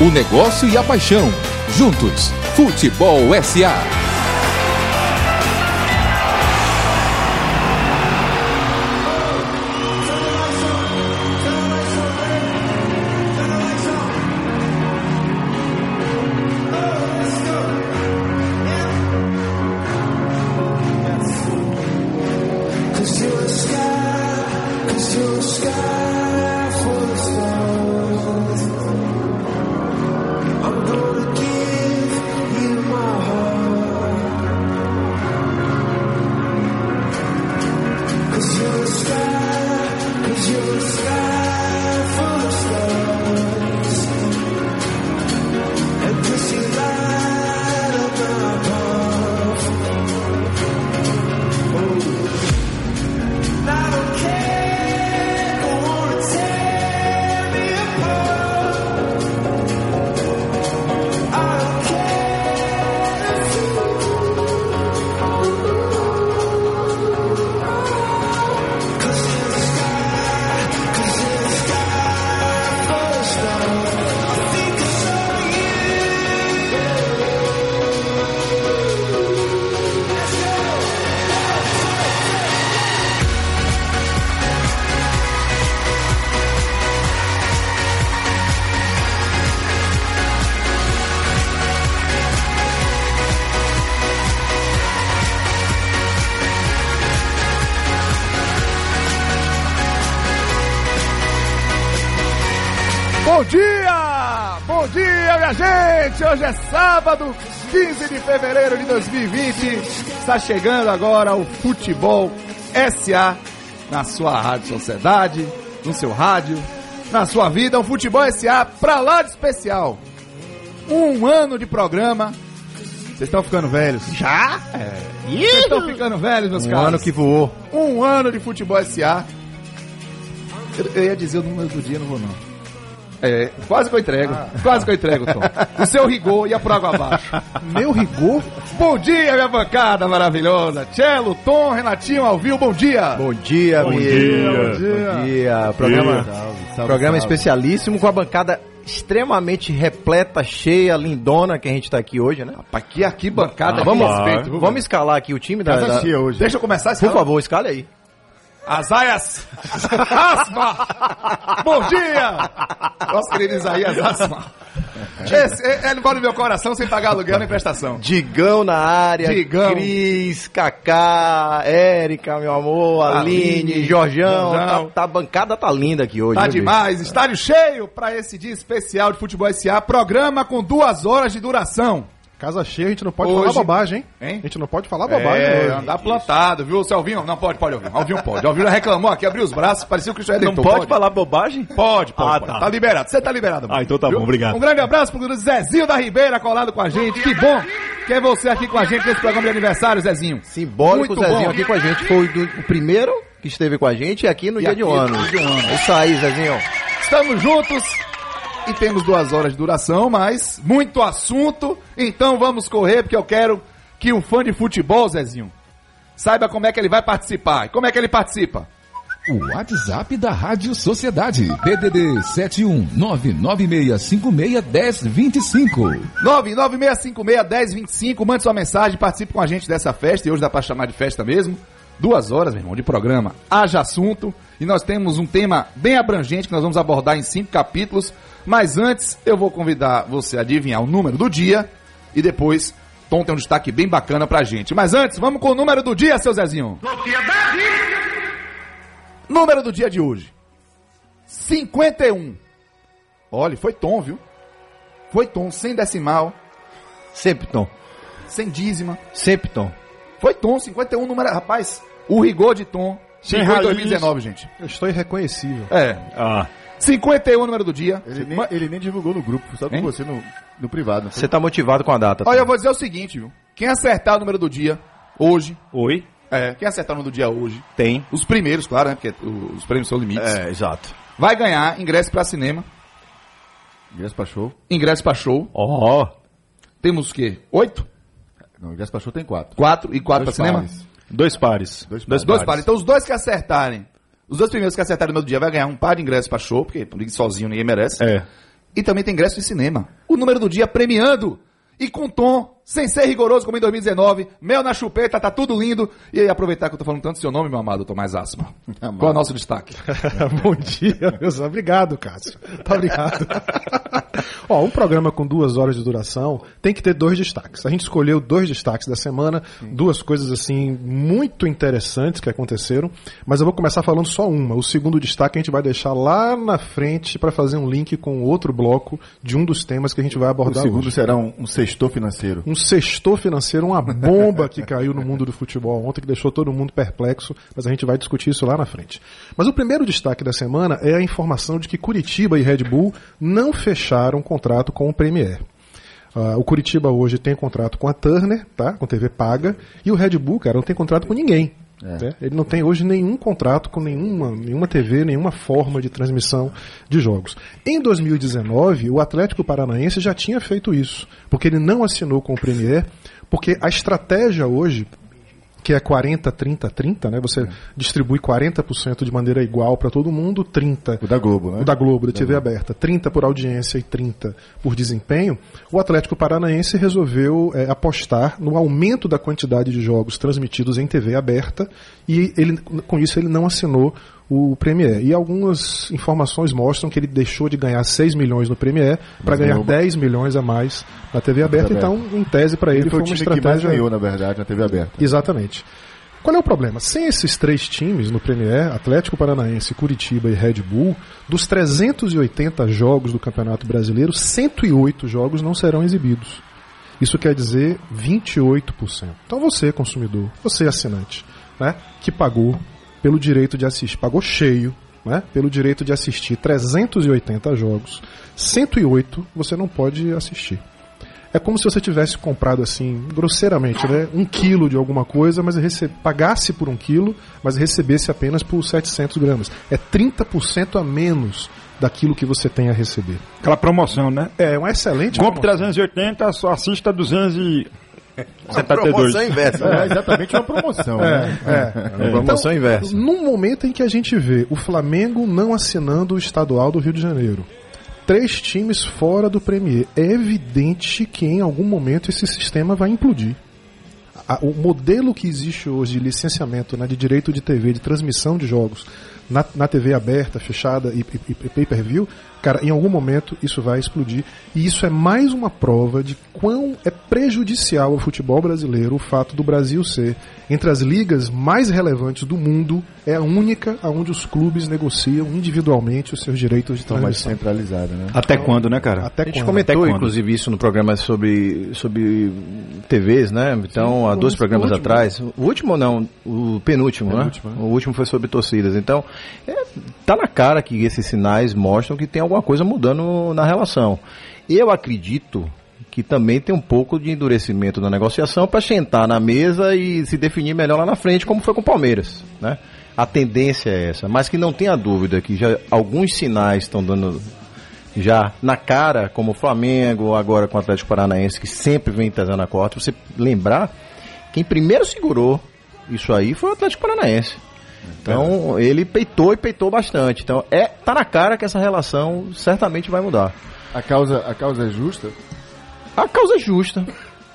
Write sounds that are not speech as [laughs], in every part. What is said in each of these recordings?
O negócio e a paixão. Juntos, Futebol SA. Está chegando agora o Futebol SA na sua Rádio Sociedade, no seu rádio, na sua vida. Um Futebol SA pra lá de especial. Um ano de programa. Vocês estão ficando velhos. Já? É. Vocês estão ficando velhos, meus Um caros. ano que voou. Um ano de futebol SA. Eu, eu ia dizer o número do dia, não vou não. É, quase que eu entrego. Quase que eu entrego, Tom. O seu rigor ia por água abaixo. Meu rigor? Bom dia, minha bancada maravilhosa. Tchelo, Tom, Renatinho, Alvio, bom dia. Bom dia, Bom amigo. dia. Bom dia. Programa, Salve, programa especialíssimo com a bancada extremamente repleta, cheia, lindona que a gente tá aqui hoje, né? Rapaz, que aqui bancada Ah, vamos, vamos- respeito. viu, Vamos escalar aqui o time da... Da- hoje. Deixa eu começar esse Por favor, escale aí. Azaias Asma! Bom dia! Nosso querido Isaías Asma. Esse, ele mora no meu coração sem pagar aluguel nem prestação. Digão na área. Digão. Cris, Kaká, Érica, meu amor, Aline, Aline, Jorjão. Tá, tá- a bancada tá linda aqui hoje. Tá viu, bicho? demais, estádio cheio para esse dia especial de Futebol SA, programa com duas horas de duração. Casa cheia, a gente não pode Hoje- falar bobagem, hein? Hein? A gente não pode falar bobagem É, hoje. andar plantado, viu? Seu Alvinho? Não, pode, pode, Alvinho. Alvinho pode. Alvinho reclamou aqui, abriu os braços, parecia o Cristiano Redentor. falar bobagem? Pode, pode, Ah, pode. tá. Tá liberado. Você tá liberado, mano. Ah, então tá bom, obrigado. Um grande abraço pro Zezinho da Ribeira colado com a gente. Que bom que é você aqui com a gente nesse programa de aniversário, Zezinho. Simbólico, Muito Zezinho bom. aqui com a gente. Foi o, do- o primeiro que esteve com a gente e aqui no E dia de aqui um no ano. dia de um ano. Isso aí, Zezinho. Estamos juntos e temos duas horas de duração, mas muito assunto. Então vamos correr, porque eu quero que um fã de futebol, Zezinho, saiba como é que ele vai participar. Como é que ele participa? O WhatsApp da Rádio Sociedade. DDD 71996561025. 996561025, mande sua mensagem, participe com a gente dessa festa, e hoje dá pra chamar de festa mesmo. Duas horas, meu irmão, de programa. Haja assunto, e nós temos um tema bem abrangente que nós vamos abordar em cinco capítulos. Mas antes, eu vou convidar você a adivinhar o número do dia, e depois Tom tem um destaque bem bacana pra gente. Mas antes, vamos com o número do dia, seu Zezinho. Número do dia de hoje. 51. Olha, foi Tom, viu? Foi Tom, sem decimal, Sempre Tom. sem dízima. Sempre Tom. Foi Tom, 51 número. Rapaz, o rigor de Tom Sem chegou em raiz. 2019, gente. Eu estou irreconhecível. É. Ah, 51 número do dia. Ele nem, ele nem divulgou no grupo, só com Hein? você no, no privado. Você tá motivado com a data. Olha, eu vou dizer o seguinte, viu? Quem acertar o número do dia hoje, oi? é, quem acertar o número do dia hoje, Tem. os primeiros, claro, né? Porque os prêmios são limites, É, exato. vai ganhar ingresso pra cinema, Ingresso pra show. ingresso pra show. Ó, Temos o quê? Oito? Não, ingresso pra show tem quatro. Quatro e quatro Dois pra cinema? pares. dois pares. Dois Dois, pares. Dois pares. Então os dois que acertarem, os dois primeiros que acertarem no meu dia vai ganhar um par de ingressos pra show, porque sozinho ninguém merece. É. E também tem ingresso de cinema. O número do dia premiando. E com tom, sem ser rigoroso como em 2019. Mel na chupeta, tá tudo lindo. E aí, aproveitar que eu tô falando tanto seu nome, meu amado Tomás Asma. Qual é o nosso destaque? [laughs] Bom dia, meus Obrigado, Cássio. Tá obrigado. [laughs] Ó, um programa com duas horas de duração tem que ter dois destaques. A gente escolheu dois destaques da semana, duas coisas assim muito interessantes que aconteceram, mas eu vou começar falando só uma. O segundo destaque a gente vai deixar lá na frente para fazer um link com outro bloco de um dos temas que a gente vai O abordar segundo hoje. será um, um sextor financeiro. Um sextor financeiro, uma bomba que caiu no mundo do futebol ontem, que deixou todo mundo perplexo, mas a gente vai discutir isso lá na frente. Mas o primeiro destaque da semana é a informação de que Curitiba e Red Bull não fecharam contrato com o Premier. Ah, o Curitiba hoje tem contrato com a Turner, tá? com TV paga, e o Red Bull, cara, não tem contrato com ninguém. Né? Ele não tem hoje nenhum contrato com nenhuma, nenhuma TV, nenhuma forma de transmissão de jogos. Em 2019, o Atlético Paranaense já tinha feito isso, porque ele não assinou com o Premier, porque a estratégia hoje que é 40, 30, 30, né? Você distribui 40% de maneira igual para todo mundo, 30 O da Globo, né? o da Globo, da TV aberta, 30 por audiência e 30 por desempenho, o Atlético Paranaense resolveu é, apostar no aumento da quantidade de jogos transmitidos em TV aberta e ele, com isso ele não assinou o Premier. E algumas informações mostram que ele deixou de ganhar 6 milhões no Premier para ganhar ganhou- 10 milhões a mais na TV aberta. Então, em tese, para ele Ele foi foi uma time que mais estratégia. ganhou, na verdade, na TV aberta. Exatamente. Qual é o problema? Sem esses três times no Premier, Atlético Paranaense, Curitiba e Red Bull, dos 380 jogos do Campeonato Brasileiro, 108 jogos não serão exibidos. Isso quer dizer 28%. Então você, consumidor, você assinante, né, que pagou pelo direito de assistir, pagou cheio, né, pelo direito de assistir 380 jogos, 108 você não pode assistir. É como se você tivesse comprado assim, grosseiramente, né, um quilo de alguma coisa, mas rece- pagasse por um quilo, mas recebesse apenas por 700 gramas. É 30% a menos daquilo que você tem a receber. Aquela promoção, né? É uma excelente Compre promoção. 380, só assista 272. Promoção inversa. É né? exatamente uma promoção, né? É. Uma promoção inversa. Num momento em que a gente vê o Flamengo não assinando o estadual do Rio de Janeiro, três times fora do Premier, é evidente que em algum momento esse sistema vai implodir. O modelo que existe hoje de licenciamento, né, de direito de TV, de transmissão de jogos na, na TV aberta, fechada e, e- e pay-per-view, cara, em algum momento isso vai explodir. E isso é mais uma prova de quão é prejudicial ao futebol brasileiro o fato do Brasil ser, entre as ligas mais relevantes do mundo, é a única onde os clubes negociam individualmente os seus direitos de Então, mais transmissão. centralizada, né? Até quando, né, cara? Até A gente quando? comentou, Até quando? inclusive, isso no programa sobre, sobre TVs, né? Então, há o dois último, programas último. atrás. O último não, o penúltimo, Penúltimo, né? né? O último foi sobre torcidas. Então, é, tá na cara que esses sinais mostram que tem alguma coisa mudando na relação. Eu acredito que também tem um pouco de endurecimento na negociação para sentar na mesa e se definir melhor lá na frente, como foi com o Palmeiras, né? A tendência é essa, mas que não tenha dúvida que já alguns sinais estão dando já na cara, como o Flamengo, agora com o Atlético Paranaense, que sempre vem trazendo a corte. Você lembrar, quem primeiro segurou isso aí foi o Atlético Paranaense. Então, ele peitou e peitou bastante. Então, é, tá na cara que essa relação certamente vai mudar. A causa, a causa é justa? A causa é justa.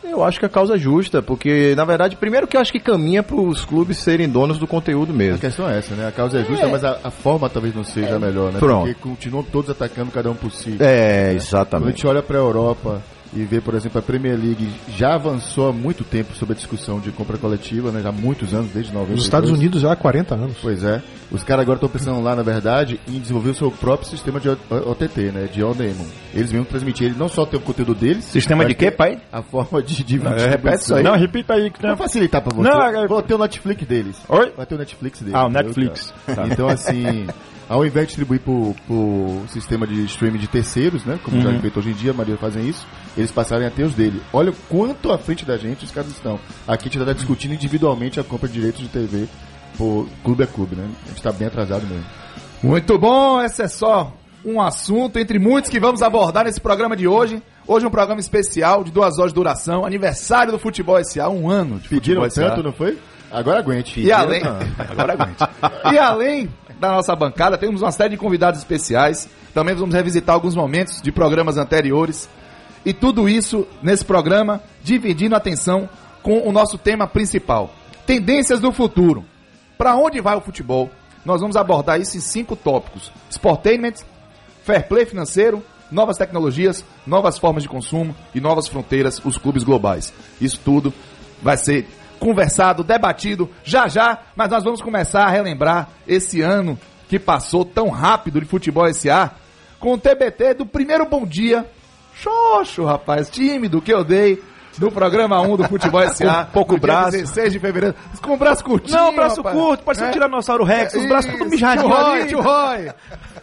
Eu acho que a causa é justa, porque, na verdade, primeiro que eu acho que caminha para os clubes serem donos do conteúdo A mesmo. questão é essa, né? A causa é justa, mas a, a forma talvez não seja a melhor, né? Pronto. Porque continuam todos atacando cada um por si. É, Quando a exatamente. gente olha para a Europa e vê, por exemplo, a Premier League já avançou há muito tempo sobre a discussão de compra coletiva, né? Já há muitos anos, desde 90. Nos Estados Unidos já há 40 anos. Pois é. Os caras agora estão pensando lá, na verdade, em desenvolver o seu próprio sistema de OTT, né? De On Demand. Eles mesmos transmitir, ele não só tem o conteúdo deles. Sistema de quê, pai? A forma de dividir. É, repete isso aí. Não, repita aí que tem. Pra facilitar pra você. Não, é- Vou ter o Netflix deles. Oi? Vai ter o Netflix deles. Ah, o Netflix. Tá. Então, assim, [laughs] ao invés de distribuir por, por sistema de streaming de terceiros, né? Como já é feito hoje em dia, a maioria fazem isso, eles passarem a ter os dele. Olha o quanto à frente da gente os caras estão. Aqui a gente tá discutindo individualmente a compra de direitos de TV por clube a clube, né? A gente tá bem atrasado mesmo. Muito bom, esse é só um assunto entre muitos que vamos abordar nesse programa de hoje. Hoje um programa especial de duas horas de duração, aniversário do Futebol SA, um ano de Pediram Futebol SA. tanto, não foi? Agora aguente. E além, [laughs] agora aguente. E além da nossa bancada, temos uma série de convidados especiais. Também vamos revisitar alguns momentos de programas anteriores. E tudo isso nesse programa, dividindo a atenção com o nosso tema principal: tendências do futuro. Para onde vai o futebol? Nós vamos abordar isso em cinco tópicos: Sportainment, fair play financeiro, novas tecnologias, novas formas de consumo e novas fronteiras, os clubes globais. Isso tudo vai ser conversado, debatido já já, mas nós vamos começar a relembrar esse ano que passou tão rápido de futebol SA com o TBT do primeiro bom dia. Xoxo, rapaz, tímido que eu dei no programa 1 do Futebol SA. Com [laughs] pouco braço. 16 de fevereiro. Com o braço curtinho. Não, braço rapaz. curto, parece um É? Tiranossauro Rex, os braços tudo Isso, mijadinhos Tio Roy, tio Roy.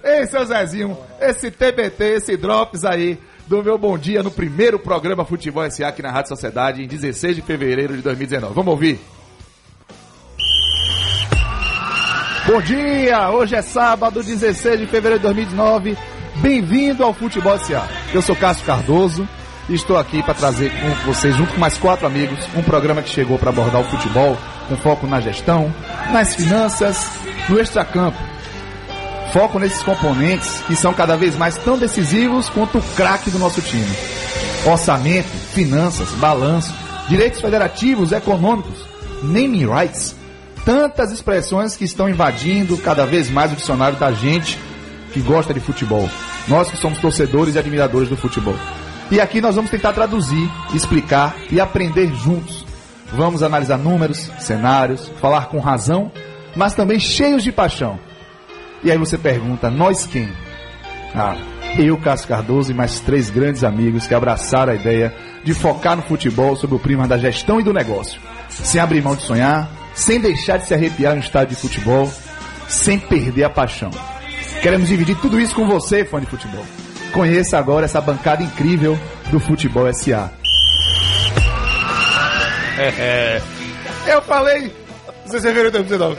Ei, seu Zezinho, esse TBT, esse Drops aí do meu Bom Dia no primeiro programa Futebol SA aqui na Rádio Sociedade em 16 de fevereiro de 2019. Vamos ouvir? Bom dia! Hoje é sábado, 16 de fevereiro de 2019. Bem-vindo ao Futebol SA. Eu sou Cássio Cardoso e estou aqui para trazer com vocês, junto com mais quatro amigos, um programa que chegou para abordar o futebol com foco na gestão, nas finanças, no extracampo. Foco nesses componentes que são cada vez mais tão decisivos quanto o craque do nosso time. Orçamento, finanças, balanço, direitos federativos, econômicos, naming rights, tantas expressões que estão invadindo cada vez mais o dicionário da gente que gosta de futebol. Nós que somos torcedores e admiradores do futebol. E aqui nós vamos tentar traduzir, explicar e aprender juntos. Vamos analisar números, cenários, falar com razão, mas também cheios de paixão. E aí você pergunta, nós quem? Ah, eu, Cássio Cardoso e mais três grandes amigos que abraçaram a ideia de focar no futebol sob o prisma da gestão e do negócio. Sem abrir mão de sonhar, sem deixar de se arrepiar no estádio de futebol, sem perder a paixão. Queremos dividir tudo isso com você, fã de futebol. Conheça agora essa bancada incrível do Futebol SA. Eu falei. Vocês viram o 2019.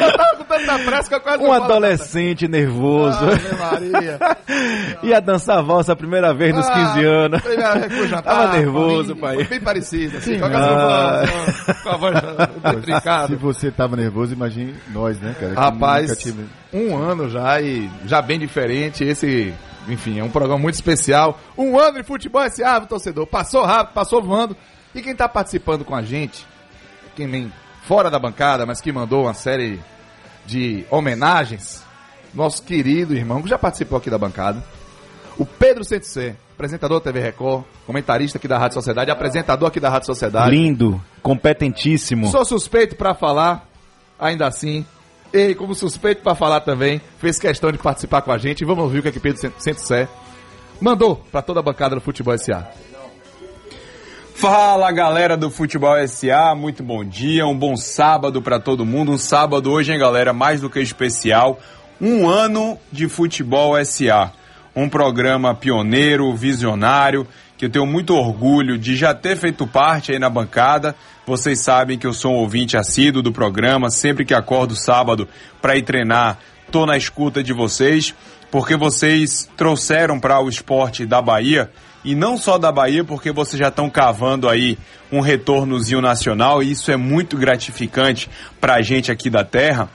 Eu tava com tanta pressa que eu quase Um adolescente nervoso. Maria. [laughs] Ia dançar valsa a primeira vez nos 15 anos. Ah, eu jantar, Tava nervoso, pai. Bem parecido, assim, com a, Ah. voz, com a voz Se trincada. você tava nervoso, imagine nós, né, cara? Rapaz, um ano já e já bem diferente. Esse, enfim, é um programa muito especial. Um ano de futebol esse árvore, torcedor. Passou rápido, passou voando. E quem tá participando com a gente, quem vem fora da bancada, mas que mandou uma série de homenagens, nosso querido irmão, que já participou aqui da bancada, o Pedro Centicê, apresentador da TV Record, comentarista aqui da Rádio Sociedade, apresentador aqui da Rádio Sociedade. Lindo, competentíssimo. Sou suspeito pra falar, ainda assim. Ele, como suspeito pra falar também, fez questão de participar com a gente. Vamos ouvir o que é que Pedro Centicé mandou pra toda a bancada do Futebol SA. Fala galera do Futebol SA, muito bom dia, um bom sábado pra todo mundo. Um sábado hoje, hein, galera, mais do que especial. Um ano de Futebol SA. Um programa pioneiro, visionário, que eu tenho muito orgulho de já ter feito parte aí na bancada. Vocês sabem que eu sou um ouvinte assíduo do programa, sempre que acordo sábado para ir treinar, tô na escuta de vocês, porque vocês trouxeram para o esporte da Bahia e não só da Bahia, porque vocês já estão cavando aí um retornozinho nacional e isso é muito gratificante para a gente aqui da terra.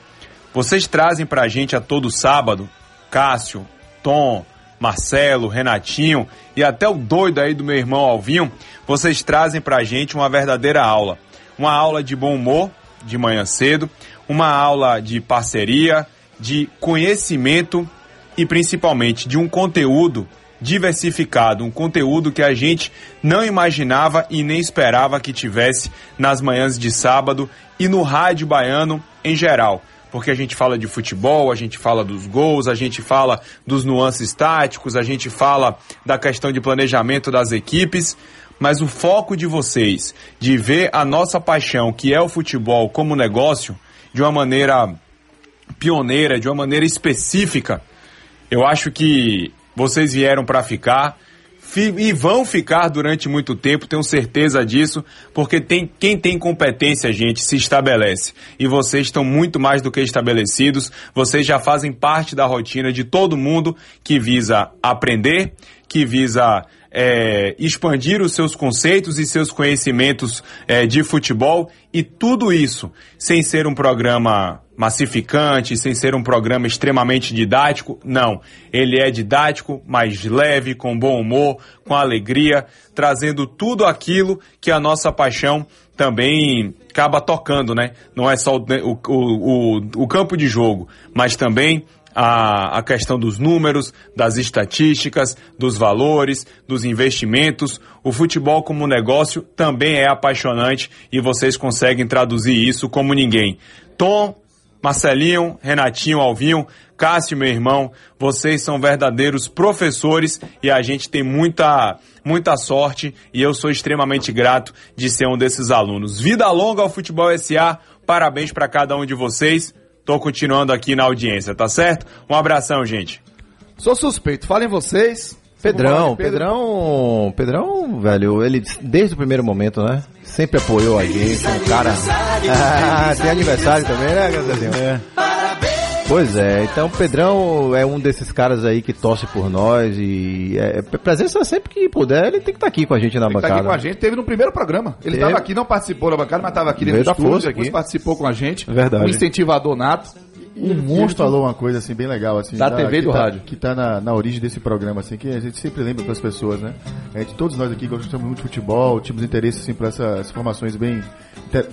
Vocês trazem para a gente a todo sábado, Cássio, Tom, Marcelo, Renatinho e até o doido aí do meu irmão Alvinho, vocês trazem para a gente uma verdadeira aula. Uma aula de bom humor, de manhã cedo, uma aula de parceria, de conhecimento e principalmente de um conteúdo diversificado, um conteúdo que a gente não imaginava e nem esperava que tivesse nas manhãs de sábado e no rádio baiano em geral. Porque a gente fala de futebol, a gente fala dos gols, a gente fala dos nuances táticos, a gente fala da questão de planejamento das equipes, mas o foco de vocês de ver a nossa paixão, que é o futebol, como negócio, de uma maneira pioneira, de uma maneira específica, eu acho que vocês vieram para ficar fi- e vão ficar durante muito tempo, tenho certeza disso, porque tem quem tem competência, gente, se estabelece. E vocês estão muito mais do que estabelecidos, vocês já fazem parte da rotina de todo mundo que visa aprender, que visa é, expandir os seus conceitos e seus conhecimentos é, de futebol e tudo isso sem ser um programa massificante, sem ser um programa extremamente didático. Não, ele é didático, mais leve, com bom humor, com alegria, trazendo tudo aquilo que a nossa paixão também acaba tocando, né? Não é só o, o, o, o campo de jogo, mas também a, a questão dos números, das estatísticas, dos valores, dos investimentos. O futebol como negócio também é apaixonante e vocês conseguem traduzir isso como ninguém. Tom, Marcelinho, Renatinho, Alvinho, Cássio, meu irmão, vocês são verdadeiros professores e a gente tem muita, muita sorte e eu sou extremamente grato de ser um desses alunos. Vida longa ao Futebol SA, parabéns para cada um de vocês. Tô continuando aqui na audiência, tá certo? Um abração, gente. Sou suspeito, falem vocês. Pedrão. Pedrão, Pedrão, velho, ele desde o primeiro momento, né? Sempre apoiou a gente, um cara. Ah, [laughs] tem aniversário também, né, Gazelzinho? É. Pois é, então o Pedrão é um desses caras aí que torce por nós e é, presença sempre que puder, ele tem que estar aqui com a gente na Ele tá bancada. aqui com a gente, teve no primeiro programa. Ele estava aqui, não participou da bancada, mas estava aqui dentro da força aqui. participou com a gente. Verdade. Um incentivador nato. Um monstro falou uma coisa assim bem legal assim Da TV e que do tá- rádio. que tá na, na origem desse programa assim que a gente sempre lembra para as pessoas né? A gente, todos nós aqui gostamos muito de futebol tínhamos interesse assim por essas informações bem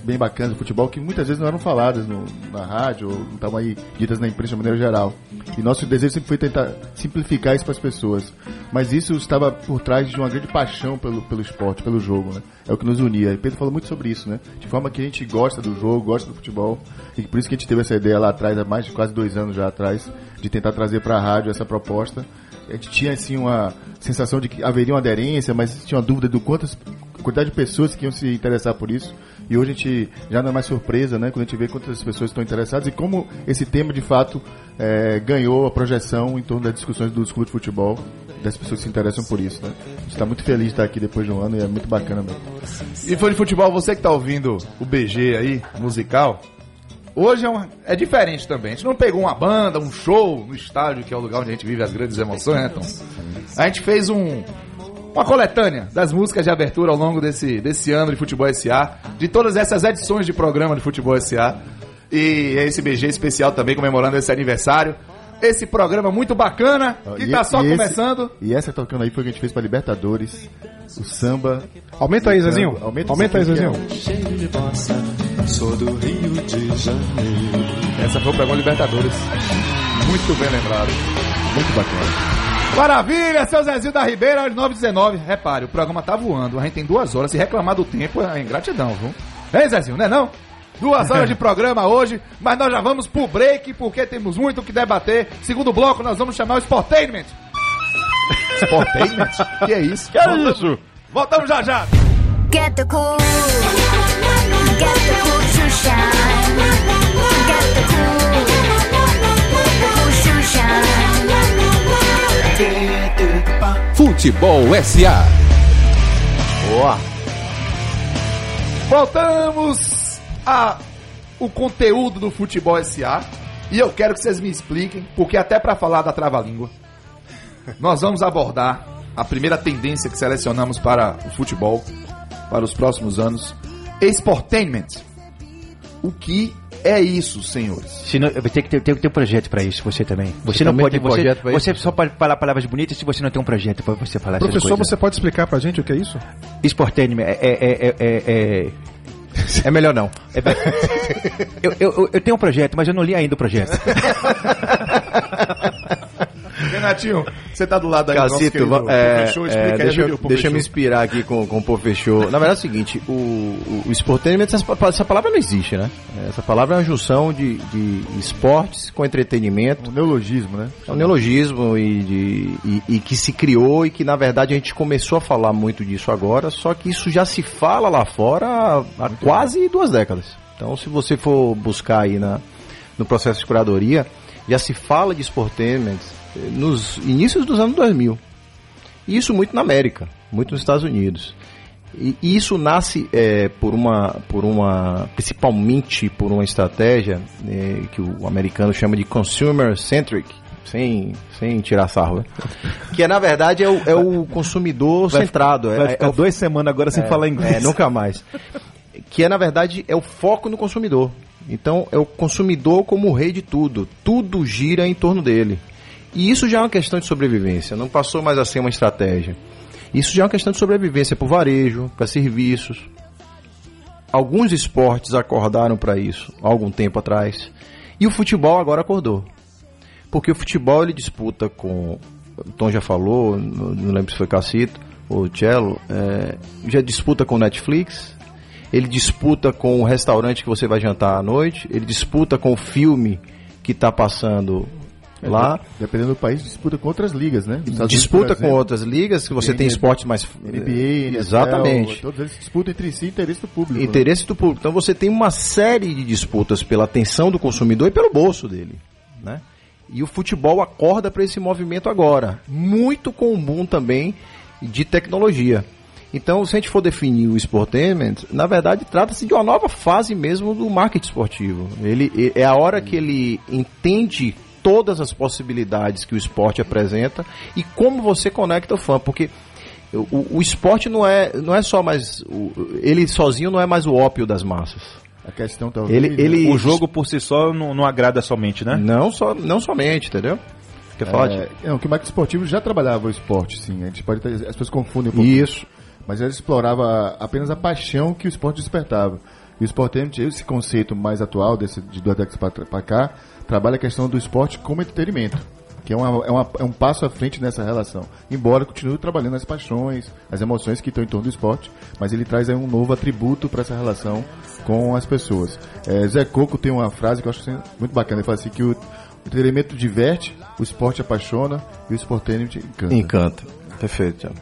bem bacanas do futebol que muitas vezes não eram faladas no- na rádio ou não estavam aí ditas na imprensa de maneira geral. E nosso desejo sempre foi tentar simplificar isso para as pessoas. Mas isso estava por trás de uma grande paixão pelo, pelo esporte pelo jogo né é o que nos unia. E Pedro falou muito sobre isso né? De forma que a gente gosta do jogo gosta do futebol. E por isso que a gente teve essa ideia lá atrás há mais de quase dois anos já atrás de tentar trazer para a rádio essa proposta. A gente tinha assim uma sensação de que haveria uma aderência mas tinha uma dúvida do quantas quantidade de pessoas que iam se interessar por isso. E hoje a gente já não é mais surpresa né? Quando a gente vê quantas pessoas estão interessadas e como esse tema de fato eh, ganhou a projeção em torno das discussões dos clubes de futebol das pessoas que se interessam por isso né a gente está muito feliz de estar aqui depois de um ano e é muito bacana mesmo E foi de futebol, você que tá ouvindo o BG aí, musical, hoje é, é diferente também. A gente não pegou uma banda, um show no estádio, que é o lugar onde a gente vive as grandes emoções, né, Tom? A gente fez um, uma coletânea das músicas de abertura ao longo desse, desse ano de Futebol SA, de todas essas edições de programa de Futebol SA. E esse BG especial também comemorando esse aniversário. Esse programa muito bacana, que E- tá só e esse- começando. e essa tocando aí foi o que a gente fez para Libertadores o samba Aumenta aí, Zezinho. Aumenta Aumenta aí, esse aqui, Zezinho. Essa foi o programa Libertadores. Muito bem lembrado. muito bacana Maravilha, seu Zezinho da Ribeira, às 9h19. Repare, o programa tá voando. A gente tem duas horas. Se reclamar do tempo é ingratidão, viu? Hein, Zezinho, não é não? Duas horas de programa hoje, mas nós já vamos pro break porque temos muito o que debater. Segundo bloco, nós vamos chamar o Sportainment. Sportainment? que é isso? Que é isso? Voltamos já já. Get the cool. Get the cool to shine. Get the cool. The cool to shine. Futebol SA. Boa. Voltamos a o conteúdo do Futebol SA. E eu quero que vocês me expliquem, porque até para falar da trava-língua, nós vamos abordar a primeira tendência que selecionamos para o futebol para os próximos anos, Sportainment. O que é isso, senhores? Se não, tem, que ter, tem que ter um projeto pra isso, você também. Você, não também pode. Você, você só pode falar palavras bonitas se você não tem um projeto pra você falar essas Professor, você pode explicar pra gente o que é isso? Sportainment é. é, é, é, é- melhor não. é- [laughs] eu, eu- eu tenho um projeto, mas eu não li ainda o projeto. [laughs] Renatinho, você tá do lado aí do nosso Cacito, querido é, é, deixa, eu, Professor. deixa eu me inspirar aqui com, com o Pô Fechou. Na verdade é o seguinte, o, o, o essa, essa palavra não existe, né? Essa palavra é uma junção de, de esportes com entretenimento. um neologismo né É um neologismo e, de, e, e que se criou e que na verdade a gente começou a falar muito disso agora, só que isso já se fala lá fora há, quase duas décadas. Então se você for buscar aí na, no processo de curadoria, já se fala de Sportainment nos inícios dos anos 2000. E isso muito na América, muito nos Estados Unidos. E isso nasce eh, por uma, por uma, principalmente por uma estratégia eh, que o americano chama de consumer centric, sem, sem tirar sarro, né? que é, na verdade é o, é o consumidor centrado. Vai é, ficar é duas semanas agora sem falar inglês. é, nunca mais. Que é, na verdade, é o foco no consumidor. Então, é o consumidor como o rei de tudo. Tudo gira em torno dele. E isso já é uma questão de sobrevivência. Não passou mais a ser uma estratégia. Isso já é uma questão de sobrevivência para o varejo, para serviços. Alguns esportes acordaram para isso há algum tempo atrás. E o futebol agora acordou. Porque o futebol ele disputa com. O Tom já falou, não lembro se foi Cacito ou Cello, é, já disputa com Netflix, ele disputa com o restaurante que você vai jantar à noite, ele disputa com o filme que está passando lá, Dependendo do país, disputa com outras ligas, né? Unidos, disputa por com outras ligas, que você tem NBA, esportes mais. NBA, NFL, Exatamente. Todos eles disputam entre si interesse do público. né? Interesse do público. Então você tem uma série de disputas pela atenção do consumidor e pelo bolso dele, né? E o futebol acorda para esse movimento agora, muito com o boom também de tecnologia. Então, se a gente for definir o Sportainment, na verdade trata-se de uma nova fase mesmo do marketing esportivo. Ele é a hora que ele entende todas as possibilidades que o esporte apresenta e como você conecta o fã, porque o, o esporte não é, não é só mais. o- ele sozinho não é mais o ópio das massas. A questão talvez. Ele, ele O jogo por si só não, não agrada somente, né? Não, só, não somente, entendeu? Quer falar É, de... não, que o marketing esportivo já trabalhava o esporte, sim. A gente pode ter, as pessoas confundem um pouco. Isso. Mas ele explorava apenas a paixão que o esporte despertava. E o Sportainment, esse conceito mais atual, desse, de duas décadas para cá, trabalha a questão do esporte como entretenimento. Que é, uma, é, uma- é um passo à frente nessa relação. Embora continue trabalhando as paixões, as emoções que estão em torno do esporte, mas ele traz aí um novo atributo para essa relação com as pessoas. É, Zé Coco tem uma frase que eu acho assim, muito bacana. Ele fala assim que o entretenimento diverte, o esporte apaixona e o Sportainment encanta. Encanta. Perfeito, Thiago.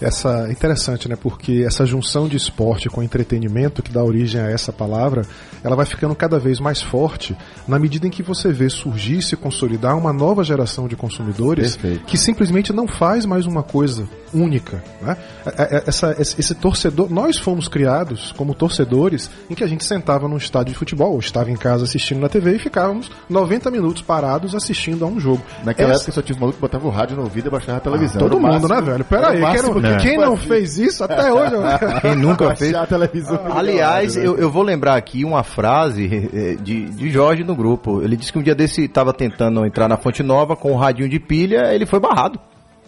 Essa interessante, né? Porque essa junção de esporte com entretenimento que dá origem a essa palavra, ela vai ficando cada vez mais forte na medida em que você vê surgir e se consolidar uma nova geração de consumidores Perfeito. que simplesmente não faz mais uma coisa única, né? É- é- Essa, esse, esse torcedor, nós fomos criados como torcedores em que a gente sentava num estádio de futebol, ou estava em casa assistindo na TV e ficávamos 90 minutos parados assistindo a um jogo. Naquela Essa- época só tinha os malucos que botavam o rádio no ouvido e baixava a televisão. Todo Era o mundo, máximo- né, velho? Pera aí, máximo quem não, que quem não fez isso até [laughs] hoje? Quem nunca fez. a televisão. Aliás, eu, eu vou lembrar aqui uma frase eh, de, de Jorge no grupo. Ele disse que um dia desse estava tentando entrar na Fonte Nova com um radinho de pilha, ele foi barrado.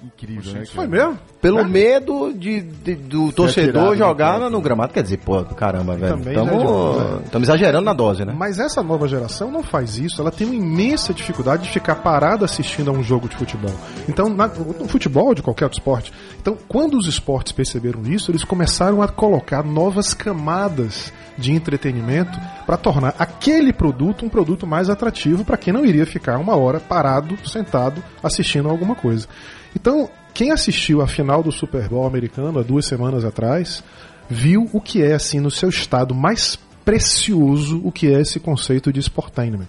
Incrível, né? Foi cara? mesmo? Pelo medo de, de- do torcedor jogar no no, no gramado. Quer dizer, pô, caramba, velho. É demais, né? Estamos exagerando na dose, né? Mas essa nova geração não faz isso. Ela tem uma imensa dificuldade de ficar parada assistindo a um jogo de futebol. Então, na, no futebol, de qualquer outro esporte. Então, quando os esportes perceberam isso, eles começaram a colocar novas camadas de entretenimento para tornar aquele produto um produto mais atrativo para quem não iria ficar uma hora parado, sentado, assistindo a alguma coisa. Então, quem assistiu a final do Super Bowl americano há duas semanas atrás, viu o que é, assim, no seu estado mais precioso, o que é esse conceito de sportainment.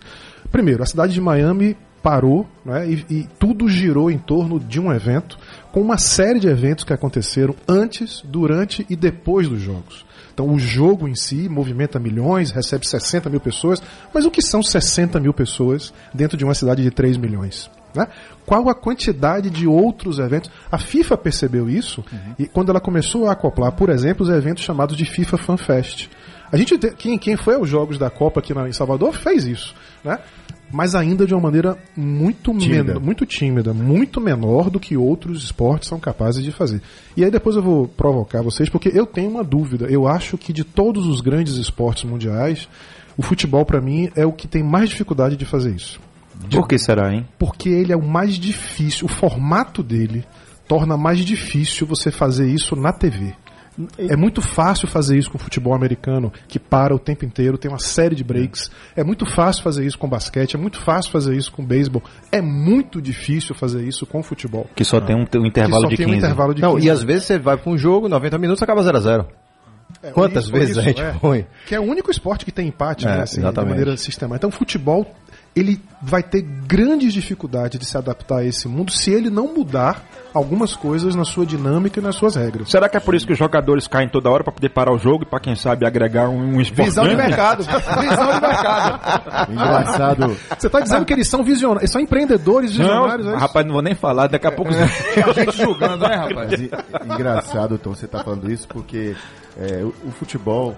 Primeiro, a cidade de Miami parou né, e, e tudo girou em torno de um evento, com uma série de eventos que aconteceram antes, durante e depois dos jogos. Então, o jogo em si movimenta milhões, recebe 60 mil pessoas, mas o que são 60 mil pessoas dentro de uma cidade de 3 milhões? Né? Qual a quantidade de outros eventos? A FIFA percebeu isso e quando ela começou a acoplar, por exemplo, os eventos chamados de FIFA Fan Fest. A gente te- quem, quem foi aos jogos da Copa aqui em Salvador fez isso, né? Mas ainda de uma maneira muito Tímida. men- muito tímida, muito menor do que outros esportes são capazes de fazer. E aí depois eu vou provocar vocês porque eu tenho uma dúvida. Eu acho que de todos os grandes esportes mundiais, o futebol para mim é o que tem mais dificuldade de fazer isso Por que será, hein? porque ele é o mais difícil, o formato dele torna mais difícil você fazer isso na TV. É muito fácil fazer isso com o futebol americano, que para o tempo inteiro, tem uma série de breaks. É muito fácil fazer isso com basquete, é muito fácil fazer isso com beisebol. É muito difícil fazer isso com futebol. Que só tem um, um Que intervalo só de tem 15. um intervalo de Não, 15 e às vezes você vai para um jogo, 90 minutos, acaba 0 a 0 É, Quantas isso, vezes isso, a gente é. põe? Que é o único esporte que tem empate, É, né? Assim, de maneira sistemática. Então, futebol ele vai ter grandes dificuldades de se adaptar a esse mundo se ele não mudar algumas coisas na sua dinâmica e nas suas regras. Será que é por isso que os jogadores caem toda hora pra poder parar o jogo e pra quem sabe agregar um, um esporte? Visão de mercado. Visão de mercado. Engraçado. Você está dizendo que eles são visionários, eles são empreendedores visionários, é Não, isso? rapaz, não vou nem falar, daqui a pouco. [laughs] A gente julgando, né, rapaz? Engraçado, Tom, você tá falando isso porque é, o, o futebol,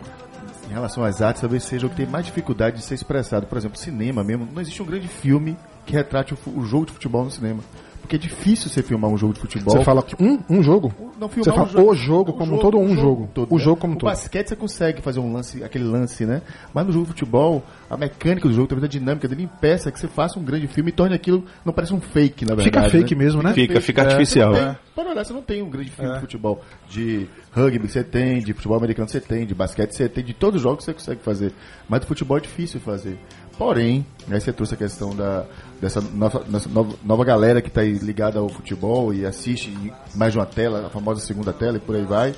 em relação às artes, talvez seja o que tem mais dificuldade de ser expressado. Por exemplo, cinema mesmo. Não existe um grande filme que retrate o, o jogo de futebol no cinema. Porque é difícil você filmar um jogo de futebol. Você fala um, um jogo? Não Você filmar fala um o jogo como um todo ou um jogo? O né? jogo como um o todo. basquete você consegue fazer um lance, aquele lance, né? Mas no jogo de futebol, a mecânica do jogo, talvez a dinâmica dele impeça que você faça um grande filme e torne aquilo, não parece um fake, na Fica verdade. fake né? mesmo, né? Fica, fica É, artificial. você tem- Para olhar, você não tem um grande filme de futebol. De rugby você tem, de futebol americano você tem, de basquete você tem, de todos os jogos você consegue fazer. Mas do futebol é difícil fazer. Porém, aí você trouxe a questão da, dessa nova, nova, nova galera que está ligada ao futebol e assiste mais uma tela, a famosa segunda tela e por aí vai.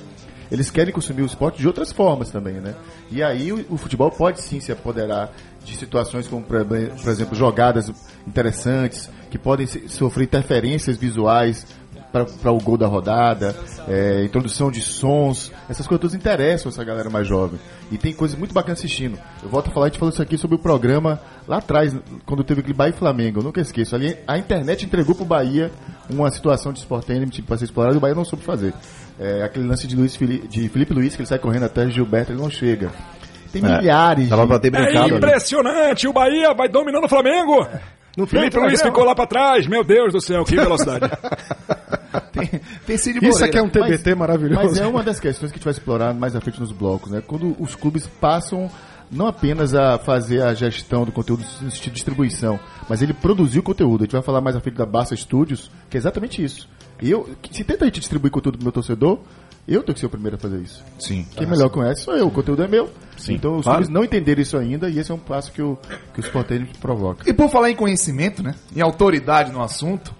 Eles querem consumir o esporte de outras formas também, né? E aí o, o futebol pode sim se apoderar de situações como, por exemplo, jogadas interessantes, que podem sofrer interferências visuais para o gol da rodada, é, introdução de sons, essas coisas todas interessam essa galera mais jovem. E tem coisas muito bacanas assistindo. Eu volto a falar, a gente falou isso aqui sobre o programa lá atrás, quando teve aquele Bahia e Flamengo, eu nunca esqueço. Ali a internet entregou pro Bahia uma situação de Sport Enemy para ser explorado e o Bahia não soube fazer. É, aquele lance de, Luiz Fili- de Felipe Luiz, que ele sai correndo até Gilberto, ele não chega. Tem milhares Tava de... pra ter brincado ali. impressionante, o Bahia vai dominando o Flamengo. No Felipe Luiz ficou lá pra trás, meu Deus do céu, que [laughs] velocidade. Tem, tem Cid Isso aqui é Moreira. um TBT maravilhoso. Mas é uma das questões que a gente vai explorar mais à frente nos blocos, né? Quando os clubes passam não apenas a fazer a gestão do conteúdo no sentido de distribuição, mas ele produzir o conteúdo. A gente vai falar mais à frente da Barça Studios, que é exatamente isso. E eu, se tenta a gente distribuir conteúdo pro meu torcedor, eu tenho que ser o primeiro a fazer isso. Sim. Quem melhor conhece sou eu, o conteúdo é meu. Então os claro. clubes não entenderam isso ainda e esse é um passo que o, que o Sport Enemy provoca. E por falar em conhecimento, né? Em autoridade no assunto,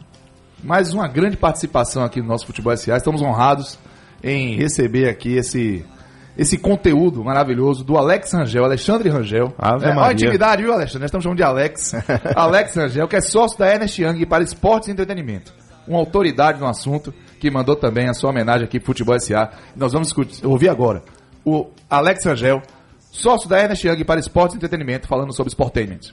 mais uma grande participação aqui no nosso Futebol SA. Estamos honrados em receber aqui esse, esse conteúdo maravilhoso do Alex Rangel, Alexandre Rangel. Ave é, ó Maria. intimidade, viu, Alexandre? Nós estamos chamando de Alex. [laughs] Alex Rangel, que é sócio da Ernest Young para esportes e entretenimento. Uma autoridade no assunto que mandou também a sua homenagem aqui pro Futebol SA. Nós vamos discutir- ouvir agora o Alex Rangel, sócio da Ernest Young para esportes e entretenimento, falando sobre Sportainment.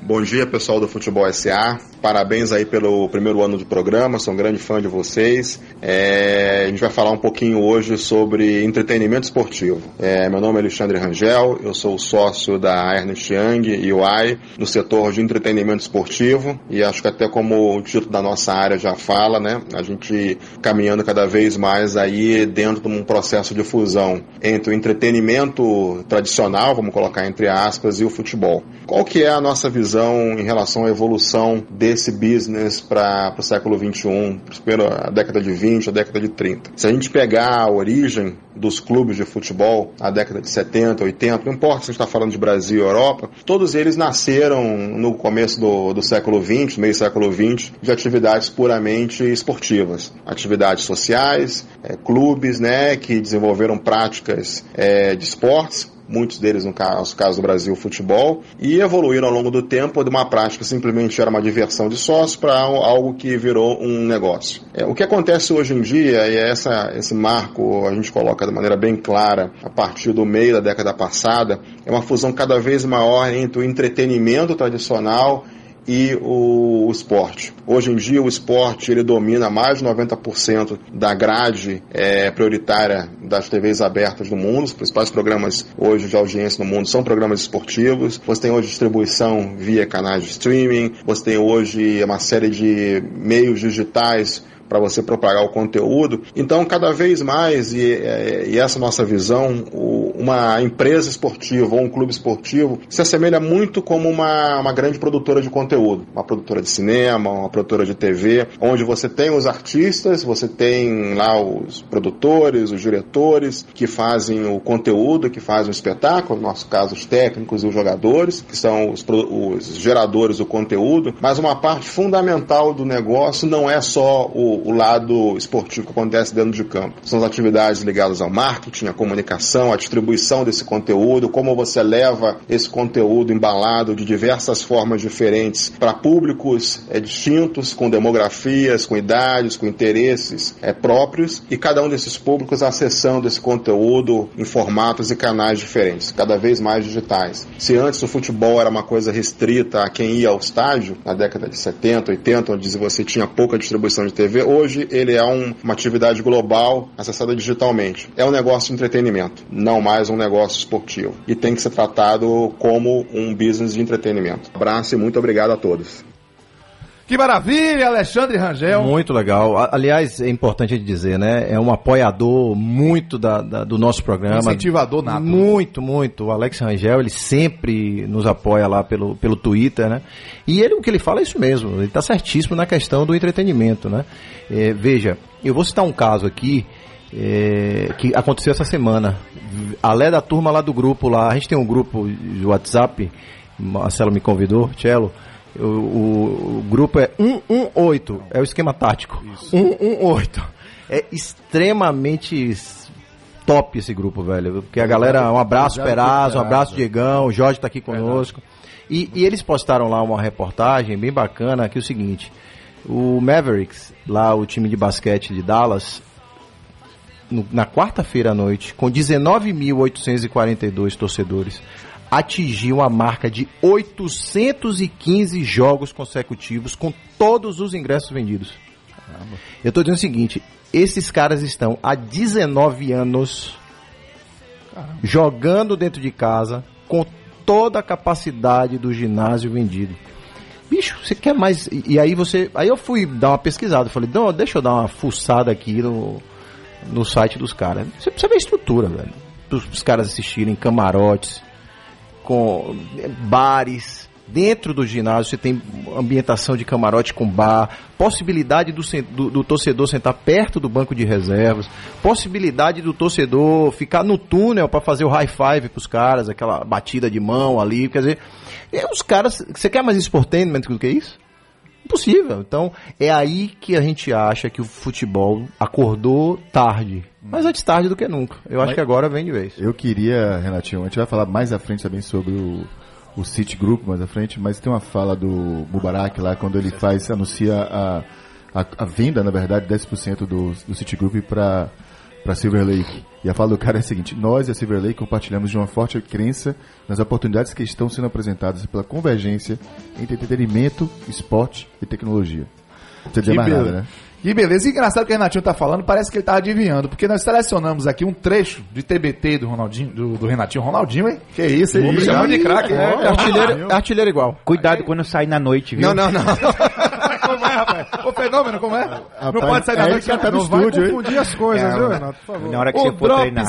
Bom dia, pessoal do Futebol SA. Parabéns aí pelo primeiro ano do programa, sou um grande fã de vocês. É, a gente vai falar um pouquinho hoje sobre entretenimento esportivo. É, meu nome é Alexandre Rangel, eu sou sócio da Ernest Young e UI no setor de entretenimento esportivo e acho que até como o título da nossa área já fala, né, a gente caminhando cada vez mais aí dentro de um processo de fusão entre o entretenimento tradicional, vamos colocar entre aspas, e o futebol. Qual que é a nossa visão em relação à evolução desse business para o século 21, primeiro a década de 20, a década de 30? Se a gente pegar a origem dos clubes de futebol, a década de 70, 80, não importa se a gente está falando de Brasil ou Europa, todos eles nasceram no começo do, do século 20, meio século 20, de atividades puramente esportivas, atividades sociais, eh, clubes, né, que desenvolveram práticas eh, de esportes, muitos deles no caso, caso do Brasil, futebol, e evoluíram ao longo do tempo de uma prática que simplesmente era uma diversão de sócio para algo que virou um negócio. É, o que acontece hoje em dia, e é essa, esse marco a gente coloca de maneira bem clara a partir do meio da década passada, é uma fusão cada vez maior entre o entretenimento tradicional e o, o esporte. Hoje em dia o esporte ele domina mais de 90% da grade é, prioritária das TVs abertas do mundo. Os principais programas hoje de audiência no mundo são programas esportivos. Você tem hoje distribuição via canais de streaming. Você tem hoje uma série de meios digitais para você propagar o conteúdo. Então, cada vez mais, e, é, e essa nossa visão, o- uma empresa esportiva ou um clube esportivo se assemelha muito como uma, uma grande produtora de conteúdo, uma produtora de cinema, uma produtora de TV, onde você tem os artistas, você tem lá os produtores, os diretores que fazem o conteúdo, que fazem o espetáculo, no nosso caso os técnicos e os jogadores, que são os, os geradores do conteúdo, mas uma parte fundamental do negócio não é só o, o lado esportivo que acontece dentro de campo. São as atividades ligadas ao marketing, à comunicação, à distribuição distribuição desse conteúdo, como você leva esse conteúdo embalado de diversas formas diferentes para públicos é, distintos, com demografias, com idades, com interesses é, próprios, e cada um desses públicos acessando esse conteúdo em formatos e canais diferentes, cada vez mais digitais. Se antes o futebol era uma coisa restrita a quem ia ao estádio, na década de 70, 80, onde você tinha pouca distribuição de TV, hoje ele é um- uma atividade global acessada digitalmente. É um negócio de entretenimento, não mais um negócio esportivo. E tem que ser tratado como um business de entretenimento. Abraço e muito obrigado a todos. Que maravilha, Alexandre Rangel. Muito legal. Aliás, é importante a gente dizer, né? É um apoiador muito da, da- do nosso programa. Incentivador nato. Muito, muito. O Alex Rangel, ele sempre nos apoia lá pelo, pelo Twitter, né? E ele, o que ele fala é isso mesmo. Ele está certíssimo na questão do entretenimento, né? É, veja, eu vou citar um caso aqui é, que aconteceu essa semana. Alé da turma lá do grupo lá. A gente tem um grupo de WhatsApp. Marcelo me convidou, Cello. O, o- o grupo é 118, é o esquema tático. 118. É extremamente top esse grupo, velho. Porque a galera, um abraço, Peraz, um abraço, é. Diegão, o Jorge tá aqui conosco. E, e eles postaram lá uma reportagem bem bacana, que é o seguinte, o Mavericks, lá o time de basquete de Dallas, no- na quarta-feira à noite, com 19.842 torcedores, atingiu a marca de 815 jogos consecutivos com todos os ingressos vendidos. Eu estou dizendo o seguinte, esses caras estão há 19 anos jogando dentro de casa com toda a capacidade do ginásio vendido. Bicho, você quer mais? E, e aí você, aí eu fui dar uma pesquisada, falei, não, deixa eu dar uma fuçada aqui no, no site dos caras. Você precisa ver a estrutura, velho. Os caras assistirem camarotes, com eh, bares. Dentro do ginásio você tem ambientação de camarote com bar, possibilidade do, do- do torcedor sentar perto do banco de reservas, possibilidade do torcedor ficar no túnel para fazer o high five com os caras, aquela batida de mão ali, quer dizer, é, os caras, você quer mais sportainment do que isso? Impossível. Então, é aí que a gente acha que o futebol acordou tarde. Mas antes tarde do que nunca. Eu acho que agora vem de vez. Eu queria, Renatinho, a gente vai falar mais à frente também sobre o, o City Group mais à frente, mas tem uma fala do Mubarak lá quando ele faz, anuncia a, a, a venda, na verdade, 10% do, do City Group para para Silver Lake. E a fala do cara é a seguinte: nós e a Silver Lake compartilhamos de uma forte crença nas oportunidades que estão sendo apresentadas pela convergência entre entretenimento, esporte e tecnologia. Não precisa dizer mais nada, né? Que beleza. E engraçado que o Renatinho tá falando, parece que ele tá adivinhando, porque nós selecionamos aqui um trecho de TBT do Ronaldinho, do, do Renatinho. Ronaldinho, hein? Que isso, hein? Chama de craque. É, hein? artilheiro, artilheiro igual. Cuidado quando sair na noite, viu? Não, não, não. [laughs] Como é, rapaz? O fenômeno, como é? não pode sair da é noite que tá no não vai estúdio, hein? Confundir as coisas, É, viu, Renato? Por favor. Na hora que O você for treinar.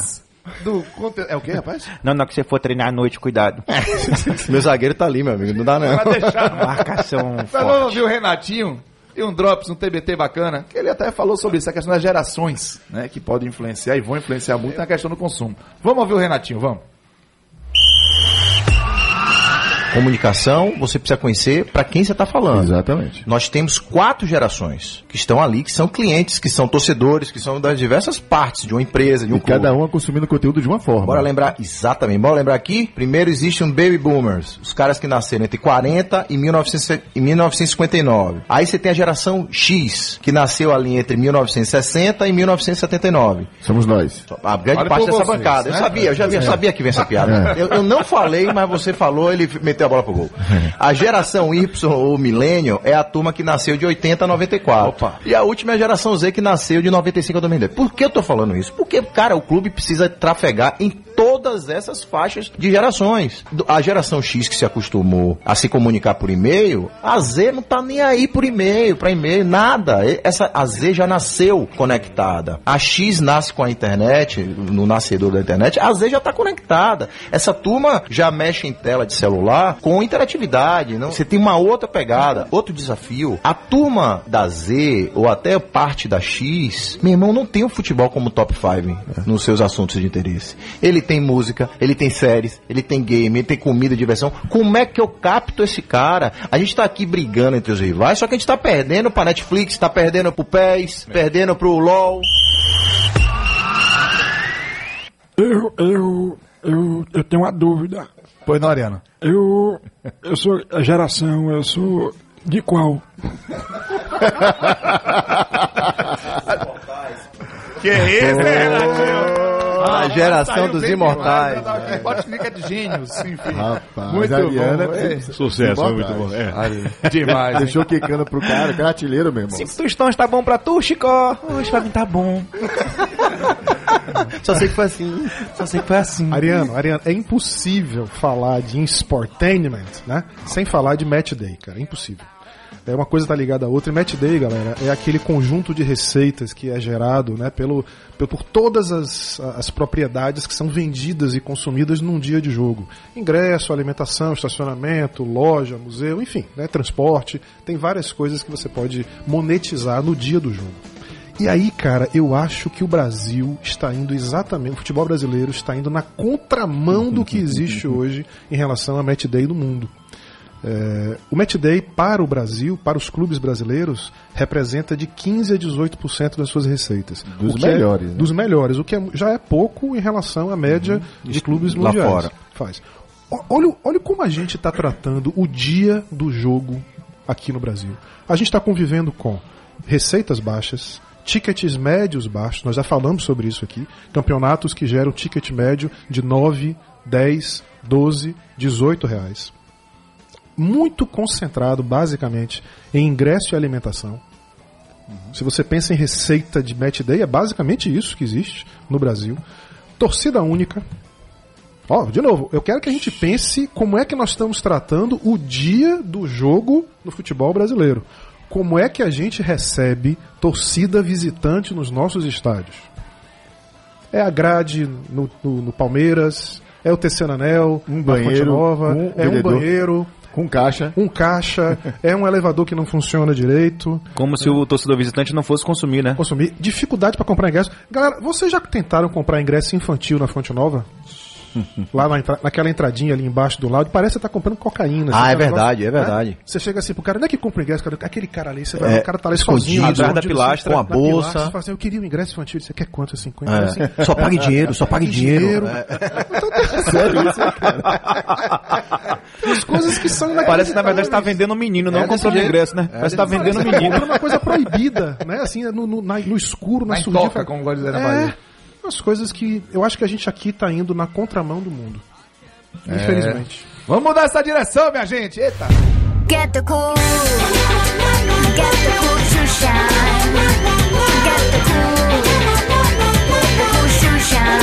do. É o quê, rapaz? Não, na hora que você for treinar à noite, cuidado. [laughs] Meu zagueiro tá ali, meu amigo. Não dá não. Vai deixar. Marcação Você não ouviu o Renatinho? E um Drops, um TBT bacana, que ele até falou sobre isso, a questão das gerações, né? Que podem influenciar e vão influenciar muito na questão do consumo. Vamos ouvir o Renatinho, vamos. Comunicação, você precisa conhecer para quem você está falando. Exatamente. Nós temos quatro gerações que estão ali, que são clientes, que são torcedores, que são das diversas partes de uma empresa, de um E cada clube. uma consumindo conteúdo de uma forma. Bora lembrar, exatamente, bora lembrar aqui, primeiro existe um Baby Boomers, os caras que nasceram entre 40 e 1900 e 1959. Aí você tem a geração X, que nasceu ali entre 1960 e 1979. Somos nós. A grande Olha parte dessa vocês, bancada. Eu né? sabia, eu já vi, eu sabia que vinha essa piada. Eu, eu não falei, mas você falou, ele meteu a bola pro gol. [laughs] A geração Y, ou Millennium, é a turma que nasceu de 80 a 94. E a última é a geração Z, que nasceu de 95 a 2010. Por que eu tô falando isso? Porque, cara, o clube precisa trafegar em todas essas faixas de gerações. A geração X que se acostumou a se comunicar por e-mail, a Z não tá nem aí por e-mail, para e-mail, nada. Essa, a Z já nasceu conectada. A X nasce com a internet, no nascedor da internet, a Z já tá conectada. Essa turma já mexe em tela de celular com interatividade. Não? Você tem uma outra pegada, outro desafio. A turma da Z, ou até parte da X, meu irmão, não tem o futebol como top 5 nos seus assuntos de interesse. Ele tem música, ele tem séries, ele tem game, ele tem comida, diversão. Como é que eu capto esse cara? A gente tá aqui brigando entre os rivais, só que a gente tá perdendo pra Netflix, tá perdendo pro PES, perdendo pro LOL. Eu, eu, Eu, eu tenho uma dúvida. Pois não, Ariano. Eu, eu sou a geração, eu sou de qual? [laughs] Que isso, hein, Renatinho? A geração Saiu dos imortais. Pode explicar de gênios, enfim. Rapaz, Muito Ariana bom. é-. Sucesso, Boa muito bom. É. [laughs] Demais. Deixou quicando pro cara, que é artilheiro, meu irmão. Cinco tostões tá bom pra tu, Chicó? Hoje pra mim tá bom. [laughs] Só sei que foi assim. Só sei que foi assim. Ariano, Ariano, é impossível falar de sportainment, né? Sem falar de match day, cara. É impossível. É uma coisa tá ligada à outra. E match day, galera, é aquele conjunto de receitas que é gerado, né, pelo, pelo- por todas as, as propriedades que são vendidas e consumidas num dia de jogo. Ingresso, alimentação, estacionamento, loja, museu, enfim, né, transporte. Tem várias coisas que você pode monetizar no dia do jogo. E aí, cara, eu acho que o Brasil está indo exatamente, o futebol brasileiro está indo na contramão do que existe [laughs] hoje em relação a match day no mundo. É, o match day para o Brasil, para os clubes brasileiros, representa de 15 a 18% das suas receitas. Dos é- melhores, né? Dos melhores, o que é- já é pouco em relação à média de clubes lá mundiais. fora. Faz. Olha, olha como a gente está tratando o dia do jogo aqui no Brasil. A gente está convivendo com receitas baixas, tickets médios baixos, nós já falamos sobre isso aqui, campeonatos que geram ticket médio de 9, 10, 12, 18 reais. Muito concentrado, basicamente, em ingresso e alimentação. Se você pensa em receita de match day, é basicamente isso que existe no Brasil. Torcida única. Ó, de novo, eu quero que a gente pense como é que nós estamos tratando o dia do jogo no futebol brasileiro. Como é que a gente recebe torcida visitante nos nossos estádios? É a grade no, no- no Palmeiras, é o terceiro anel, Um banheiro, Nova, um é um banheiro, Com caixa. um caixa, é um elevador que não funciona direito. Como se o torcedor visitante não fosse consumir, né? consumir. Dificuldade para comprar ingresso. Galera, vocês já tentaram comprar ingresso infantil na Fonte Nova? [laughs] Lá na entra- naquela entradinha ali embaixo do lado, parece que você tá comprando cocaína. Ah, é tá um verdade, negócio- é verdade. né? Você chega assim pro cara, onde é que compra ingresso? Cara? Aquele cara ali, você vai, É, o cara tá lá escondido, sozinho. atrás da escondido, pilastra, assim, com a bolsa. pilastra, fala assim, eu queria um ingresso infantil. Você quer quanto? 50? É. Assim, Só pague dinheiro, só pague dinheiro. É. Sério isso? tem umas coisas que são Parece que na verdade você tá vendendo um menino, não É comprando jeito. ingresso, né? Parece que tá vendendo um menino. comprando uma coisa proibida, né? Assim, no, no, na- no escuro, na, Na surdina. toca, como gosta de dizer na É, Bahia. umas coisas que eu acho que a gente aqui tá indo na contramão do mundo. É. Infelizmente. Vamos mudar essa direção, minha gente. Eita. Get the cool. Get the cool to shine. Get the cool. The cool to shine.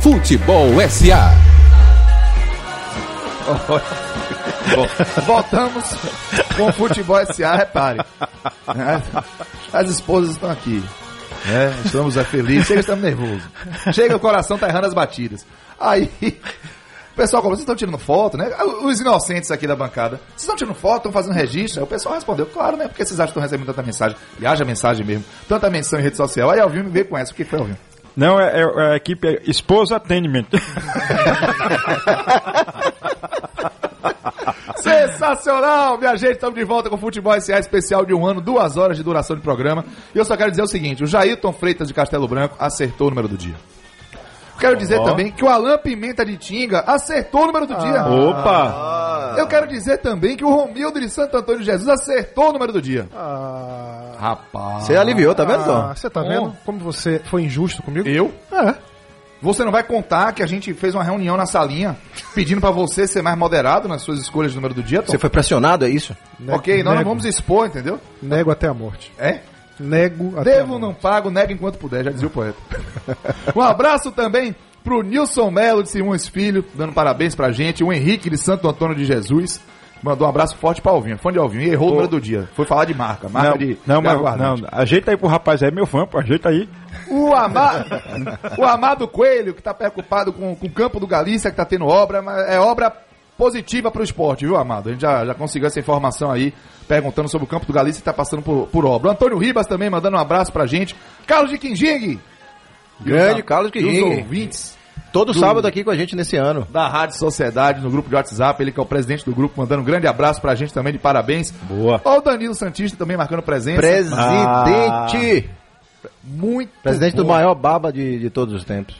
Futebol SA. Voltamos com o Futebol SA, repare. né? As esposas estão aqui. né? Estamos é, felizes, chega, estamos nervosos. Chega, o coração tá errando as batidas. Aí, o pessoal falou, vocês estão tirando foto, né? Os inocentes aqui da bancada, vocês estão tirando foto, estão fazendo registro? Aí o pessoal respondeu, claro, né? Porque vocês acham que estão recebendo tanta mensagem? E haja mensagem mesmo, tanta menção em rede social. Aí Alvinho me veio com essa, o que foi, Alvinho? Não, é, é- é a equipe é Esposa Attainment. [laughs] Sensacional, minha gente. Estamos de volta com o Futebol SA especial de um ano, duas horas de duração de programa. E eu só quero dizer o seguinte: o Jailton Freitas de Castelo Branco acertou o número do dia. Quero dizer também que o Alain Pimenta de Tinga acertou o número do dia. Opa! Eu quero dizer também que o Romildo de Santo Antônio de Jesus acertou o número do dia. Ah, Rapaz. Você aliviou, tá vendo, ah, Tom? você tá vendo como você foi injusto comigo? Eu? É. Você não vai contar que a gente fez uma reunião na salinha pedindo pra você ser mais moderado nas suas escolhas de número do dia, Tom? Você foi pressionado, é isso? Ok, nós não Nego. vamos expor, entendeu? Nego até a morte. É? Nego até a Devo, morte. não pago, nego enquanto puder, já dizia o poeta. um abraço também pro Nilson Melo de Simões Filho, dando parabéns pra gente. O Henrique de Santo Antônio de Jesus. Mandou um abraço forte pra Alvinho, fã de Alvinho. E errou o número do dia. Foi falar de marca, marca Não, de, não, de mas, não, ajeita aí pro rapaz aí, meu fã, pô, ajeita aí. O, ama... [laughs] o Amado Coelho, que tá preocupado com, com o campo do Galícia, que tá tendo obra, mas é obra positiva pro esporte, viu, Amado? A gente já, já conseguiu essa informação aí, perguntando sobre o campo do Galícia que tá passando por, por obra. O Antônio Ribas também mandando um abraço pra gente. Carlos de Quinjing! Grande Carlos E os ouvintes Todo Do- sábado aqui com a gente nesse ano. da Rádio Sociedade no grupo de WhatsApp, ele que é o presidente do grupo, mandando um grande abraço pra gente também de parabéns. Boa. Ó, o Danilo Santista também marcando presença. Presidente! Muito Presidente do bom. maior baba de, de todos os tempos.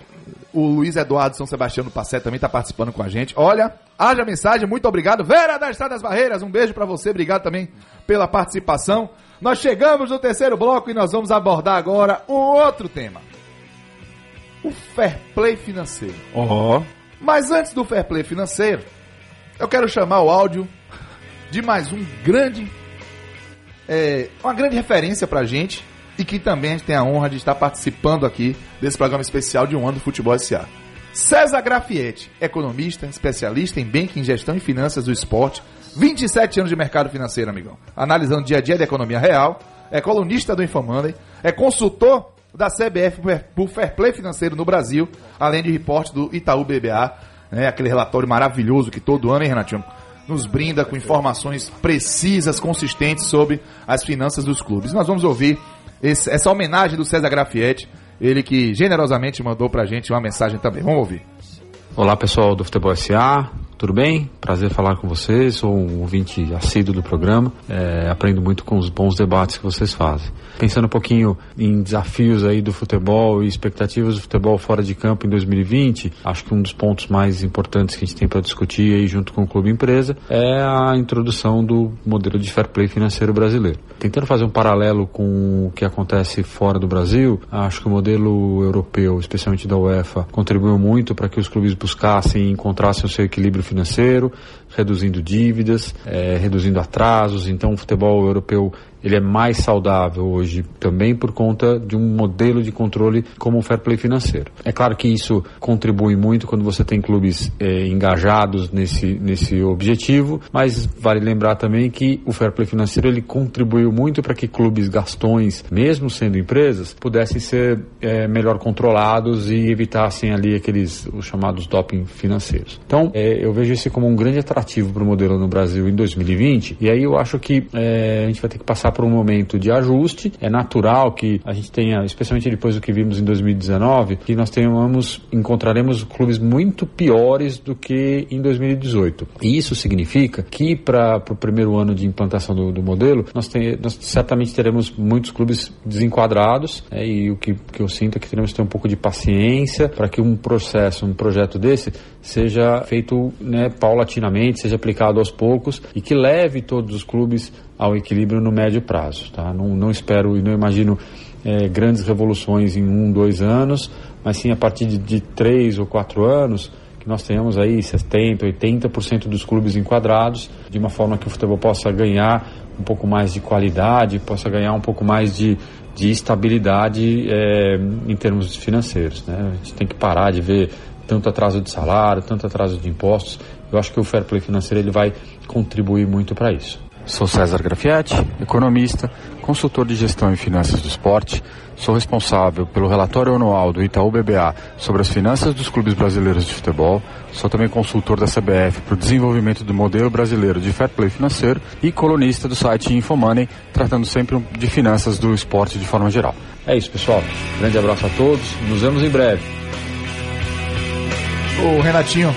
O Luiz Eduardo São Sebastião do Passé também está participando com a gente. Olha, haja mensagem, muito obrigado. Vera da Estrada das Barreiras, um beijo para você, obrigado também pela participação. Nós chegamos no terceiro bloco e nós vamos abordar agora um outro tema. O fair play financeiro. Ó. Mas antes do fair play financeiro, eu quero chamar o áudio de mais um grande, é, uma grande referência pra gente e que também a gente tem a honra de estar participando aqui desse programa especial de um ano do Futebol S.A. César Grafietti, economista, especialista em banking, gestão e finanças do esporte, 27 anos de mercado financeiro, amigão. Analisando o dia a dia da economia real, é colunista do Infomoney, é consultor da CBF por- Fair Play Financeiro no Brasil, além de reporte do Itaú BBA, né, aquele relatório maravilhoso que todo ano, hein, Renatinho? Nos brinda com informações precisas, consistentes sobre as finanças dos clubes. Nós vamos ouvir esse- essa homenagem do César Grafietti, ele que generosamente mandou pra gente uma mensagem também. Vamos ouvir. Olá pessoal do Futebol SA, tudo bem? Prazer falar com vocês, sou um ouvinte assíduo do programa, é, aprendo muito com os bons debates que vocês fazem. Pensando um pouquinho em desafios aí do futebol e expectativas do futebol fora de campo em 2020, acho que um dos pontos mais importantes que a gente tem para discutir aí junto com o Clube Empresa é a introdução do modelo de fair play financeiro brasileiro. Tentando fazer um paralelo com o que acontece fora do Brasil, acho que o modelo europeu, especialmente da UEFA, contribuiu muito para que os clubes buscassem e encontrassem o seu equilíbrio financeiro, reduzindo dívidas, eh, reduzindo atrasos. Então, o futebol europeu ele é mais saudável hoje também por conta de um modelo de controle como o fair play financeiro. É claro que isso contribui muito quando você tem clubes eh, engajados nesse, nesse objetivo, mas vale lembrar também que o fair play financeiro ele contribuiu muito para que clubes gastões, mesmo sendo empresas, pudessem ser eh, melhor controlados e evitassem ali aqueles os chamados doping financeiros. Então, eh, eu vejo esse como um grande atrativo para o modelo no Brasil em 2020 e aí eu acho que eh, a gente vai ter que passar por um momento de ajuste. É natural que a gente tenha, especialmente depois do que vimos em 2019, que nós tenhamos, encontraremos clubes muito piores do que em 2018. E isso significa que para o primeiro ano de implantação do, do modelo, nós, tem, nós certamente teremos muitos clubes desenquadrados é, e o que, que eu sinto é que teremos que ter um pouco de paciência para que um processo, um projeto desse seja feito né, paulatinamente, seja aplicado aos poucos e que leve todos os clubes ao equilíbrio no médio prazo. Tá? Não, não espero e não imagino eh, grandes revoluções em um, dois anos, mas sim a partir de, de três ou quatro anos que nós tenhamos aí 70%, 80% dos clubes enquadrados, de uma forma que o futebol possa ganhar um pouco mais de qualidade, possa ganhar um pouco mais de, de estabilidade eh, em termos financeiros. Né? A gente tem que parar de ver tanto atraso de salário, tanto atraso de impostos. Eu acho que o fair play financeiro ele vai contribuir muito para isso. Sou César Grafietti, economista, consultor de gestão e finanças do esporte. Sou responsável pelo relatório anual do Itaú BBA sobre as finanças dos clubes brasileiros de futebol. Sou também consultor da CBF para o desenvolvimento do modelo brasileiro de fair play financeiro e colunista do site Infomoney, tratando sempre de finanças do esporte de forma geral. É isso, pessoal. Grande abraço a todos. Nos vemos em breve. Ô, Renatinho,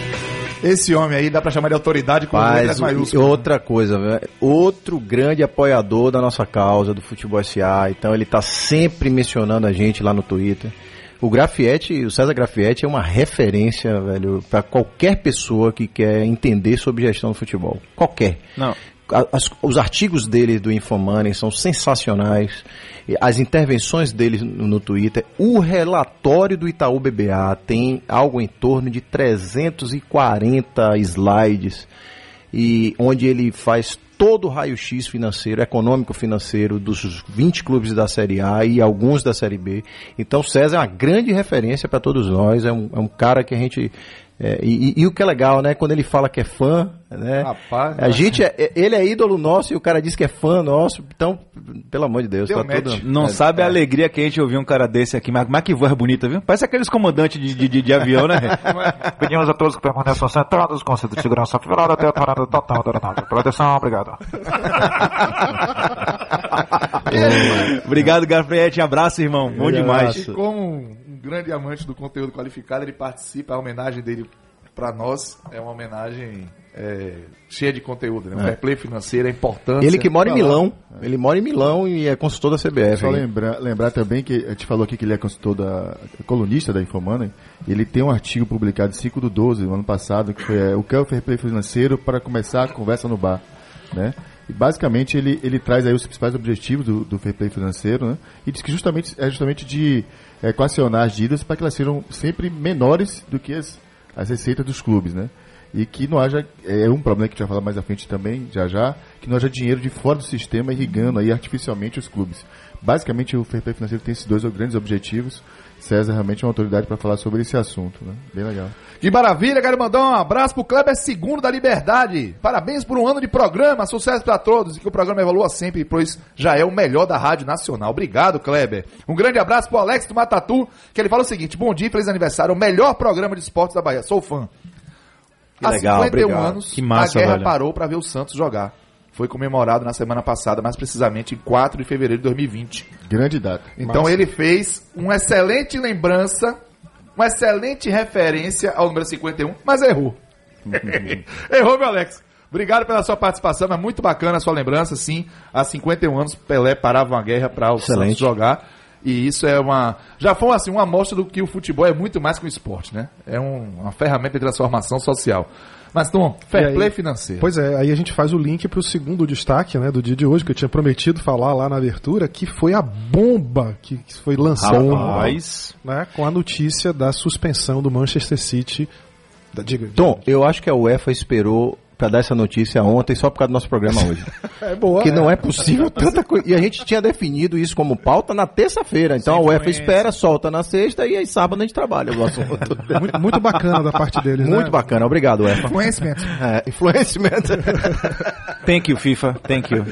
esse homem aí dá pra chamar de autoridade com letras Mas maiúsculas. e outra coisa, velho, outro grande apoiador da nossa causa, do Futebol SA, então ele tá sempre mencionando a gente lá no Twitter. O Grafietti, o César Grafietti é uma referência, velho, para qualquer pessoa que quer entender sobre gestão do futebol. Qualquer. Não. As- os artigos dele do Infomoney são sensacionais. As intervenções dele no, no Twitter. O relatório do Itaú BBA tem algo em torno de 340 slides. E onde ele faz todo o raio-x financeiro, econômico financeiro dos 20 clubes da Série A e alguns da Série B. Então César é uma grande referência para todos nós. É um, é um cara que a gente. é, e, e- e o que é legal, né? Quando ele fala que é fã, né? Rapaz, a gente é, é- ele é ídolo nosso e o cara diz que é fã nosso. Então, pelo amor de Deus, Deu tá match. tudo. Não é, sabe a alegria que a gente ouvir um cara desse aqui. Mas, mas que voz bonita, viu? Parece aqueles comandantes de, de, de- de avião, né? [laughs] Pedimos a todos que permaneçam sentados, com de segurança afilado até a parada total da aeronave. Pela atenção, obrigado. [laughs] Obrigado, Gabriete. Abraço, irmão. Bom demais. E como um grande amante do conteúdo qualificado, ele participa, a homenagem dele pra nós é uma homenagem é, cheia de conteúdo, né? O É. fair play financeiro, a importância. Ele que mora em Falar. Milão. Ele mora em Milão e é consultor da CBF. Só lembrar, lembrar também que a gente falou aqui que ele é consultor da colunista da Infomoney. Ele tem um artigo publicado em 5 do 12, no ano passado, que foi é, o que é o fair play financeiro para começar a conversa no bar, né? E basicamente ele, ele traz aí os principais objetivos do, do fair play financeiro, né? E diz que justamente é justamente de é, equacionar as dívidas para que elas sejam sempre menores do que as, as receitas dos clubes, né? E que não haja, é um problema que a gente vai falar mais à frente também, já já, que não haja dinheiro de fora do sistema irrigando aí artificialmente os clubes. Basicamente o fair play financeiro tem esses dois grandes objetivos. César realmente é uma autoridade para falar sobre esse assunto, né? Bem legal. Que maravilha, quero mandar um abraço pro Kleber Segundo da Liberdade. Parabéns por um ano de programa, sucesso pra todos e que o programa evolua sempre, pois já é o melhor da Rádio Nacional. Obrigado, Kleber. Um grande abraço pro Alex do Matatu, que ele fala o seguinte: bom dia, feliz aniversário, o melhor programa de esportes da Bahia. Sou fã. Que Há legal, 51 obrigado. anos, Que massa, a guerra velho. parou pra ver o Santos jogar. Foi comemorado na semana passada, mais precisamente em 4 de fevereiro de 2020. Grande data. Então Massa. ele fez uma excelente lembrança, uma excelente referência ao número 51, mas errou. [laughs] errou, meu Alex. Obrigado pela sua participação, é muito bacana a sua lembrança, sim. Há 51 anos, Pelé parava uma guerra para o Santos jogar. E isso é uma. Já foi assim, uma amostra do que o futebol é muito mais que um esporte, né? É um- uma ferramenta de transformação social. Mas, Tom, fair aí- play financeiro. Pois é, aí a gente faz o link para o segundo destaque né, do dia de hoje, que eu tinha prometido falar lá na abertura, que foi a bomba que, que foi lançada Rapaz. né, com a notícia da suspensão do Manchester City. Da, diga, Tom, eu acho que a UEFA esperou pra dar essa notícia ontem só por causa do nosso programa hoje. [laughs] é boa. Porque não é possível [laughs] tanta coisa. E a gente tinha definido isso como pauta na terça-feira. Então a UEFA espera, solta na sexta e aí sábado a gente trabalha o assunto. [laughs] Muito, muito bacana da parte deles, né? Muito bacana, obrigado, UEFA. Influencimento. É, influenciamento. Thank you, FIFA. Thank you.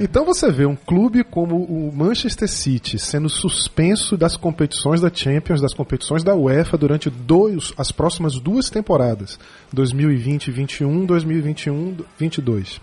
Então você vê um clube como o Manchester City sendo suspenso das competições da Champions, das competições da UEFA durante dois, as próximas duas temporadas, 2020-21, 2021-22.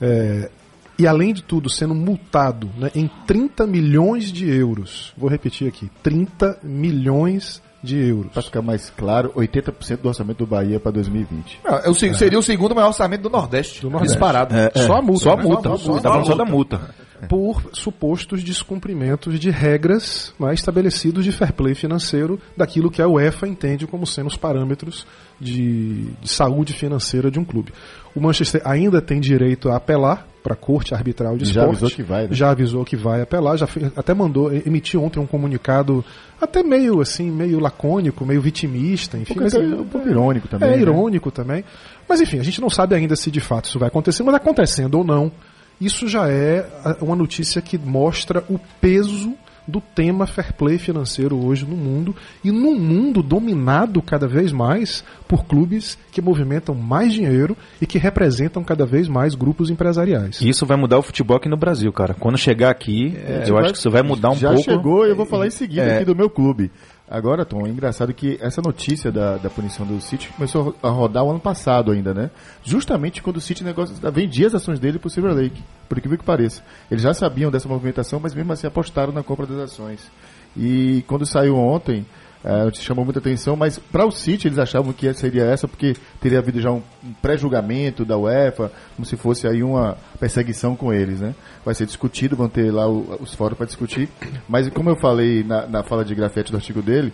É, e além de tudo, sendo multado né, em 30 milhões de euros. Vou repetir aqui: 30 milhões de euros. Para ficar mais claro, 80% do orçamento do Bahia para 2020. Não, é o se- Seria o segundo maior orçamento do Nordeste. Do Nordeste. Disparado. É, é. Só a multa, Só a né? multa. Só a multa. Tá falando só da multa. Por supostos descumprimentos de regras né, estabelecidos de fair play financeiro daquilo que a UEFA entende como sendo os parâmetros de, de saúde financeira de um clube. O Manchester ainda tem direito a apelar para a Corte Arbitral de Já Esporte. avisou que vai, né? Já avisou que vai apelar, já até mandou, emitiu ontem um comunicado até meio assim, meio lacônico, meio vitimista, enfim. mas, até- um pouco irônico também, É né? irônico também. Mas enfim, a gente não sabe ainda se de fato isso vai acontecer, mas acontecendo ou não, isso já é uma notícia que mostra o peso do tema fair play financeiro hoje no mundo e num mundo dominado cada vez mais por clubes que movimentam mais dinheiro e que representam cada vez mais grupos empresariais. E isso vai mudar o futebol aqui no Brasil, cara. Quando chegar aqui, eu acho que isso vai mudar um já pouco. chegou e eu vou falar em seguida É. aqui do meu clube. Agora, Tom, é engraçado que essa notícia da, da punição do City começou a rodar o ano passado ainda, né? Justamente quando o City negocia, vendia as ações dele pro Silver Lake, por incrível que pareça. Eles já sabiam dessa movimentação, mas mesmo assim apostaram na compra das ações. E quando saiu ontem, eh, chamou muita atenção, mas para o City eles achavam que seria essa, porque teria havido já um um pré-julgamento da UEFA, como se fosse aí uma perseguição com eles, né? Vai ser discutido, vão ter lá o- os fóruns para discutir. Mas como eu falei na, na fala de grafete do artigo dele,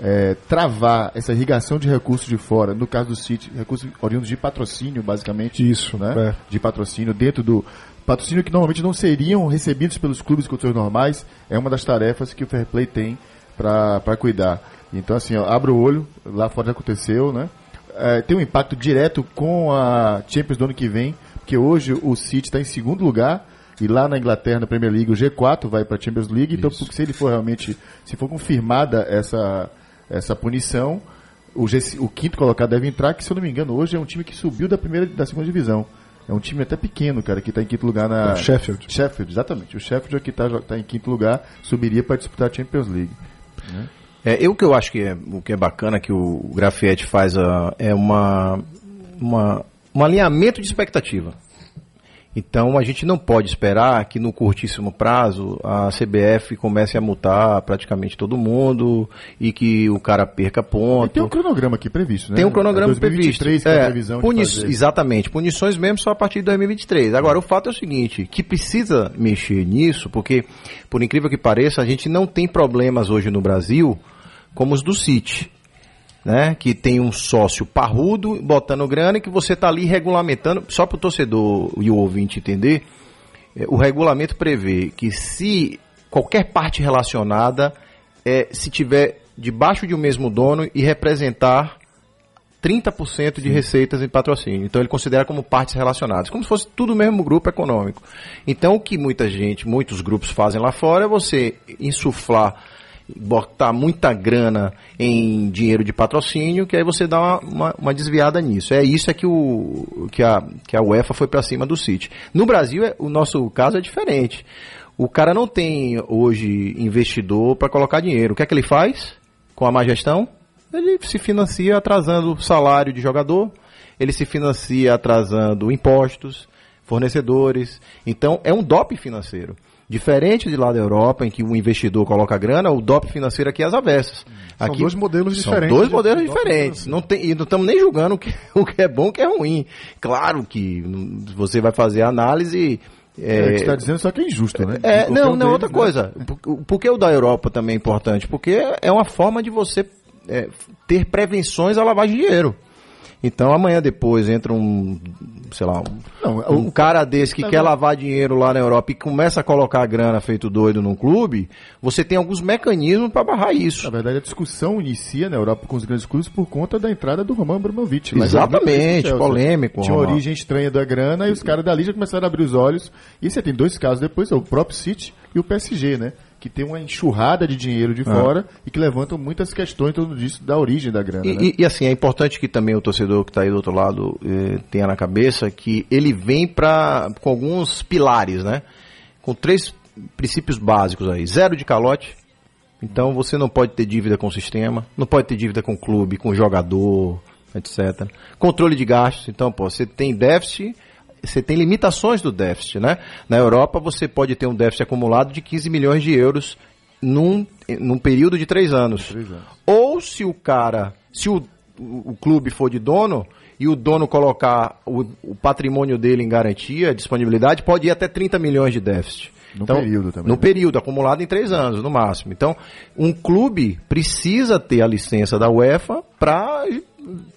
eh, travar essa irrigação de recursos de fora, no caso do City, recursos oriundos de patrocínio, basicamente. Isso, né? é. De patrocínio dentro do patrocínio que normalmente não seriam recebidos pelos clubes seus normais, é uma das tarefas que o Fair Play tem para cuidar. Então, assim, ó, abra o olho, lá fora já aconteceu, né? É, tem um impacto direto com a Champions do ano que vem, porque hoje o City está em segundo lugar e lá na Inglaterra, na Premier League, o G4 vai para a Champions League. Então, porque se ele for realmente, se for confirmada essa, essa punição, o, G- o quinto colocado deve entrar, que se eu não me engano, hoje é um time que subiu da primeira da segunda divisão. É um time até pequeno, cara, que está em quinto lugar na. O Sheffield. Sheffield, exatamente. O Sheffield é que está tá em quinto lugar, subiria para disputar a Champions League. Né? É, eu que eu acho que é, o que é bacana que o Grafete faz ah, é uma, uma, um alinhamento de expectativa. Então a gente não pode esperar que no curtíssimo prazo a CBF comece a multar praticamente todo mundo e que o cara perca ponto. E tem um cronograma aqui previsto, né? Tem um cronograma 2023 previsto. que é a É, previsão de puni-. Exatamente. Punições mesmo só a partir de 2023. Agora, o fato é o seguinte, que precisa mexer nisso, porque, por incrível que pareça, a gente não tem problemas hoje no Brasil como os do City. Né, que tem um sócio parrudo botando grana e que você está ali regulamentando, só para o torcedor e o ouvinte entender, eh, o regulamento prevê que se qualquer parte relacionada, eh, se tiver debaixo de um mesmo dono e representar 30% de receitas em patrocínio. Então ele considera como partes relacionadas, como se fosse tudo o mesmo grupo econômico. Então o que muita gente, muitos grupos fazem lá fora é você insuflar, botar muita grana em dinheiro de patrocínio, que aí você dá uma, uma- uma desviada nisso. É isso é que, o, que, a, que a UEFA foi para cima do City. No Brasil, é- o nosso caso é diferente. O cara não tem hoje investidor para colocar dinheiro. O que é que ele faz com a má gestão? Ele se financia atrasando o salário de jogador, ele se financia atrasando impostos, fornecedores. Então é um DOP financeiro. Diferente de lá da Europa, em que o investidor coloca grana, o DOP financeiro aqui é as avessas. São Aqui, dois modelos são diferentes dois de- modelos diferentes. Não tem, e não estamos nem julgando o que, [laughs] o que é bom e o que é ruim. Claro que você vai fazer a análise. É, a gente está dizendo só que é injusto, né? É, não, não, deles, outra né? coisa. Por, por que o da Europa também é importante? Porque é uma forma de você é, ter prevenções à lavagem de dinheiro. Então amanhã depois entra um, sei lá, um, Não, um cara desse que Não, quer não. lavar dinheiro lá na Europa e começa a colocar grana feito doido num clube, você tem alguns mecanismos para barrar isso. Na verdade, a discussão inicia na Europa com os grandes clubes por conta da entrada do Roman Abramovich. Exatamente, 2013, Chelsea. polêmico, Tinha uma origem estranha da grana e os caras dali já começaram a abrir os olhos. E você tem dois casos depois, é o próprio City e o PSG, né? Que tem uma enxurrada de dinheiro de Ah. fora e que levantam muitas questões em torno disso da origem da grana. E, né? e- e, assim, é importante que também o torcedor que está aí do outro lado eh, tenha na cabeça que ele vem pra, com alguns pilares, né? Com três princípios básicos aí. Zero de calote. Então você não pode ter dívida com o sistema, não pode ter dívida com o clube, com o jogador, etc. Controle de gastos. Então, pô, você tem déficit, você tem limitações do déficit, né? Na Europa você pode ter um déficit acumulado de 15 milhões de euros num, num período de três anos. Ou se o cara, se o, o, o clube for de dono e o dono colocar o, o patrimônio dele em garantia, disponibilidade, pode ir até 30 milhões de déficit. No período também, No né? período, acumulado em três anos, no máximo. Então, um clube precisa ter a licença da UEFA para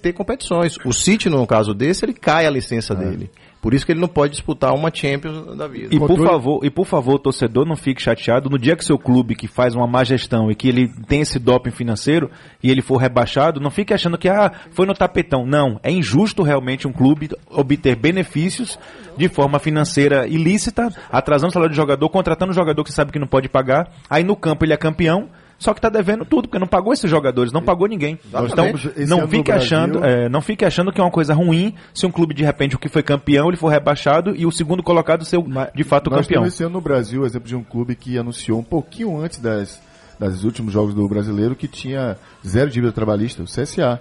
ter competições. O City, no caso desse, ele cai a licença É. dele. Por isso que ele não pode disputar uma Champions da vida. E por favor, e por favor, torcedor, não fique chateado no dia que seu clube que faz uma má gestão e que ele tem esse doping financeiro e ele for rebaixado, não fique achando que ah, foi no tapetão. Não, é injusto realmente um clube obter benefícios de forma financeira ilícita, atrasando o salário do jogador, contratando um jogador que sabe que não pode pagar, aí no campo ele é campeão. Só que tá devendo tudo, porque não pagou esses jogadores, não pagou ninguém. Nós Então, esse não fique achando, é, não fique achando que é uma coisa ruim se um clube de repente o que foi campeão ele for rebaixado e o segundo colocado ser de fato Nós campeão. temos esse ano no Brasil o exemplo de um clube que anunciou um pouquinho antes das, das últimos jogos do brasileiro que tinha zero dívida trabalhista, o CSA.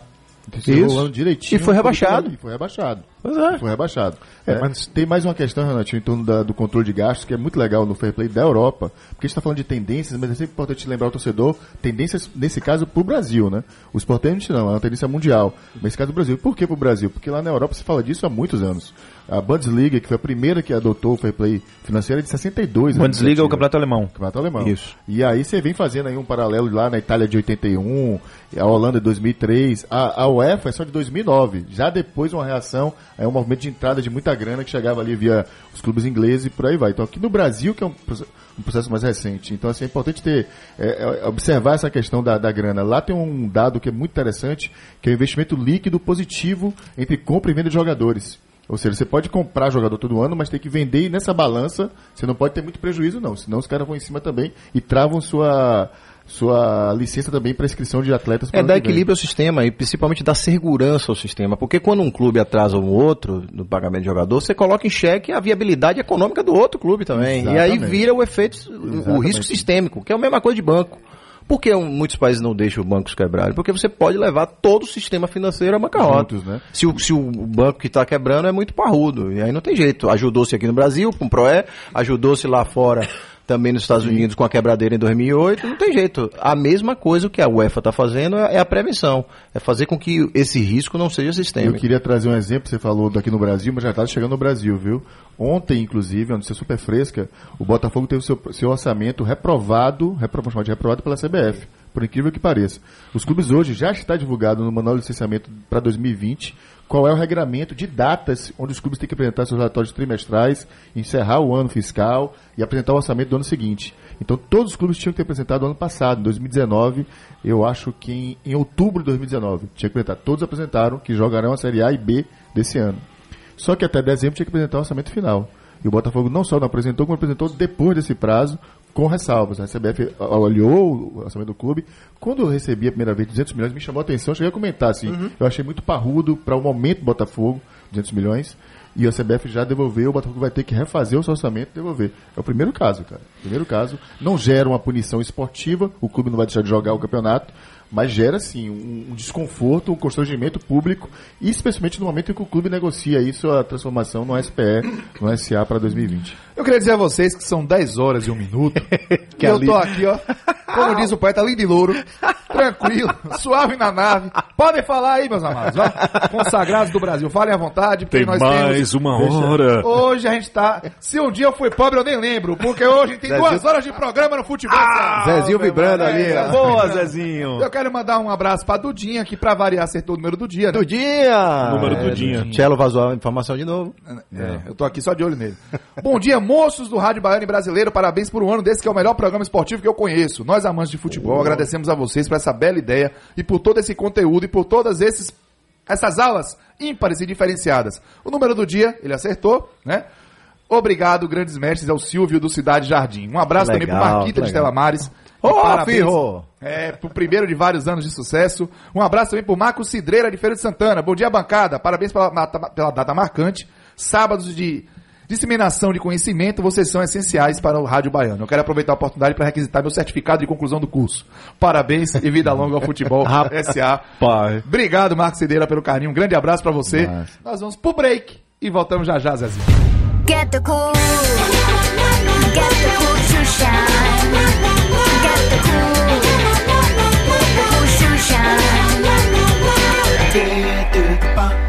Encerrou Isso. o ano direitinho. E foi rebaixado. E foi rebaixado. Pois é. Foi rebaixado. É, É, mas- Tem mais uma questão, Renatinho, em torno da- do controle de gastos, que é muito legal no Fair Play da Europa, porque a gente está falando de tendências, mas é sempre importante lembrar ao torcedor, tendências, nesse caso, para o Brasil, né? O Sportente não, é uma tendência mundial. Nesse caso, o Brasil. Por que para o Brasil? Porque lá na Europa se fala disso há muitos anos. A Bundesliga, que foi a primeira que adotou o Fair Play financeiro, é de 62. a Bundesliga é o campeonato alemão. Campeonato alemão. Isso. E aí você vem fazendo aí um paralelo lá na Itália de 81, a Holanda de 2003, a, a UEFA é só de 2009. Já depois uma reação, é um movimento de entrada de muita grana que chegava ali via os clubes ingleses e por aí vai. Então aqui no Brasil que é um, um processo mais recente. Então assim, é importante ter, é, é, observar essa questão da, da grana. Lá tem um dado que é muito interessante, que é o investimento líquido positivo entre compra e venda de jogadores. Ou seja, você pode comprar jogador todo ano, mas tem que vender e nessa balança você não pode ter muito prejuízo não, senão os caras vão em cima também e travam sua sua licença também para inscrição de atletas. para É dar equilíbrio ao sistema e principalmente dar segurança ao sistema. Porque quando um clube atrasa um outro no pagamento de jogador, você coloca em xeque a viabilidade econômica do outro clube também. E aí Exatamente. vira o efeito, o Exatamente. risco sistêmico, que é a mesma coisa de banco. Por que muitos países não deixam os bancos quebrarem? Porque você pode levar todo o sistema financeiro à bancarrota. Né? Se, o, se o banco que está quebrando é muito parrudo, e aí não tem jeito. Ajudou-se aqui no Brasil com o PROE, ajudou-se lá fora também nos Estados Unidos com a quebradeira em 2008, não tem jeito. A mesma coisa que a UEFA está fazendo é é a prevenção, é fazer com que esse risco não seja Eu sistêmico. queria trazer um exemplo, você falou daqui no Brasil, mas já está chegando no Brasil, viu? Ontem, inclusive, onde você super fresca, o Botafogo teve seu, seu orçamento reprovado, repro- vamos chamar de reprovado pela CBF, por incrível que pareça. Os clubes hoje já está divulgado no manual de licenciamento para 2020 qual é o regramento de datas onde os clubes têm que apresentar seus relatórios trimestrais, encerrar o ano fiscal e apresentar o orçamento do ano seguinte. Então todos os clubes tinham que ter apresentado ano passado, em 2019, eu acho que em, em outubro de 2019, tinha que apresentar. Todos apresentaram que jogarão a Série A e B desse ano. Só que até dezembro tinha que apresentar o orçamento final. E o Botafogo não só não apresentou, como apresentou depois desse prazo, com ressalvas. A CBF olhou o orçamento do clube. Quando eu recebi a primeira vez 200 milhões, me chamou a atenção. Eu cheguei a comentar assim. Eu achei muito parrudo para o momento do Botafogo, 200 milhões. E a CBF já devolveu, o Botafogo vai ter que refazer o seu orçamento e devolver. É o primeiro caso, cara. Primeiro caso. Não gera uma punição esportiva, o clube não vai deixar de jogar o campeonato, mas gera sim um, um desconforto, um constrangimento público, e especialmente no momento em que o clube negocia isso, a transformação no SPE, no SA para 2020. Eu queria dizer a vocês que são 10 horas e um minuto. [laughs] Que e eu ali- tô aqui, ó. Como diz o poeta, lindo e louro, tranquilo, suave na nave. Podem falar aí, meus amados. Vai. Consagrados do Brasil, falem à vontade. Porque Tem nós mais temos... uma hora. Hoje a gente tá. Se um dia eu fui pobre, eu nem lembro. Porque hoje tem Zezinho- duas horas de programa no futebol. Zezinho vibrando ali, ó. Boa, Zezinho. Eu quero mandar um abraço pra Dudinha, que pra variar acertou o número do dia. Né? Dudinha! Número É, Dudinha. Tchelo vazou a informação de novo. É, eu tô aqui só de olho nele. Bom dia, moços do Rádio Baiano e Brasileiro. Parabéns por um ano desse que é o melhor programa esportivo que eu conheço. Nós, amantes de futebol, agradecemos a vocês por essa bela ideia e por todo esse conteúdo e por todas esses, essas aulas ímpares e diferenciadas. O número do dia, ele acertou, né? Obrigado, grandes mestres, ao Silvio do Cidade Jardim. Um abraço também pro Legal, Marquita de legal. Stella Mares. Ô, parabéns- Firro! É, pro primeiro de vários anos de sucesso. Um abraço também pro Marcos Cidreira de Feira de Santana. Bom dia, bancada. Parabéns pela, mata- pela data marcante. Sábados de disseminação de conhecimento, vocês são essenciais para o Rádio Baiano. Eu quero aproveitar a oportunidade para requisitar meu certificado de conclusão do curso. Parabéns e vida [laughs] longa ao futebol SA. Pai. Obrigado, Marcos Cidreira, pelo carinho. Um grande abraço para você. Nós vamos pro break e voltamos já já, Zezinho. Get the cool. Get the cool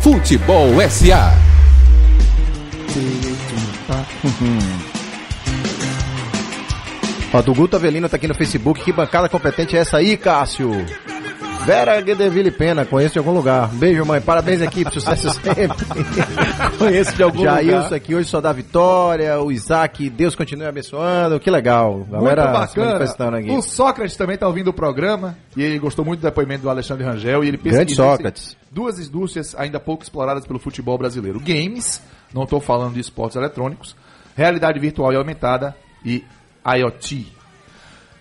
Futebol SA. Ó, do Guto Avelino tá aqui no Facebook. Que bancada competente é essa aí, Cássio? Vera Guedeville Pena, conheço de algum lugar. Beijo, mãe. Parabéns, equipe. Sucesso sempre. [laughs] Conheço de algum Jailson lugar. aqui hoje só dá vitória. O Isaac, Deus continue abençoando. Que legal. Galera muito se manifestando bacana. aqui. O Sócrates também está ouvindo o programa e ele gostou muito do depoimento do Alexandre Rangel e ele Grande pesquisou Sócrates. duas indústrias ainda pouco exploradas pelo futebol brasileiro: games, não estou falando de esportes eletrônicos, realidade virtual e aumentada e IoT.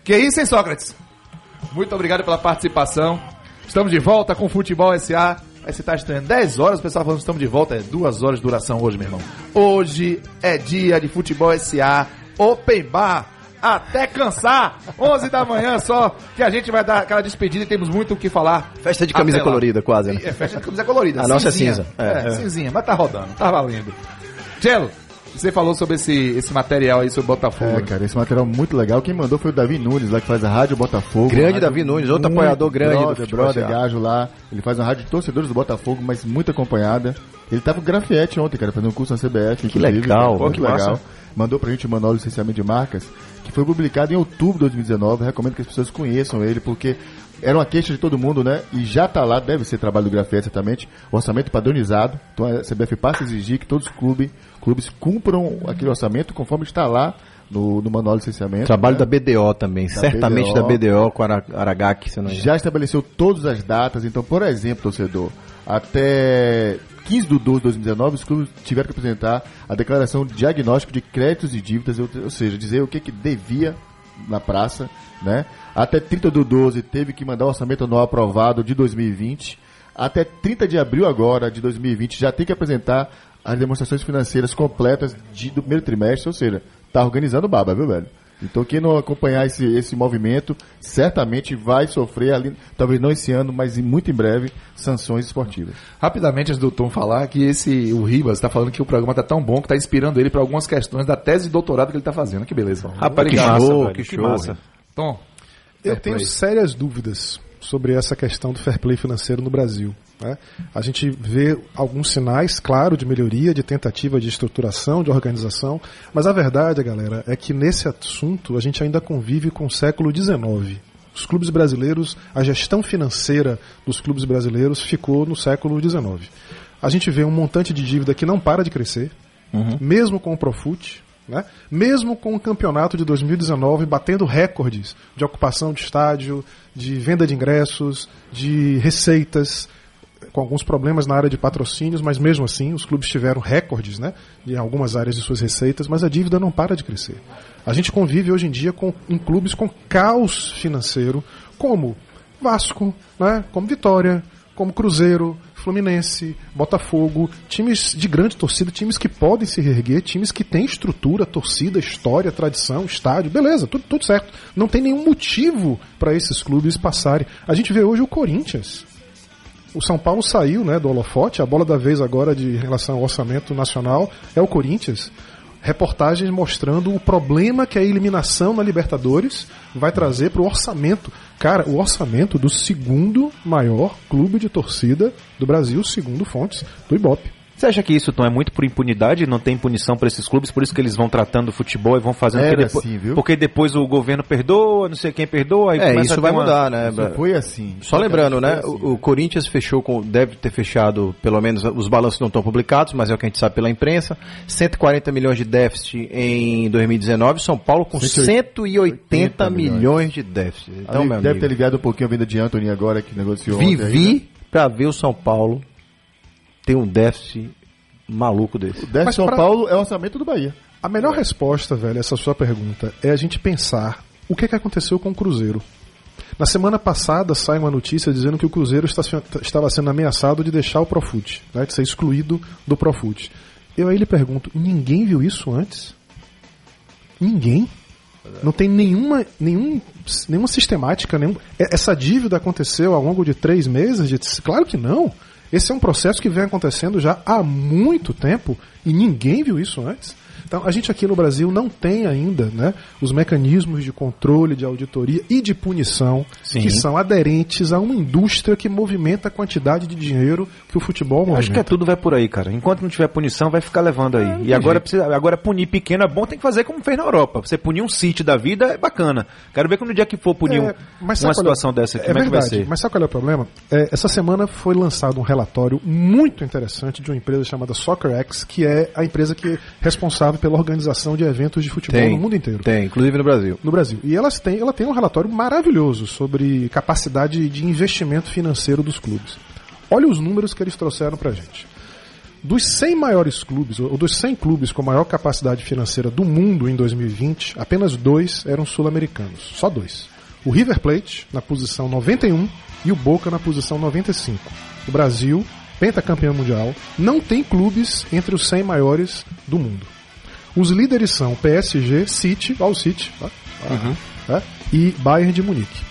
Que isso, hein, Sócrates? Muito obrigado pela participação. Estamos de volta com Futebol SA. Aí você tá estranhando 10 horas, o pessoal falando que estamos de volta, é duas horas de duração hoje, meu irmão. Hoje é dia de Futebol SA, Open Bar, até cansar, 11 da manhã só, que a gente vai dar aquela despedida e temos muito o que falar. Festa de camisa colorida, quase. Né? É, festa de camisa colorida. A nossa é cinzinha. cinza. É, É. cinzinha, mas tá rodando, tá valendo. Tchelo, você falou sobre esse, esse material aí sobre Botafogo. É, né? cara, esse material muito legal. Quem mandou foi o Davi Nunes, lá que faz a Rádio Botafogo. Grande Davi Nunes, outro apoiador grande do brother, futebol brother, gajo lá. Ele faz uma rádio de torcedores do Botafogo, mas muito acompanhada. Ele tava com grafiete ontem, cara, fazendo um curso na CBF. Que legal, cara, pô, muito que legal. massa. Mandou pra gente o manual de licenciamento de marcas, que foi publicado em outubro de 2019. Recomendo que as pessoas conheçam ele, porque era uma queixa de todo mundo, né? E já tá lá, deve ser trabalho do Grafete, certamente, orçamento padronizado. Então a CBF passa a exigir que todos os clubes, clubes cumpram aquele orçamento conforme está lá no, no manual de licenciamento. Trabalho né? da BDO também. Certamente da BDO com Ara- Aragaki, se não. Já estabeleceu todas as datas. Então, por exemplo, torcedor, até 15 de 12 de 2019, os clubes tiveram que apresentar a declaração de diagnóstico de créditos e dívidas, ou, seja, dizer o que, que devia na praça, né? Até 30 do 12 teve que mandar o orçamento anual aprovado de 2020. Até 30 de abril agora de 2020 já tem que apresentar as demonstrações financeiras completas de- do primeiro trimestre, ou seja, tá organizando baba, viu, velho? Então quem não acompanhar esse, esse movimento, certamente vai sofrer ali, talvez não esse ano, mas muito em breve, sanções esportivas. Rapidamente, antes do Tom falar, que esse, o Ribas está falando que o programa tá tão bom que tá inspirando ele para algumas questões da tese de doutorado que ele tá fazendo. Que beleza. Rapaz, que massa, show, que que show. massa. Tom, Eu fair tenho sérias dúvidas sobre essa questão do fair play financeiro no Brasil. né? A gente vê alguns sinais, claro, de melhoria, de tentativa de estruturação, de organização, mas a verdade, galera, é que nesse assunto a gente ainda convive com o século XIX. Os clubes brasileiros, a gestão financeira dos clubes brasileiros ficou no século XIX. A gente vê um montante de dívida que não para de crescer, mesmo com o Profut, né? mesmo com o campeonato de 2019 batendo recordes de ocupação de estádio, de venda de ingressos, de receitas, com alguns problemas na área de patrocínios, mas mesmo assim os clubes tiveram recordes né, em algumas áreas de suas receitas, mas a dívida não para de crescer. A gente convive hoje em dia com, em clubes com caos financeiro, como Vasco, né, como Vitória, como Cruzeiro, Fluminense, Botafogo, times de grande torcida, times que podem se reerguer, times que têm estrutura, torcida, história, tradição, estádio, beleza, tudo, tudo certo. Não tem nenhum motivo para esses clubes passarem. A gente vê hoje o Corinthians. O São Paulo saiu né, do holofote, a bola da vez agora de relação ao orçamento nacional é o Corinthians. Reportagens mostrando o problema que a eliminação na Libertadores vai trazer para o orçamento. Cara, o orçamento do segundo maior clube de torcida do Brasil, segundo fontes do Ibope. Você acha que isso, Tom, é muito por impunidade? Não tem punição para esses clubes, por isso que eles vão tratando o futebol e vão fazendo... Era porque, depois, assim, viu? porque depois o governo perdoa, não sei quem perdoa, aí É, isso vai uma- mudar, né? Isso foi assim. Só lembrando, né? O, o Corinthians fechou com. Deve ter fechado, pelo menos os balanços não estão publicados, mas é o que a gente sabe pela imprensa. 140 milhões de déficit em 2019. São Paulo com 180 milhões de déficit. Então, Ali meu deve amigo, ter ligado um pouquinho a venda de Anthony agora que negociou aí, né? vivi pra ver o São Paulo ter um déficit maluco desse. O déficit Mas São pra- Paulo é o orçamento do Bahia. A melhor resposta, velho, a essa sua pergunta é a gente pensar o que, que aconteceu com o Cruzeiro. Na semana passada sai uma notícia dizendo que o Cruzeiro está estava sendo ameaçado de deixar o Profut, né, de ser excluído do Profut. Eu aí lhe pergunto, ninguém viu isso antes? Ninguém? Não tem nenhuma, nenhum, nenhuma sistemática. Nenhum... Essa dívida aconteceu ao longo de três meses? De... Claro que não. Esse é um processo que vem acontecendo já há muito tempo e ninguém viu isso antes. Então, a gente aqui no Brasil não tem ainda né, os mecanismos de controle, de auditoria e de punição Sim. que são aderentes a uma indústria que movimenta a quantidade de dinheiro que o futebol movimenta. Acho que é tudo vai por aí, cara. Enquanto não tiver punição, vai ficar levando aí. e agora, precisa, agora punir pequeno é bom, tem que fazer como fez na Europa. Você punir um City da vida é bacana. Quero ver quando o dia que for punir um- É, mas uma é- situação dessa aqui, é como é que vai verdade, ser? Mas sabe qual é o problema? É, essa semana foi lançado um relatório muito interessante de uma empresa chamada SoccerX, que é a empresa que é responsável pela organização de eventos de futebol Tem, no mundo inteiro. Tem, inclusive no Brasil. No Brasil. E elas têm, ela tem um relatório maravilhoso sobre capacidade de investimento financeiro dos clubes. Olha os números que eles trouxeram pra gente. Dos 100 maiores clubes, ou dos 100 clubes com maior capacidade financeira do mundo em 2020, apenas dois eram sul-americanos. Só dois. O River Plate, na posição 91, e o Boca na posição 95. O Brasil, pentacampeão mundial, não tem clubes entre os 100 maiores do mundo. Os líderes são PSG, City, ó o City, ó, ó, tá? e Bayern de Munique.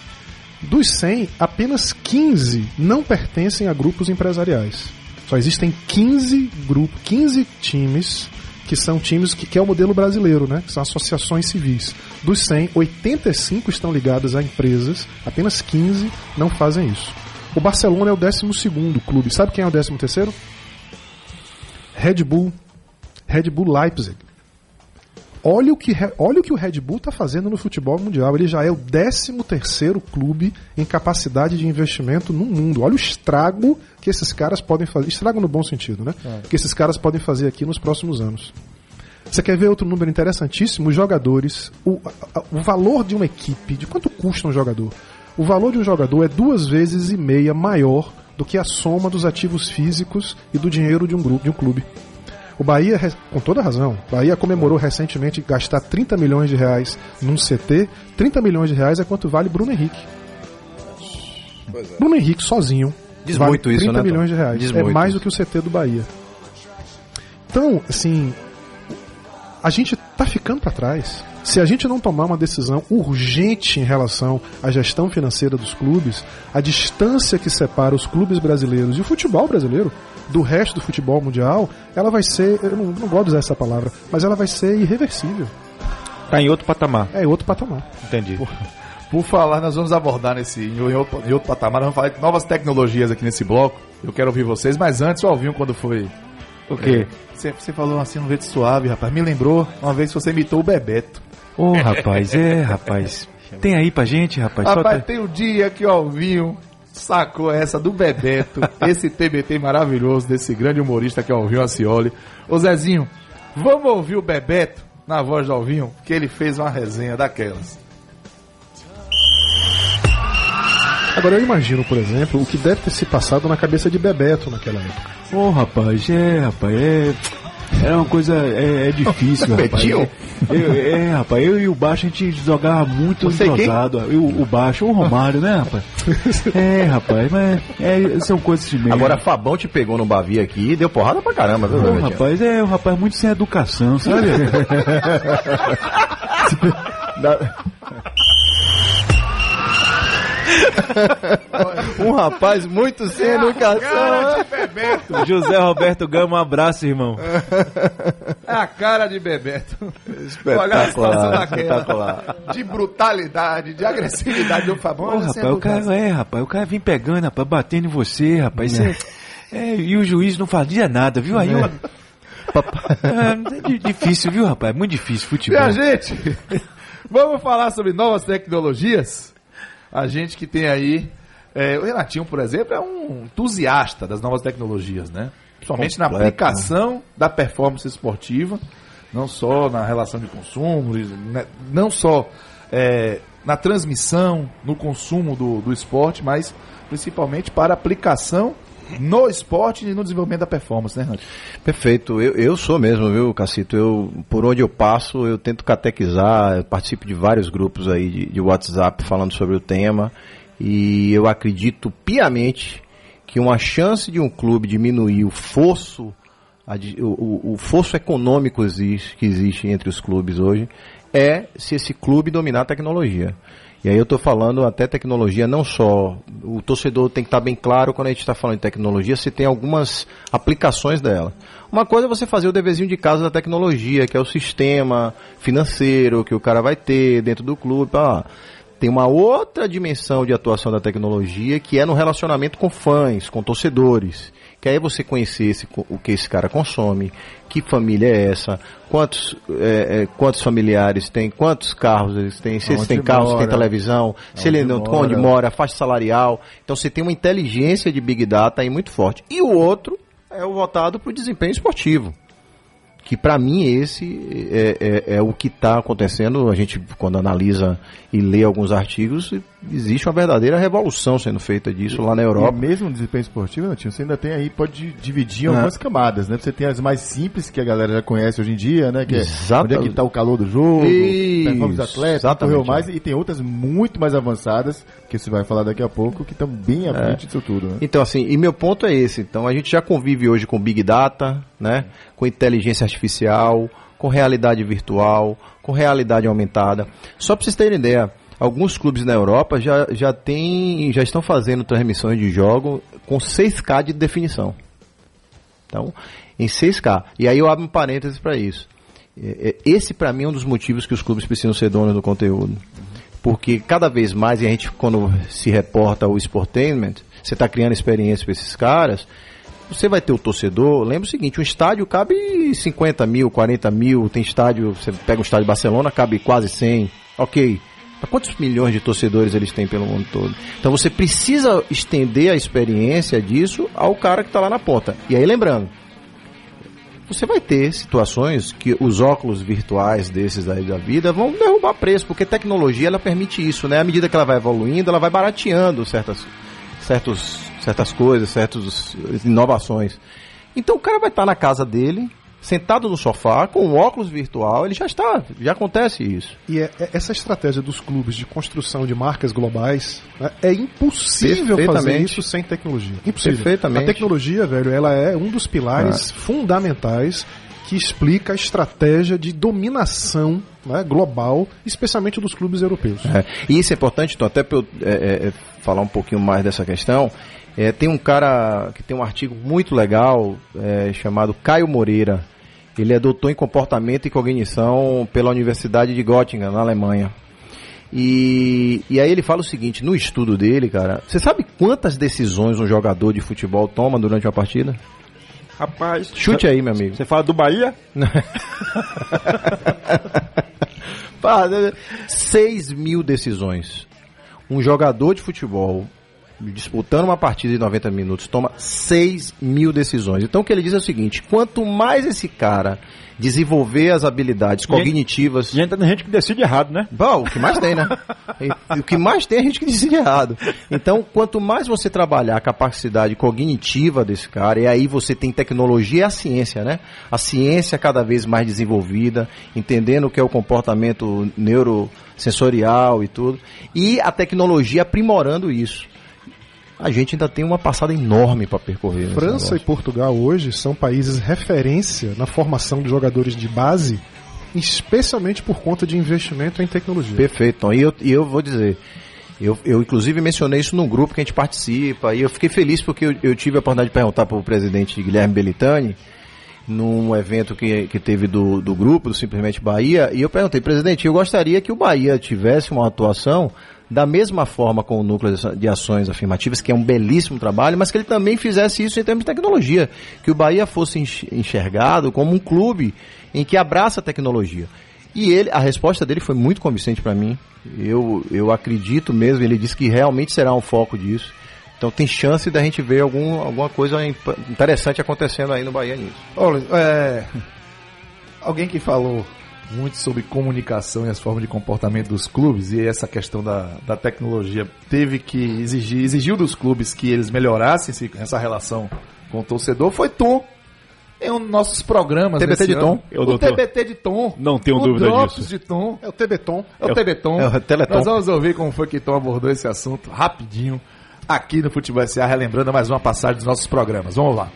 Dos 100, apenas 15 não pertencem a grupos empresariais. Só existem 15 grupos, 15 times que são times que, que é o modelo brasileiro, né? Que são associações civis. Dos 100, 85 estão ligados a empresas, apenas 15 não fazem isso. O Barcelona é o 12º clube. Sabe quem é o 13º? Red Bull. Red Bull Leipzig. Olha o que, olha o que o Red Bull está fazendo no futebol mundial. Ele já é o 13º clube em capacidade de investimento no mundo. Olha o estrago que esses caras podem fazer. Estrago no bom sentido, né? Que esses caras podem fazer aqui nos próximos anos. Você quer ver outro número interessantíssimo? Os jogadores. O, o valor de uma equipe, de quanto custa um jogador? O valor de um jogador é duas vezes e meia maior do que a soma dos ativos físicos e do dinheiro de um grupo, de um clube. O Bahia, com toda razão, o Bahia comemorou recentemente gastar 30 milhões de reais num CT. 30 milhões de reais é quanto vale Bruno Henrique. Bruno Henrique sozinho Diz vale muito isso, 30 né, Tom? milhões de reais. Diz é muito mais isso. do que o CT do Bahia. Então, assim, a gente tá ficando para trás. Se a gente não tomar uma decisão urgente em relação à gestão financeira dos clubes, a distância que separa os clubes brasileiros e o futebol brasileiro do resto do futebol mundial, ela vai ser, eu não, não gosto de usar essa palavra, mas ela vai ser irreversível. Tá em outro patamar. É outro patamar. Entendi. Por falar, nós vamos abordar nesse em outro, em outro patamar, nós vamos falar de novas tecnologias aqui nesse bloco. Eu quero ouvir vocês, mas antes o Alvinho quando foi. O quê? Você, você falou assim no jeito suave, rapaz. Me lembrou uma vez que você imitou o Bebeto. Ô, rapaz, é, rapaz. Tem aí pra gente, rapaz? Rapaz, Solta- tem um dia que o Alvinho sacou essa do Bebeto, [laughs] esse TBT maravilhoso desse grande humorista que é o Alvinho Acioli. Ô Zezinho, vamos ouvir o Bebeto na voz do Alvinho, que ele fez uma resenha daquelas. Agora eu imagino, por exemplo, o que deve ter se passado na cabeça de Bebeto naquela época. Ô rapaz, é, rapaz, é. É uma coisa. É, é difícil, [laughs] rapaz. Betinho? Eu- é, rapaz, eu e o Baixo a gente jogava muito Você quem? entrosado. Eu, o Baixo, o Romário, né, rapaz? [laughs] É, rapaz, mas é, são coisas de meio. Agora, Fabão te pegou no Bavi aqui e deu porrada pra caramba, viu, Bebetinho? rapaz, é um rapaz muito sem educação, sabe? [laughs] um rapaz muito sem educação. Bebeto. José Roberto Gama, um abraço, irmão. É a cara de Bebeto. Espetacular, situação daquela. espetacular. De brutalidade, de agressividade do Fabão. Ô, rapaz, o cara, educação. é, rapaz, o cara vem pegando, rapaz, batendo em você, rapaz. Isso é- é, e o juiz não fazia nada, viu? Aí eu. É, é di- difícil, viu, rapaz? Muito difícil futebol. Minha gente, vamos falar sobre novas tecnologias? A gente que tem aí. é, o Renatinho, por exemplo, é um entusiasta das novas tecnologias, né? Principalmente na aplicação da performance esportiva, não só na relação de consumo, né, não só é, na transmissão, no consumo do, do esporte, mas principalmente para aplicação no esporte e no desenvolvimento da performance, né, Renato? Perfeito, eu, eu sou mesmo, viu, Cacito? Eu, por onde eu passo, eu tento catequizar, eu participo de vários grupos aí de, de WhatsApp falando sobre o tema e eu acredito piamente que uma chance de um clube diminuir o fosso, o- o fosso econômico existe- que existe entre os clubes hoje é se esse clube dominar a tecnologia. E aí eu estou falando até tecnologia, não só. O torcedor tem que estar bem claro quando a gente está falando de tecnologia, se tem algumas aplicações dela. Uma coisa é você fazer o deverzinho de casa da tecnologia, que é o sistema financeiro que o cara vai ter dentro do clube. Ah, tem uma outra dimensão de atuação da tecnologia que é no relacionamento com fãs, com torcedores. Que aí você conhecer esse, o que esse cara consome, que família é essa, quantos, é, é, quantos familiares tem, quantos carros eles têm, se eles têm carro, se tem televisão, se aonde ele não, mora. onde mora, faixa salarial. Então você tem uma inteligência de Big Data aí muito forte. E o outro é o voltado para o desempenho esportivo que para mim esse é, é- é o que está acontecendo. A gente, quando analisa e lê alguns artigos, existe uma verdadeira revolução sendo feita disso lá na Europa. E mesmo no desempenho esportivo, Natinho, você ainda tem aí, pode dividir em É. algumas camadas, né? Você tem as mais simples, que a galera já conhece hoje em dia, né? Que é Exatamente. onde é que tá o calor do jogo, Isso, performance do atleta, correu mais, é. e tem outras muito mais avançadas, que você vai falar daqui a pouco, que estão bem à frente disso tudo, né? Então, assim, e meu ponto é esse. Então, a gente já convive hoje com Big Data, né? Com inteligência artificial, com realidade virtual, com realidade aumentada. Só para vocês terem ideia, alguns clubes na Europa já, já, tem, já estão fazendo transmissões de jogo com 6K de definição. Então, em 6K. E aí eu abro um parênteses para isso. É, é, Esse, para mim, é um dos motivos que os clubes precisam ser donos do conteúdo. Porque cada vez mais, e a gente, quando se reporta o Sportainment, você está criando experiência para esses caras, você vai ter o torcedor. Lembra o seguinte: um estádio cabe 50 mil, 40 mil. Tem estádio, você pega um estádio de Barcelona, cabe quase 100. Ok. Quantos milhões de torcedores eles têm pelo mundo todo? Então você precisa estender a experiência disso ao cara que está lá na ponta. E aí, lembrando, você vai ter situações que os óculos virtuais desses aí da vida vão derrubar preço, porque tecnologia ela permite isso, né? À medida que ela vai evoluindo, ela vai barateando certas, certos, certas coisas, certas inovações. Então o cara vai estar na casa dele, sentado no sofá, com um óculos virtual, ele já está, já acontece isso. E é- é- essa estratégia dos clubes de construção de marcas globais né, é impossível fazer isso sem tecnologia. Impossível. Perfeitamente. A tecnologia, velho, ela é um dos pilares fundamentais que explica a estratégia de dominação né, global, especialmente dos clubes europeus. É, E isso é importante, então, até para eu é, é, é, falar um pouquinho mais dessa questão. é, tem um cara que tem um artigo muito legal é, chamado Caio Moreira. Ele é doutor em comportamento e cognição pela Universidade de Göttingen, na Alemanha. E, e aí ele fala o seguinte, no estudo dele, cara, você sabe quantas decisões um jogador de futebol toma durante uma partida? Rapaz. Chute aí, meu amigo. Você fala do Bahia? [laughs] Pá, 6 mil decisões. Um jogador de futebol disputando uma partida de 90 minutos toma 6 mil decisões. Então o que ele diz é o seguinte: quanto mais esse cara desenvolver as habilidades cognitivas. E ainda tem gente que decide errado, né? Bom, o que mais tem, né? [laughs] O que mais tem é gente que decide errado. Então, quanto mais você trabalhar a capacidade cognitiva desse cara, e aí você tem tecnologia e a ciência, né? A ciência cada vez mais desenvolvida, entendendo o que é o comportamento neurosensorial e tudo, e a tecnologia aprimorando isso. A gente ainda tem uma passada enorme para percorrer. França e Portugal hoje são países referência na formação de jogadores de base, especialmente por conta de investimento em tecnologia. Perfeito. E eu, e eu vou dizer, eu, eu inclusive mencionei isso num grupo que a gente participa, e eu fiquei feliz porque eu, eu tive a oportunidade de perguntar para o presidente Guilherme Belitani, num evento que, que teve do, do grupo, do Simplesmente Bahia, e eu perguntei, presidente, eu gostaria que o Bahia tivesse uma atuação da mesma forma com o núcleo de- ações afirmativas, que é um belíssimo trabalho, mas que ele também fizesse isso em termos de tecnologia, que o Bahia fosse enx- enxergado como um clube em que abraça a tecnologia. E ele, a resposta dele foi muito convincente para mim. Eu, eu acredito mesmo, ele disse que realmente será um foco disso. Então tem chance da gente ver algum, alguma coisa interessante acontecendo aí no Bahia nisso. Olha, é, alguém que falou muito sobre comunicação e as formas de comportamento dos clubes e essa questão da, da tecnologia teve que exigir, exigiu dos clubes que eles melhorassem esse- essa relação com o torcedor foi Tom. Em um dos nossos programas. TBT de ano. Tom. Eu, O doutor, TBT de Tom. Não tenho o dúvida Drops disso. de Tom. É o TB-Tom. É o TB Tom. é o Teleton. Nós vamos ouvir como foi que Tom abordou esse assunto rapidinho aqui no Futebol SA, relembrando mais uma passagem dos nossos programas. Vamos lá.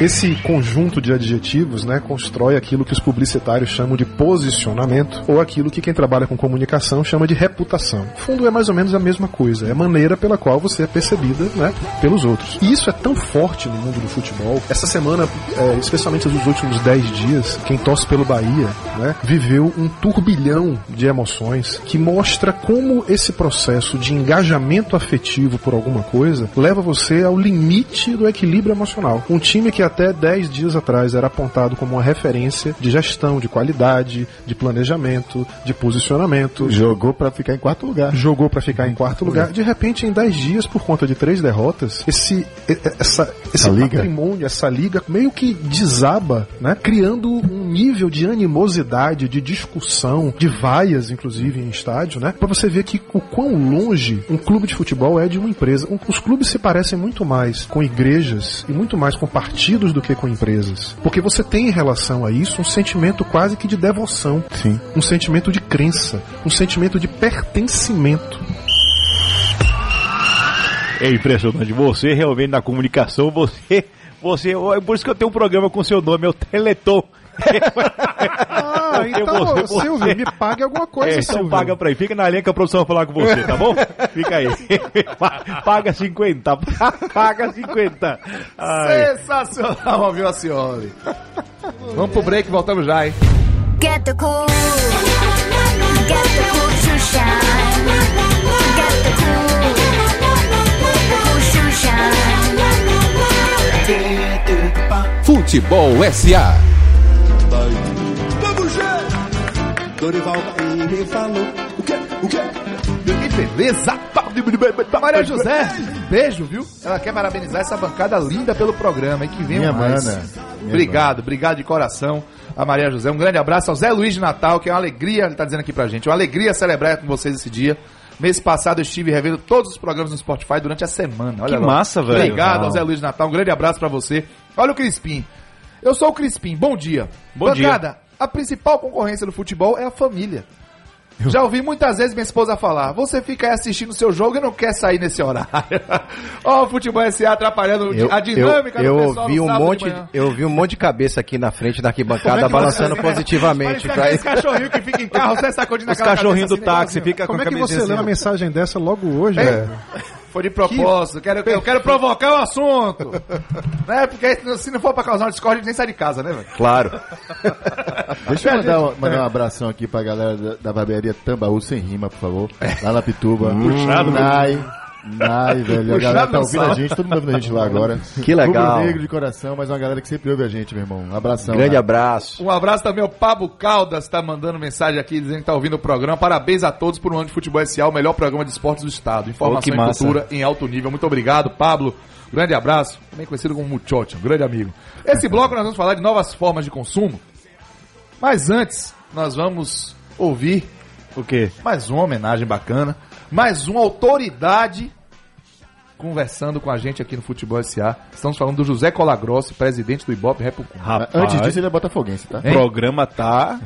Esse conjunto de adjetivos né, constrói aquilo que os publicitários chamam de posicionamento, ou aquilo que quem trabalha com comunicação chama de reputação. No fundo, é mais ou menos a mesma coisa, é a maneira pela qual você é percebida né, pelos outros. E isso é tão forte no mundo do futebol. Essa semana, é, especialmente nos últimos 10 dias, quem torce pelo Bahia né, viveu um turbilhão de emoções que mostra como esse processo de engajamento afetivo por alguma coisa leva você ao limite do equilíbrio emocional. Um time que até 10 dias atrás era apontado como uma referência de gestão, de qualidade, de planejamento, de posicionamento. Jogou pra ficar em quarto lugar. Jogou para ficar em quarto lugar. De repente, em 10 dias, por conta de três derrotas, esse, essa, esse Essa liga. patrimônio, essa liga, meio que desaba, né? Criando um nível de animosidade, de discussão, de vaias, inclusive, em estádio, né? Pra você ver que o quão longe um clube de futebol é de uma empresa. Os clubes se parecem muito mais com igrejas e muito mais com partidos do que com empresas. Porque você tem em relação a isso um sentimento quase que de devoção. Sim. Um sentimento de crença, um sentimento de pertencimento. É impressionante. Você realmente na comunicação, você. Você. É por isso que eu tenho um programa com seu nome, é o Teleton. [laughs] [laughs] Ah, então, você- você- Silvio, me pague alguma coisa, É, então Silvio. paga pra aí. Fica na linha que a produção vai falar com você, tá bom? Fica aí. [laughs] Paga 50. [laughs] Paga 50. Ai. Sensacional, viu, Acioli? Vamos pro break, voltamos já, hein? Get the cool. Get the cool to shine. Get the cool. The cool to shine. Futebol SA. Dorival Caymmi falou. O quê? O quê? Que beleza! Maria José, beijo, viu? Ela quer parabenizar essa bancada linda pelo programa e que venha Minha mais. mana, Obrigado, obrigado de coração a Maria José. Um grande abraço ao Zé Luiz de Natal, que é uma alegria, ele tá dizendo aqui pra gente, uma alegria celebrar com vocês esse dia. Mês passado eu estive revendo todos os programas no Spotify durante a semana. Olha Que lá. massa, velho. Obrigado Legal. ao Zé Luiz de Natal, um grande abraço pra você. Olha o Crispim. Eu sou o Crispim, bom dia. Bom dia. A principal concorrência do futebol é a família. Já ouvi muitas vezes minha esposa falar: você fica aí assistindo o seu jogo e não quer sair nesse horário. [laughs] Ó, o futebol SA atrapalhando Eu, a dinâmica eu, do eu pessoal ouvi um monte, de eu vi um monte de cabeça aqui na frente da arquibancada é balançando você- positivamente. Pra aquele cachorrinho que fica em carro, você sacudindo Os aquela cachorrinhos do assim, táxi negócio. fica com Como a é que você lê assim, uma mensagem dessa logo hoje? É. Foi de propósito, quero, eu quero provocar o assunto. [laughs] né? Porque se não for pra causar uma discórdia, a gente nem sai de casa, né, velho? Claro. [laughs] Deixa eu mandar, um- mandar um abração aqui pra galera da, da barbearia Tambaú sem rima, por favor. Lá na Pituba. Puxado, Nai. Nai, velho. A galera tá ouvindo a gente, todo mundo ouvindo a gente lá agora. Que legal. Rubro negro de coração, mas uma galera que sempre ouve a gente, meu irmão. Um abração. Grande abraço. Um abraço também ao Pablo Caldas, tá mandando mensagem aqui dizendo que tá ouvindo o programa. Parabéns a todos por um ano de futebol SA, o melhor programa de esportes do estado. Informação Oh, e cultura em alto nível. Muito obrigado, Pablo. Grande abraço, também conhecido como Muchocho, um grande amigo. Esse bloco nós vamos falar de novas formas de consumo. Mas antes, nós vamos ouvir O quê? mais uma homenagem bacana, mais uma autoridade conversando com a gente aqui no Futebol SA. Estamos falando do José Colagrossi, presidente do Ibope Repucum. Rapaz, Antes disso, ele é botafoguense, tá? o programa tá...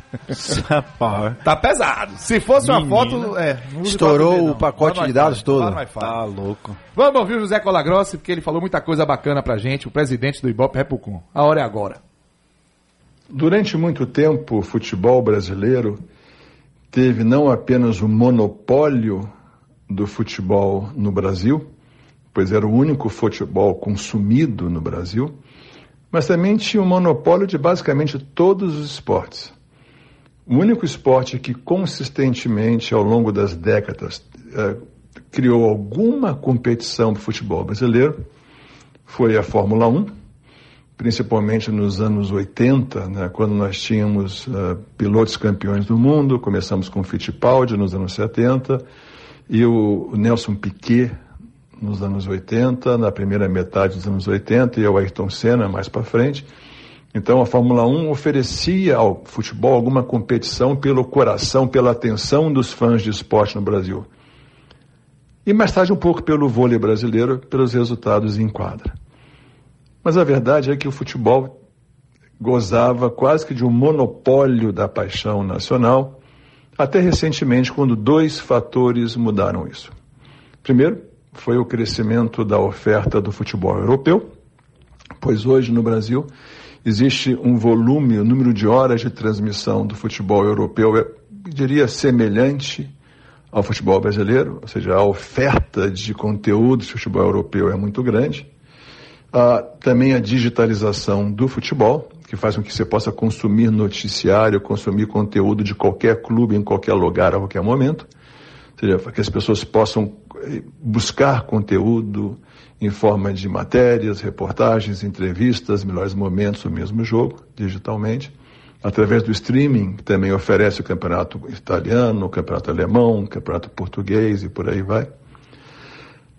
Tá pesado. Se fosse uma Menino. foto, é. Estourou o não. pacote de dados todo. tá louco. Vamos ouvir o José Colagrossi, porque ele falou muita coisa bacana pra gente, o presidente do Ibope Repucum. A hora é agora. Durante muito tempo, o futebol brasileiro teve não apenas o monopólio do futebol no Brasil, pois era o único futebol consumido no Brasil, mas também tinha o monopólio de basicamente todos os esportes. O único esporte que consistentemente, ao longo das décadas, eh, criou alguma competição para o futebol brasileiro foi a Fórmula 1, principalmente nos anos 80, né, quando nós tínhamos eh, pilotos campeões do mundo, começamos com o Fittipaldi nos anos 70 e o, Nelson Piquet nos anos 80, na primeira metade dos anos 80 e o Ayrton Senna mais para frente. Então a Fórmula 1 oferecia ao futebol alguma competição pelo coração, pela atenção dos fãs de esporte no Brasil. E mais tarde um pouco pelo vôlei brasileiro, pelos resultados em quadra. Mas a verdade é que o futebol gozava quase que de um monopólio da paixão nacional, até recentemente, quando dois fatores mudaram isso. Primeiro, foi o crescimento da oferta do futebol europeu, pois hoje no Brasil existe um volume, o um número de horas de transmissão do futebol europeu, é, eu diria, semelhante ao futebol brasileiro, ou seja, a oferta de conteúdo de futebol europeu é muito grande. Ah, também a digitalização do futebol, que faz com que você possa consumir noticiário, consumir conteúdo de qualquer clube, em qualquer lugar, a qualquer momento. Ou seja, que as pessoas possam eh, buscar conteúdo em forma de matérias, reportagens, entrevistas, melhores momentos do mesmo jogo, digitalmente. Através do streaming, que também oferece o campeonato italiano, o campeonato alemão, o campeonato português e por aí vai.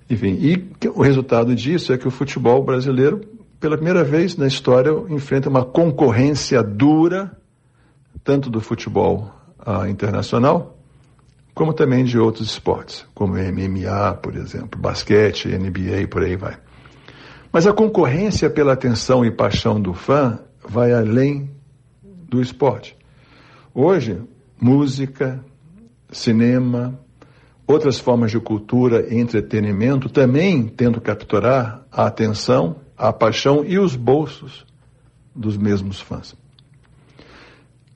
Enfim, e o resultado disso é que o futebol brasileiro, pela primeira vez na história, enfrenta uma concorrência dura, tanto do futebol ah, internacional, como também de outros esportes, como MMA, por exemplo, basquete, NBA, por aí vai. Mas a concorrência pela atenção e paixão do fã vai além do esporte. Hoje, música, cinema, outras formas de cultura e entretenimento também tentam capturar a atenção, a paixão e os bolsos dos mesmos fãs.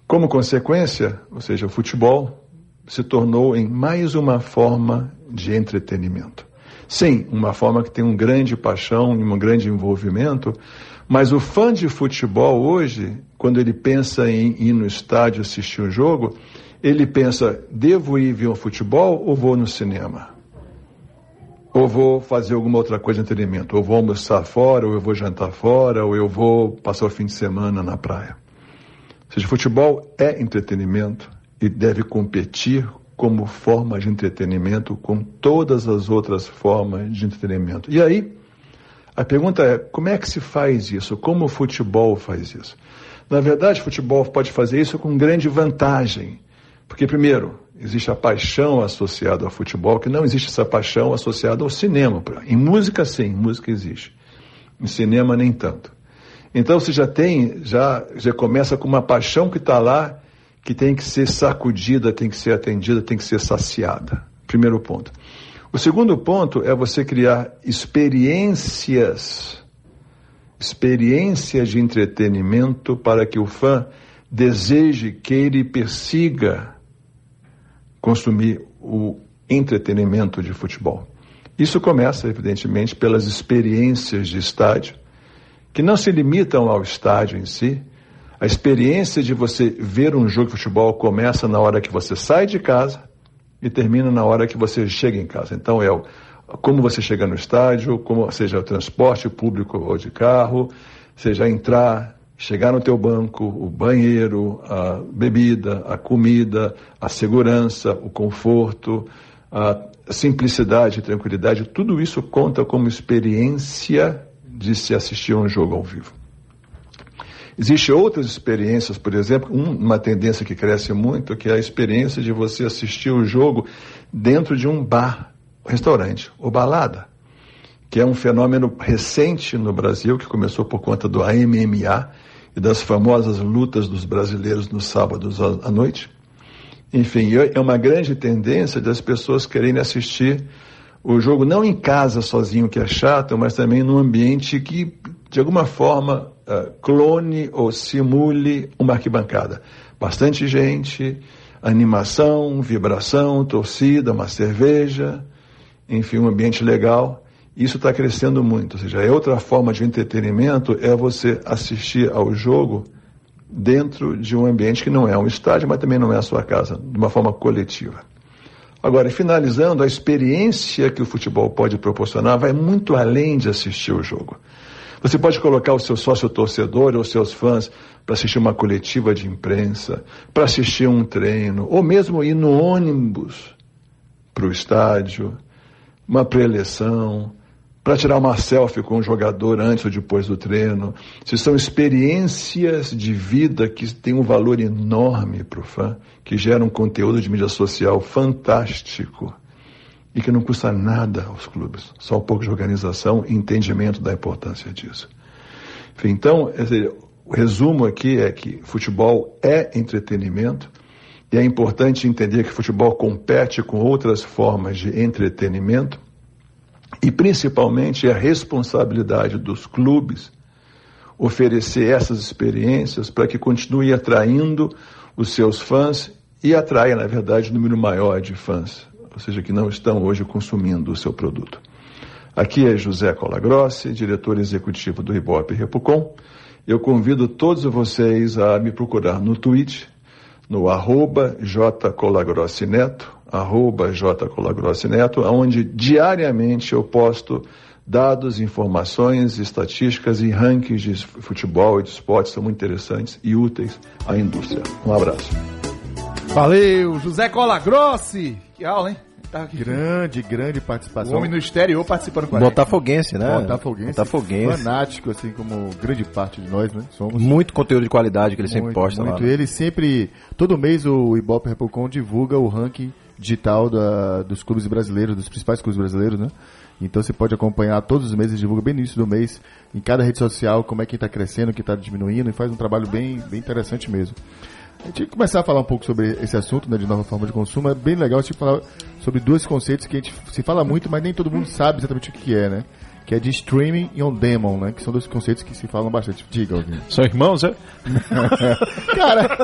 Como consequência, ou seja, o futebol se tornou em mais uma forma de entretenimento. Sim, uma forma que tem um grande paixão e um grande envolvimento, mas o fã de futebol hoje, quando ele pensa em ir no estádio assistir um jogo, ele pensa: devo ir ver um futebol ou vou no cinema? Ou vou fazer alguma outra coisa de entretenimento? Ou vou almoçar fora, ou eu vou jantar fora, ou eu vou passar o fim de semana na praia. Ou seja, futebol é entretenimento e deve competir como forma de entretenimento com todas as outras formas de entretenimento. E aí, a pergunta é: como é que se faz isso? Como o futebol faz isso? Na verdade, o futebol pode fazer isso com grande vantagem. Porque, primeiro, existe a paixão associada ao futebol, que não existe essa paixão associada ao cinema. Em música, sim, música existe. Em cinema, nem tanto. Então, você já tem, já, já começa com uma paixão que está lá, que tem que ser sacudida, tem que ser atendida, tem que ser saciada. Primeiro ponto. O segundo ponto é você criar experiências, experiências de entretenimento para que o fã deseje, queira e persiga consumir o entretenimento de futebol. Isso começa, evidentemente, pelas experiências de estádio, que não se limitam ao estádio em si. A experiência de você ver um jogo de futebol começa na hora que você sai de casa e termina na hora que você chega em casa. Então é o, como você chega no estádio, como seja o transporte público ou de carro, seja entrar, chegar no teu banco, o banheiro, a bebida, a comida, a segurança, o conforto, a simplicidade e tranquilidade, tudo isso conta como experiência de se assistir a um jogo ao vivo. Existem outras experiências, por exemplo, um- uma tendência que cresce muito, que é a experiência de você assistir o jogo dentro de um bar, restaurante ou balada, que é um fenômeno recente no Brasil, que começou por conta do AMMA e das famosas lutas dos brasileiros nos sábados à à noite. Enfim, é é uma grande tendência das pessoas quererem assistir o jogo não em casa sozinho, que é chato, mas também num ambiente que, de alguma forma, eh, clone ou simule uma arquibancada. Bastante gente, animação, vibração, torcida, uma cerveja, enfim, um ambiente legal. Isso está crescendo muito. Ou seja, é outra forma de entretenimento é você assistir ao jogo dentro de um ambiente que não é um estádio, mas também não é a sua casa, de uma forma coletiva. Agora, finalizando, a experiência que o futebol pode proporcionar vai muito além de assistir o jogo. Você pode colocar o seu sócio torcedor ou seus fãs para assistir uma coletiva de imprensa, para assistir um treino, ou mesmo ir no ônibus para o estádio, uma pré-eleição, para tirar uma selfie com o jogador antes ou depois do treino. Se são experiências de vida que têm um valor enorme para o fã, que geram um conteúdo de mídia social fantástico e que não custa nada aos clubes, só um pouco de organização e entendimento da importância disso. Enfim, então, o resumo aqui é que futebol é entretenimento e é importante entender que futebol compete com outras formas de entretenimento e principalmente é a responsabilidade dos clubes oferecer essas experiências para que continue atraindo os seus fãs e atraia, na verdade, um número maior de fãs, ou seja, que não estão hoje consumindo o seu produto. Aqui é José Colagrossi, diretor executivo do Ibope Repucom. Eu convido todos vocês a me procurar no Twitch, no arroba jcolagrossi neto, arroba jcolagrossi neto, onde diariamente eu posto dados, informações, estatísticas e rankings de futebol e de esporte, são muito interessantes e úteis à indústria. Um abraço. Valeu, José Colagrossi. Que aula, hein? Tá. Grande, grande participação. O homem no exterior participando com a. Botafoguense, né? Botafoguense. Botafoguense. Fanático, assim como grande parte de nós, né? Somos. Muito conteúdo de qualidade que ele sempre Muito, posta muito. lá. Ele sempre, todo mês o Ibope Repocon divulga o ranking digital da- dos clubes brasileiros, dos principais clubes brasileiros, né? Então você pode acompanhar todos os meses, divulga bem no início do mês, em cada rede social, como é que está crescendo, o que está diminuindo, e faz um trabalho bem, bem interessante mesmo. A gente começar a falar um pouco sobre esse assunto, né, de nova forma de consumo, é bem legal a gente falar sobre dois conceitos que a gente se fala muito, mas nem todo mundo sabe exatamente o que é, né? Que é de streaming e on demand, né? Que são dois conceitos que se falam bastante. Diga, Alvin. São irmãos, é? [laughs] Cara,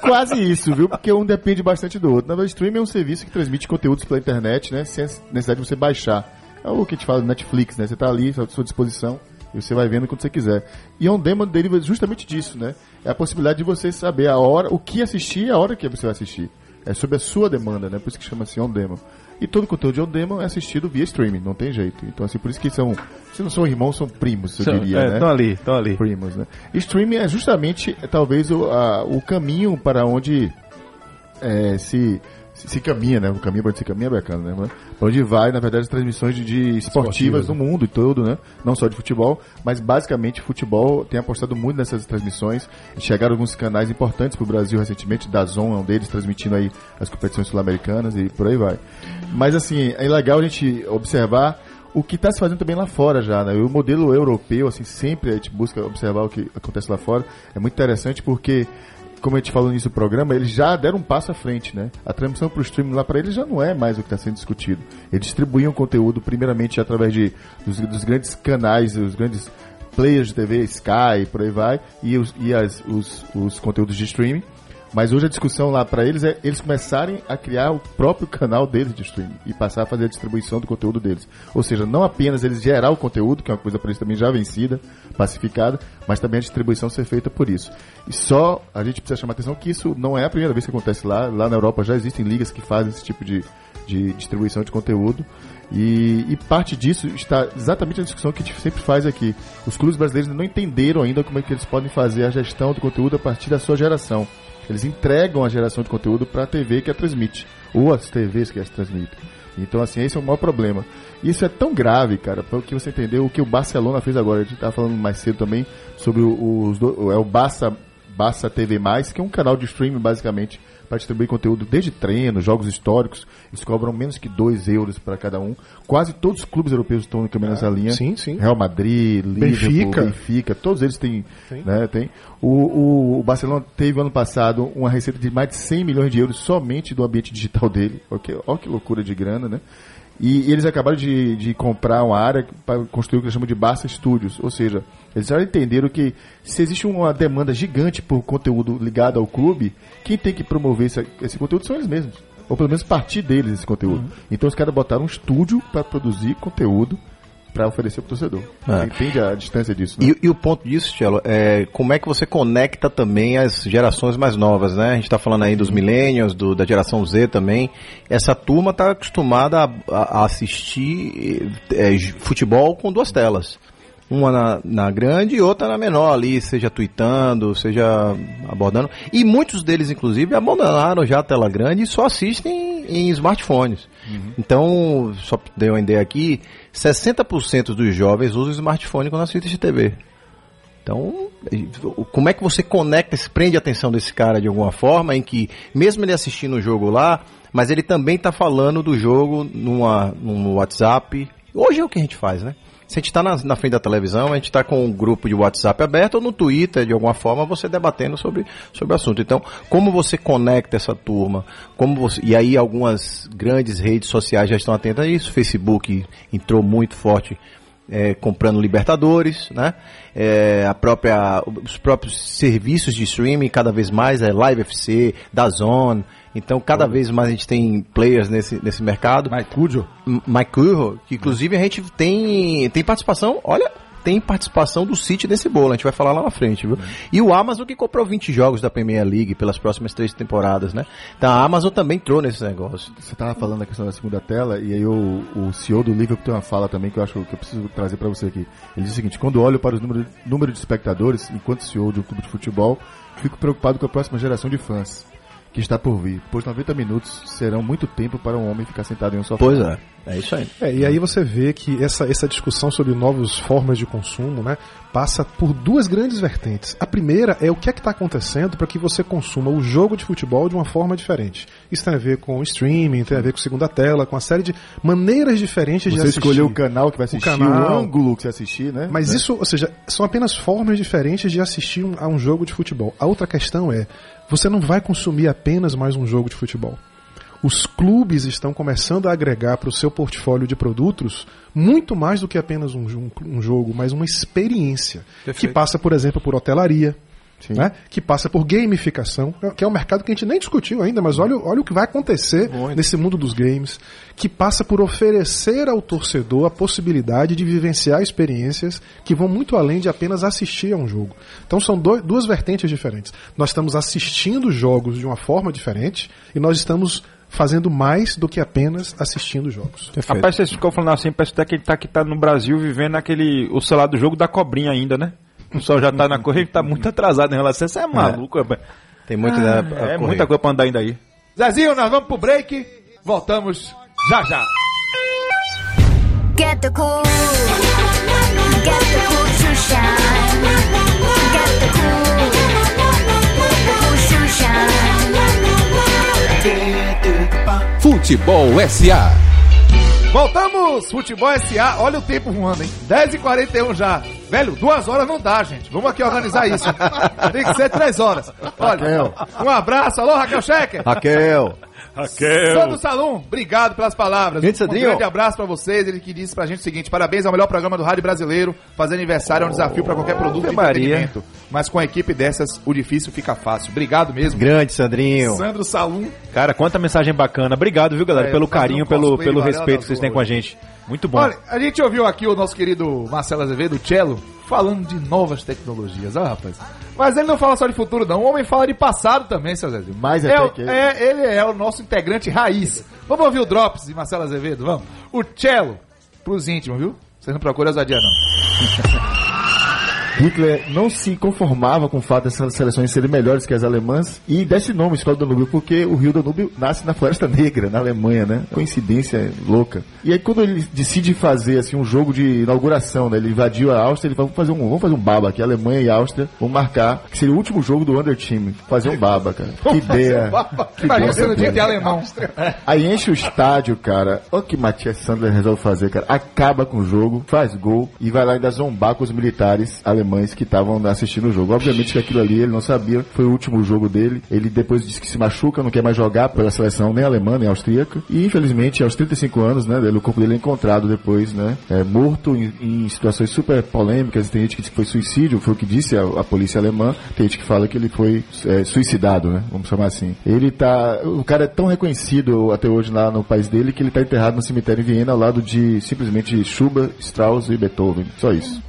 quase isso, viu? Porque um depende bastante do outro. Na verdade, streaming é um serviço que transmite conteúdos pela internet, né? Sem necessidade de você baixar. É o que a gente fala do Netflix, né? Você tá ali à sua disposição e você vai vendo quando você quiser. E on demand deriva justamente disso, né? É a possibilidade de você saber a hora, o que assistir e a hora que você vai assistir. É sobre a sua demanda, né? Por isso que chama-se on demand. E todo conteúdo de on demand é assistido via streaming, não tem jeito. Então, assim, por isso que são. Se não são irmãos, são primos, eu São- diria, é, né? tão ali, tão ali. Primos, né? Streaming é justamente, é, talvez, o, a- o caminho para onde é, se, se, caminha, né? O caminho onde se caminha é bacana, né? Onde vai, na verdade, as transmissões de, de esportivas Esportivas, no mundo todo, né? Não só de futebol, mas basicamente futebol tem apostado muito nessas transmissões. Chegaram alguns canais importantes para o Brasil recentemente, da Zon é um deles, transmitindo aí as competições sul-americanas e por aí vai. Mas assim, é legal a gente observar o que está se fazendo também lá fora já, né? O modelo europeu, assim, sempre a gente busca observar o que acontece lá fora. É muito interessante porque como a gente falou no início do programa, eles já deram um passo à frente, né? A transmissão para o streaming lá para eles já não é mais o que está sendo discutido. Eles distribuíam conteúdo primeiramente através de, dos, dos grandes canais, os grandes players de TV, Sky, por aí vai, e, os, e as, os, os conteúdos de streaming. Mas hoje a discussão lá para eles é eles começarem a criar o próprio canal deles de streaming e passar a fazer a distribuição do conteúdo deles. Ou seja, não apenas eles gerar o conteúdo, que é uma coisa por isso também já vencida, pacificada, mas também a distribuição ser feita por isso. E só a gente precisa chamar a atenção que isso não é a primeira vez que acontece lá. Lá na Europa já existem ligas que fazem esse tipo de, de distribuição de conteúdo. E, e parte disso está exatamente na discussão que a gente sempre faz aqui. Os clubes brasileiros não entenderam ainda como é que eles podem fazer a gestão do conteúdo a partir da sua geração. Eles entregam a geração de conteúdo para a TV que a transmite, ou as TVs que as transmitem. Então, assim, esse é o maior problema. Isso é tão grave, cara, para que você entender o que o Barcelona fez agora. A gente estava falando mais cedo também sobre os é o Barça, Barça TV+, que é um canal de streaming, basicamente, para distribuir conteúdo desde treinos, jogos históricos. Eles cobram menos que 2 euros para cada um. Quase todos os clubes europeus estão caminhando nessa linha. sim, sim. Real Madrid, Liverpool, Benfica. Benfica, todos eles têm. Sim. Né, tem. O, o, o Barcelona teve ano passado uma receita de mais de 100 milhões de euros somente do ambiente digital dele. Olha que, olha que loucura de grana, né? E, eles acabaram de, de comprar uma área para construir o que eles chamam de Barça Studios. Ou seja, eles já entenderam que se existe uma demanda gigante por conteúdo ligado ao clube, quem tem que promover esse, esse conteúdo são eles mesmos. Ou pelo menos partir deles esse conteúdo. Então os caras botaram um estúdio para produzir conteúdo para oferecer para o torcedor. Você entende a distância disso, né? E, e o ponto disso, Tchelo, é como é que você conecta também as gerações mais novas, né? A gente está falando aí dos millennials, do, da geração Z também. Essa turma está acostumada a, a- assistir é, futebol com duas telas. Uma na, na grande e outra na menor ali, seja tweetando, seja abordando. E muitos deles, inclusive, abandonaram já a tela grande e só assistem em smartphones. Então, só dar uma ideia aqui, 60% dos jovens usam smartphone quando assistem TV. Então, como é que você conecta, se prende a atenção desse cara de alguma forma, em que, mesmo ele assistindo o jogo lá, mas ele também está falando do jogo numa, num WhatsApp. Hoje é o que a gente faz, né? Se a gente está na, na frente da televisão, a gente está com um grupo de WhatsApp aberto ou no Twitter, de alguma forma, você debatendo sobre, sobre o assunto. Então, como você conecta essa turma? Como você, e aí algumas grandes redes sociais já estão atentas a isso. Facebook entrou muito forte é, comprando Libertadores, né? É, a própria, os próprios serviços de streaming cada vez mais é Live FC, Dazon. Então cada vez mais a gente tem players nesse, nesse mercado. MyCujo. MyCujo, que inclusive a gente tem tem participação, olha, tem participação do City nesse bolo, a gente vai falar lá na frente, viu? E o Amazon que comprou 20 jogos da Premier League pelas próximas três temporadas, né? Então a Amazon também entrou nesse negócio. Você estava falando da questão da segunda tela, e aí o, o CEO do Liverpool tem uma fala também que eu acho que eu preciso trazer para você aqui. Ele diz o seguinte: quando olho para o número, número de espectadores, enquanto CEO de um clube de futebol, fico preocupado com a próxima geração de fãs que está por vir, pois 90 minutos serão muito tempo para um homem ficar sentado em um sofá. Pois é, é isso aí. É, e aí você vê que essa, essa discussão sobre novas formas de consumo, né, passa por duas grandes vertentes. A primeira é o que é que está acontecendo para que você consuma o jogo de futebol de uma forma diferente. Isso tem a ver com streaming, tem a ver com segunda tela, com uma série de maneiras diferentes de Você assistir. escolheu o canal que vai assistir, o, canal. ângulo que você assistir, né? Mas Né? isso, ou seja, são apenas formas diferentes de assistir um- a um jogo de futebol. A outra questão é, você não vai consumir apenas mais um jogo de futebol. Os clubes estão começando a agregar para o seu portfólio de produtos muito mais do que apenas um, jo- um jogo, mas uma experiência que passa, por exemplo, por hotelaria, né? que passa por gamificação, que é um mercado que a gente nem discutiu ainda, mas olha, olha o que vai acontecer nesse mundo dos games, que passa por oferecer ao torcedor a possibilidade de vivenciar experiências que vão muito além de apenas assistir a um jogo. Então são do- duas vertentes diferentes. Nós estamos assistindo jogos de uma forma diferente e nós estamos fazendo mais do que apenas assistindo jogos. Rapaz, vocês ficam falando assim, parece até que ele tá aqui tá no Brasil vivendo aquele. o celular do jogo da cobrinha ainda, né? O sol já tá na corrida, tá muito atrasado em relação a isso. É maluco, rapaz. Tem muito, Ah, né, É correr. muita coisa pra andar ainda aí. Zezinho, nós vamos pro break. Voltamos já já. Get the cool. Get the cool to shine. Get the cool. The cool to shine. Futebol SA. Voltamos! Futebol SA, olha o tempo voando, hein? 10h41 já. Velho, duas horas não dá, gente. Vamos aqui organizar isso. Tem que ser três horas. Olha, um abraço. Alô, Raquel Checker. Raquel. Sandro Salum, obrigado pelas palavras. Gente, um Sandrinho. grande abraço pra vocês. Ele que disse pra gente o seguinte: parabéns ao melhor programa do rádio brasileiro. Fazer aniversário é um desafio pra qualquer produto de Maria. entretenimento. Mas com a equipe dessas, o difícil fica fácil. Obrigado mesmo. Grande, Sandrinho. Sandro Salum. Cara, quanta mensagem bacana. Obrigado, viu, galera, É, pelo carinho, pelo, pelo respeito que vocês têm com a gente. Muito bom. Olha, a gente ouviu aqui o nosso querido Marcelo Azevedo, o Cello, falando de novas tecnologias, ó, rapaz. Mas ele não fala só de futuro, não. O homem fala de passado também, seu Zezinho. Mais é, o- que ele. é, ele é o nosso integrante raiz. Vamos ouvir o Drops de Marcelo Azevedo, vamos? O Cello, pros íntimos, viu? Vocês não procuram ousadia, não. [laughs] Hitler não se conformava com o fato dessas seleções serem melhores que as alemãs e desse nome Escola do Danúbio, porque o Rio Danúbio nasce na Floresta Negra, na Alemanha, né? Coincidência louca. E aí quando ele decide fazer assim um jogo de inauguração, né? Ele invadiu a Áustria, ele falou, vamos fazer um, vamos fazer um baba aqui, Alemanha e Áustria, vamos marcar, que seria o último jogo do Under Team, fazer um baba, cara. Que ideia. Que Imagina no dia de alemão. Aí enche o estádio, cara. Olha o que Matias Sandler resolve fazer, cara. Acaba com o jogo, faz gol e vai lá ainda zombar com os militares alemães que estavam assistindo o jogo. Obviamente que aquilo ali ele não sabia, foi o último jogo dele. Ele depois disse que se machuca, não quer mais jogar pela seleção nem alemã nem austríaca. E infelizmente, aos 35 anos, né, o corpo dele é encontrado depois, né, é, morto em, em situações super polêmicas. Tem gente que diz que foi suicídio, foi o que disse a, a polícia alemã. Tem gente que fala que ele foi é, suicidado, né, vamos chamar assim. Ele tá, o cara é tão reconhecido até hoje lá no país dele que ele tá enterrado no cemitério em Viena ao lado de simplesmente Schubert, Strauss e Beethoven. Só isso.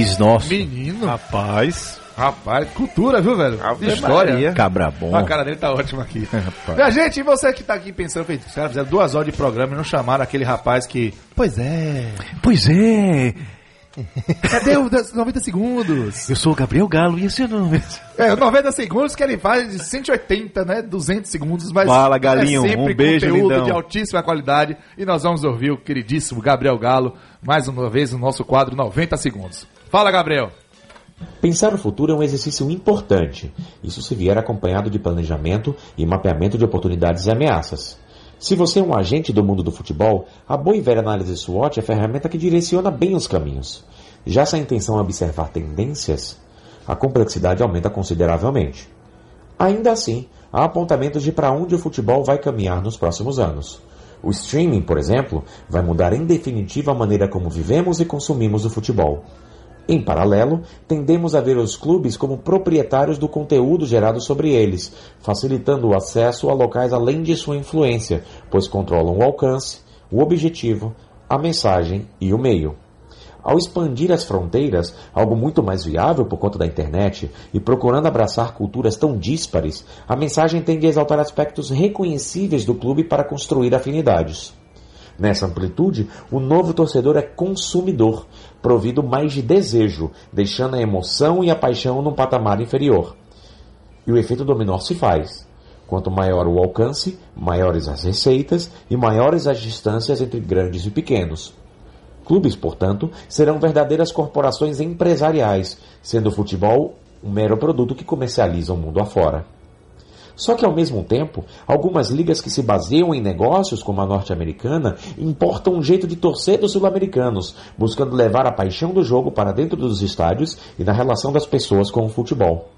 Is nosso. Menino. Rapaz. Rapaz, cultura, viu, velho? História. Cabra bom. A cara dele tá ótima aqui. [laughs] Minha gente, e você que tá aqui pensando, fez, os caras fizeram duas horas de programa e não chamaram aquele rapaz que. Pois é. Pois é. [laughs] Cadê os 90 segundos? Eu sou o Gabriel Galo e esse é o nome. É, 90 segundos que ele faz de 180, né? 200 segundos, mas Fala, Galinho. é sempre Um beijo, conteúdo lindão. de altíssima qualidade. E nós vamos ouvir o queridíssimo Gabriel Galo, mais uma vez no nosso quadro 90 segundos. Fala, Gabriel. Pensar o futuro é um exercício importante. Isso se vier acompanhado de planejamento e mapeamento de oportunidades e ameaças. Se você é um agente do mundo do futebol, a boa e velha análise SWOT é a ferramenta que direciona bem os caminhos. Já se a intenção é observar tendências, a complexidade aumenta consideravelmente. Ainda assim, há apontamentos de para onde o futebol vai caminhar nos próximos anos. O streaming, por exemplo, vai mudar em definitivo a maneira como vivemos e consumimos o futebol. Em paralelo, tendemos a ver os clubes como proprietários do conteúdo gerado sobre eles, facilitando o acesso a locais além de sua influência, pois controlam o alcance, o objetivo, a mensagem e o meio. Ao expandir as fronteiras, algo muito mais viável por conta da internet, e procurando abraçar culturas tão díspares, a mensagem tende a exaltar aspectos reconhecíveis do clube para construir afinidades. Nessa amplitude, o novo torcedor é consumidor, provido mais de desejo, deixando a emoção e a paixão num patamar inferior. E o efeito dominó se faz. Quanto maior o alcance, maiores as receitas e maiores as distâncias entre grandes e pequenos. Clubes, portanto, serão verdadeiras corporações empresariais, sendo o futebol um mero produto que comercializa o mundo afora. Só que, ao mesmo tempo, algumas ligas que se baseiam em negócios, como a norte-americana, importam um jeito de torcer dos sul-americanos, buscando levar a paixão do jogo para dentro dos estádios e na relação das pessoas com o futebol.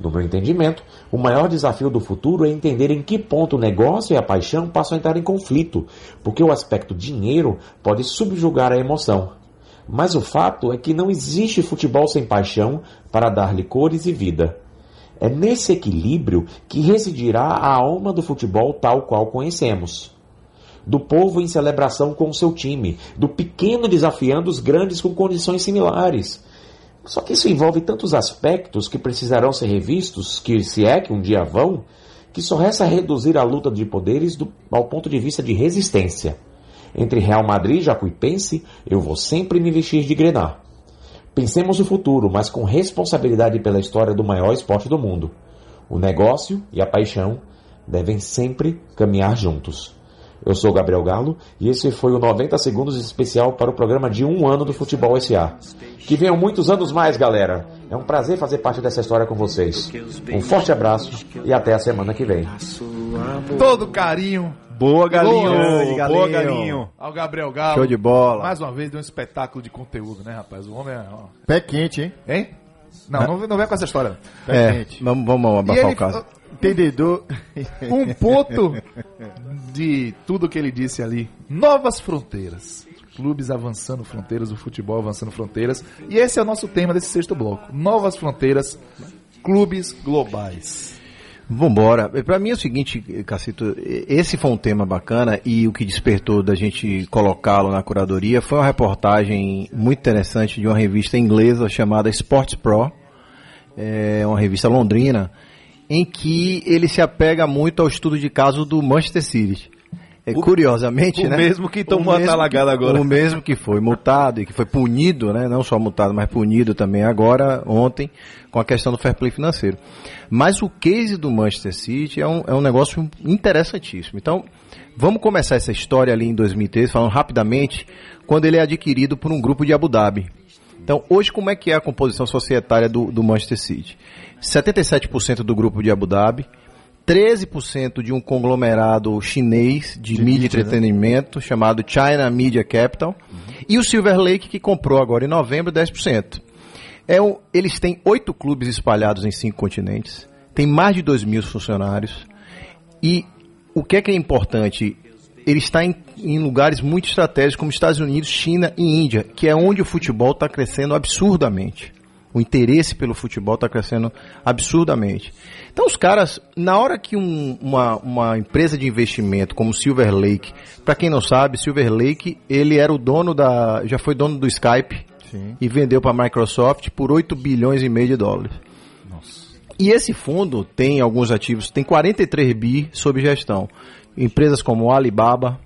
No meu entendimento, o maior desafio do futuro é entender em que ponto o negócio e a paixão passam a entrar em conflito, porque o aspecto dinheiro pode subjugar a emoção. Mas o fato é que não existe futebol sem paixão para dar-lhe cores e vida. É nesse equilíbrio que residirá a alma do futebol tal qual conhecemos. Do povo em celebração com o seu time, do pequeno desafiando os grandes com condições similares. Só que isso envolve tantos aspectos que precisarão ser revistos, que se é que um dia vão, que só resta reduzir a luta de poderes do, ao ponto de vista de resistência. Entre Real Madrid e Jacuipense, eu vou sempre me vestir de grenar. Pensemos no futuro, mas com responsabilidade pela história do maior esporte do mundo. O negócio e a paixão devem sempre caminhar juntos. Eu sou Gabriel Galo e esse foi o 90 Segundos especial para o programa de um ano do Futebol SA. Que venham muitos anos mais, galera. É um prazer fazer parte dessa história com vocês. Um forte abraço e até a semana que vem. Todo carinho Boa, Galinho. Grande, Boa, Galinho. Ao Gabriel Galo. Show de bola. Mais uma vez, deu um espetáculo de conteúdo, né, rapaz? O homem é. ó. Pé quente, hein? Hein? Não, não, não vem com essa história. Pé É, quente. vamos, vamos E abafar ele- o caso. Entendedor. [laughs] Um ponto de tudo que ele disse ali. Novas fronteiras. Clubes avançando fronteiras, o futebol avançando fronteiras. E esse é o nosso tema desse sexto bloco. Novas fronteiras, clubes globais. Vambora. Pra mim é o seguinte, Cacito, esse foi um tema bacana e o que despertou da gente colocá-lo na curadoria foi uma reportagem muito interessante de uma revista inglesa chamada Sports Pro, é uma revista londrina, em que ele se apega muito ao estudo de caso do Manchester City. É, curiosamente, o né? mesmo que tomou O a talagada agora. O mesmo que foi multado e que foi punido, né? Não só multado, mas punido também agora, ontem, com a questão do fair play financeiro. Mas o case do Manchester City é um, é um negócio interessantíssimo. Então, vamos começar essa história ali em 2013, falando rapidamente, quando ele é adquirido por um grupo de Abu Dhabi. Então, hoje, como é que é a composição societária do, do Manchester City? 77% do grupo de Abu Dhabi, 13% de um conglomerado chinês de, mídia e entretenimento chamado China Media Capital e o Silver Lake que comprou agora em novembro 10%. É um, eles têm oito clubes espalhados em cinco continentes, tem mais de 2 mil funcionários e o que é que é importante? Ele está em, em lugares muito estratégicos como Estados Unidos, China e Índia, que é onde o futebol está crescendo absurdamente. O interesse pelo futebol está crescendo absurdamente. Então os caras, na hora que um- uma, uma empresa de investimento como Silver Lake, para quem não sabe, Silver Lake, ele era o dono da, já foi dono do Skype Sim. e vendeu para a Microsoft por 8 bilhões e meio de dólares. E esse fundo tem alguns ativos, tem 43 bi sob gestão. Empresas como Alibaba,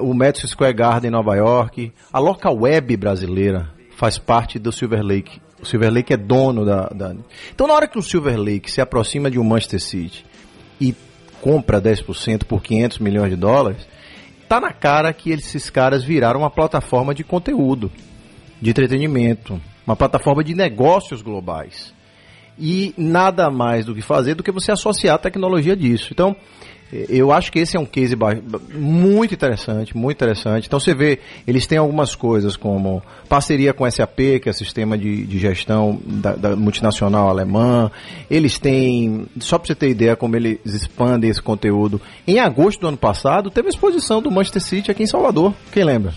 o Madison Square Garden em Nova York, a Local Web brasileira faz parte do Silver Lake. O Silver Lake é dono da, da... Então na hora que o Silver Lake se aproxima de um Manchester City e compra 10% por 500 milhões de dólares, tá na cara que esses caras viraram uma plataforma de conteúdo, de entretenimento, uma plataforma de negócios globais e nada mais do que fazer do que você associar a tecnologia disso. Então, eu acho que esse é um case muito interessante, muito interessante. Então você vê, eles têm algumas coisas como parceria com SAP, que é sistema de, de gestão da, da multinacional alemã. Eles têm, só para você ter ideia como eles expandem esse conteúdo. Em agosto do ano passado, teve a exposição do Manchester City aqui em Salvador. Quem lembra?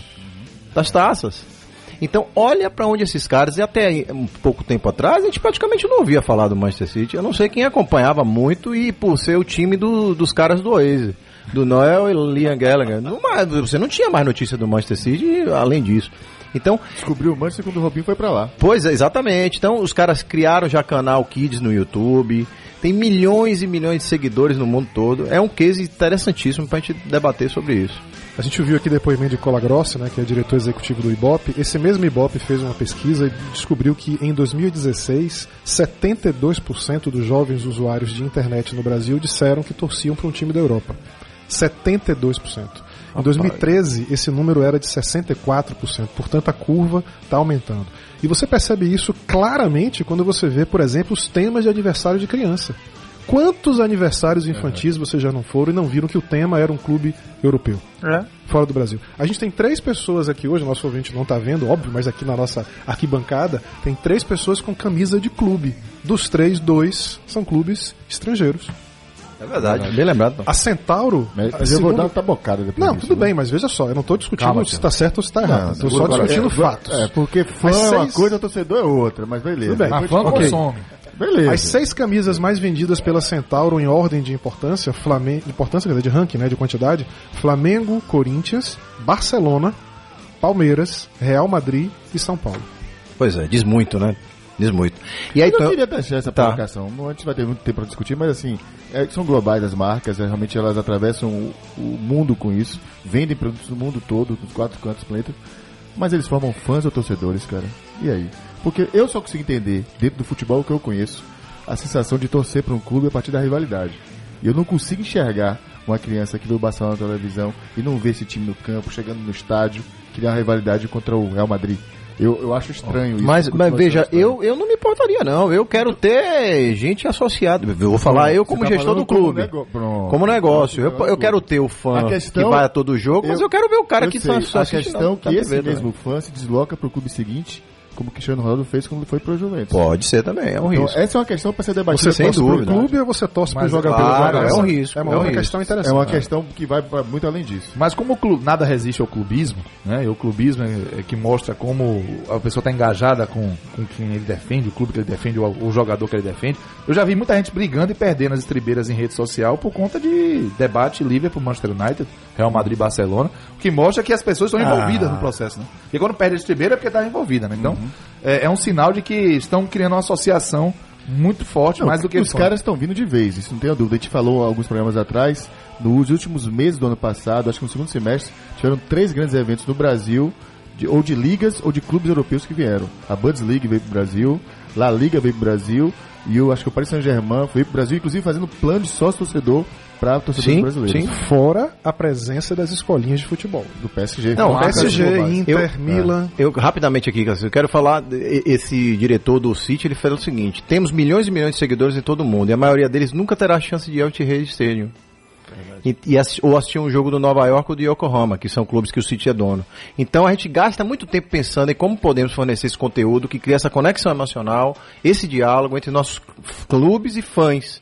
Das taças. Então, olha para onde esses caras, e até um pouco tempo atrás, a gente praticamente não ouvia falar do Manchester City. Eu não sei quem acompanhava muito e por ser o time do- dos caras do Oasis, do Noel e Liam Gallagher. Não você não tinha mais notícia do Manchester City além disso. Então, Descobriu o Manchester quando o Robinho foi pra lá. Pois é, exatamente. Então, os caras criaram já canal Kids no YouTube. Tem milhões e milhões de seguidores no mundo todo. É um case interessantíssimo pra gente debater sobre isso. A gente viu aqui depoimento de Cola Grossi, né, que é diretor executivo do Ibope. Esse mesmo Ibope fez uma pesquisa e descobriu que em 2016, 72% dos jovens usuários de internet no Brasil disseram que torciam para um time da Europa. 72%. Em 2013, esse número era de 64%, portanto a curva está aumentando. E você percebe isso claramente quando você vê, por exemplo, os temas de aniversário de criança. Quantos aniversários infantis vocês já não foram e não viram que o tema era um clube europeu? Fora do Brasil. A gente tem três pessoas aqui hoje, nosso ouvinte não está vendo, óbvio, mas aqui na nossa arquibancada tem três pessoas com camisa de clube. Dos três, dois são clubes estrangeiros. É verdade, bem lembrado. A Centauro. Mas a eu vou dar uma tabocada depois Não, disso, tudo né? bem, mas veja só, eu não estou discutindo Calma, se está certo ou se está errado. Estou só discutindo é, fatos. É, porque fã é uma seis- coisa, torcedor é outra, mas beleza. Tudo bem. A fã Ok. consome. Beleza. As seis camisas mais vendidas pela Centauro em ordem de importância, Flamengo, importância quer dizer, de ranking, né, de quantidade, Flamengo, Corinthians, Barcelona, Palmeiras, Real Madrid e São Paulo. Pois é, diz muito, né? Diz muito. E aí, eu então- queria deixar essa Tá. provocação. Não, A gente vai ter muito tempo para discutir, mas assim, é, são globais as marcas, é, realmente elas atravessam o, o mundo com isso, vendem produtos no mundo todo, dos quatro cantos do planeta, mas eles formam fãs ou torcedores, cara. E aí? Porque eu só consigo entender, dentro do futebol que eu conheço, a sensação de torcer para um clube a partir da rivalidade. E eu não consigo enxergar uma criança que vê o Barcelona na televisão e não vê esse time no campo, chegando no estádio, criar uma rivalidade contra o Real Madrid. Eu, eu acho estranho isso. Mas, mas veja, estranho. eu, eu não me importaria, não. Eu quero ter gente associada. Eu vou falar eu como tá gestor do clube. Como, nego... Pronto. Como negócio. Eu, eu quero ter o fã questão- que vai a todo jogo, mas eu quero ver o cara eu que sei, tá A questão na- que na esse TV mesmo fã se desloca pro clube seguinte, como o Cristiano Ronaldo fez quando ele foi pro Juventus. Pode ser também, é um Então, risco. essa é uma questão para ser debatida. Você sem dúvida. clube ou você torce pro Mas, jogador? claro, jogar? é um risco, É uma é um risco. questão interessante. É uma questão que vai muito além disso. Mas como o clube, nada resiste ao clubismo, né? E o clubismo é, é que mostra como a pessoa está engajada com, com quem ele defende, o clube que ele defende, o, o jogador que ele defende. Eu já vi muita gente brigando e perdendo as estribeiras em rede social por conta de debate Liverpool, Manchester United, Real Madrid e Barcelona, o que mostra que as pessoas estão envolvidas Ah. no processo, né? Porque quando perde a estribeira é porque está envolvida, né? Então, é, é um sinal de que estão criando uma associação muito forte, Não, mais do que os caras estão vindo de vez, isso não tem dúvida. A gente falou alguns programas atrás, nos últimos meses do ano passado, acho que no segundo semestre, tiveram três grandes eventos no Brasil, de- ou de ligas ou de clubes europeus que vieram. A Bundesliga veio pro Brasil, La Liga veio pro Brasil, e eu acho que o Paris Saint-Germain veio pro Brasil, inclusive fazendo plano de sócio-torcedor para torcedores Sim, brasileiros. sim. Fora a presença das escolinhas de futebol. Do PSG. Não, PSG. Inter, Eu- Milan. Eu, rapidamente aqui, Cássio, eu quero falar, esse diretor do City, ele falou o seguinte, temos milhões e milhões de seguidores em todo o mundo, e a maioria deles nunca terá chance de ir ao T-Rede Stadium. E, e ou assistir um jogo do Nova York ou do Yokohama, que são clubes que o City é dono. Então a gente gasta muito tempo pensando em como podemos fornecer esse conteúdo que cria essa conexão emocional, esse diálogo entre nossos clubes e fãs.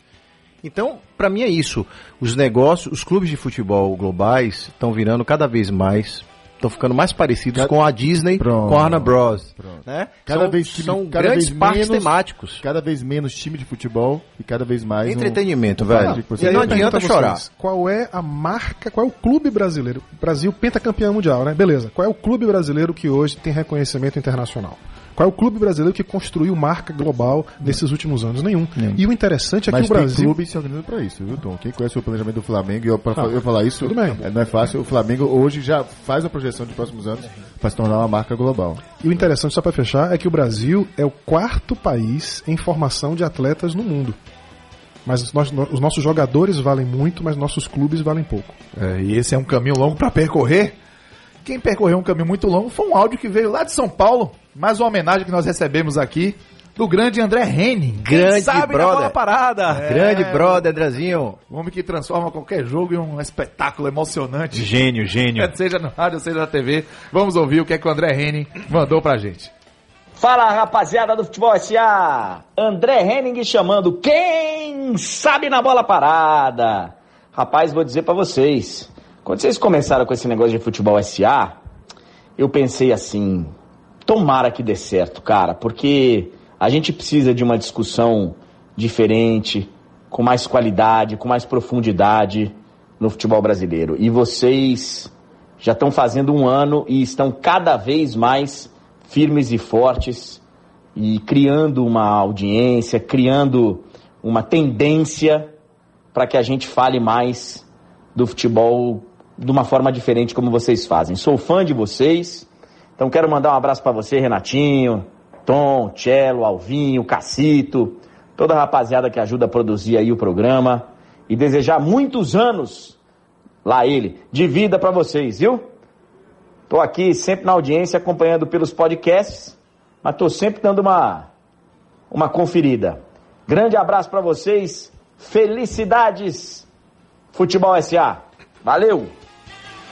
Então, para mim é isso. Os negócios, os clubes de futebol globais estão virando cada vez mais, estão ficando mais parecidos com a Disney, com a Warner Bros. Né? Cada são, vez time- são cada grandes vez parques menos- temáticos. Cada vez menos time de futebol e cada vez mais Entretenimento, um velho. E não adianta a vocês, chorar. Qual é a marca, qual é o clube brasileiro? Brasil pentacampeão mundial, né? Beleza. Qual é o clube brasileiro que hoje tem reconhecimento internacional? Qual é o clube brasileiro que construiu marca global nesses últimos anos? Nenhum. E o interessante é Mas que o tem Brasil. clube se organizando pra isso, viu, Tom? Quem conhece o planejamento do Flamengo, e eu, pra Não, eu falar isso, tudo bem. é, não é fácil. O Flamengo hoje já faz a projeção de próximos anos para se tornar uma marca global. E o interessante, só para fechar, é que o Brasil é o quarto país em formação de atletas no mundo. Mas os nossos, os nossos jogadores valem muito, mas nossos clubes valem pouco. É, e esse é um caminho longo para percorrer. Quem percorreu um caminho muito longo foi um áudio que veio lá de São Paulo. Mais uma homenagem que nós recebemos aqui do grande André Henning. Quem Grande sabe na brother. bola parada. É, Grande brother, Andrezinho. O homem que transforma qualquer jogo em um espetáculo emocionante. Gênio, gênio. Seja no rádio, seja na TV. Vamos ouvir o que, é que o André Henning mandou pra gente. Fala rapaziada do Futebol SA, André Henning chamando quem sabe na bola parada. Rapaz, vou dizer pra vocês, quando vocês começaram com esse negócio de Futebol SA, eu pensei assim, tomara que dê certo, cara, porque a gente precisa de uma discussão diferente, com mais qualidade, com mais profundidade no futebol brasileiro. E vocês já estão fazendo um ano e estão cada vez mais firmes e fortes e criando uma audiência, criando uma tendência para que a gente fale mais do futebol de uma forma diferente como vocês fazem. Sou fã de vocês, então quero mandar um abraço para você, Renatinho, Tom, Cello, Alvinho, Cacito, toda a rapaziada que ajuda a produzir aí o programa e desejar muitos anos lá ele de vida para vocês, viu? Tô aqui sempre na audiência acompanhando pelos podcasts, mas tô sempre dando uma uma conferida. Grande abraço para vocês. Felicidades Futebol SA. Valeu.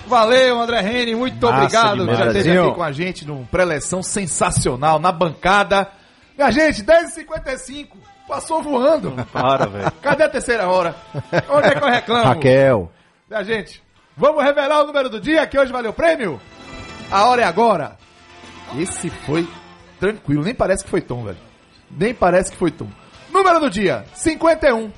Valeu, André Henning, muito Massa obrigado. demais. Já esteve aqui com a gente num pré-eleção sensacional na bancada. Minha gente, 10h55, passou voando. Para, velho. [laughs] Cadê a terceira hora? Onde é que eu reclamo? Raquel. Minha gente, vamos revelar o número do dia que hoje valeu o prêmio? A hora é agora. Esse foi tranquilo, nem parece que foi Tom, velho. Nem parece que foi Tom. Número do dia, 51.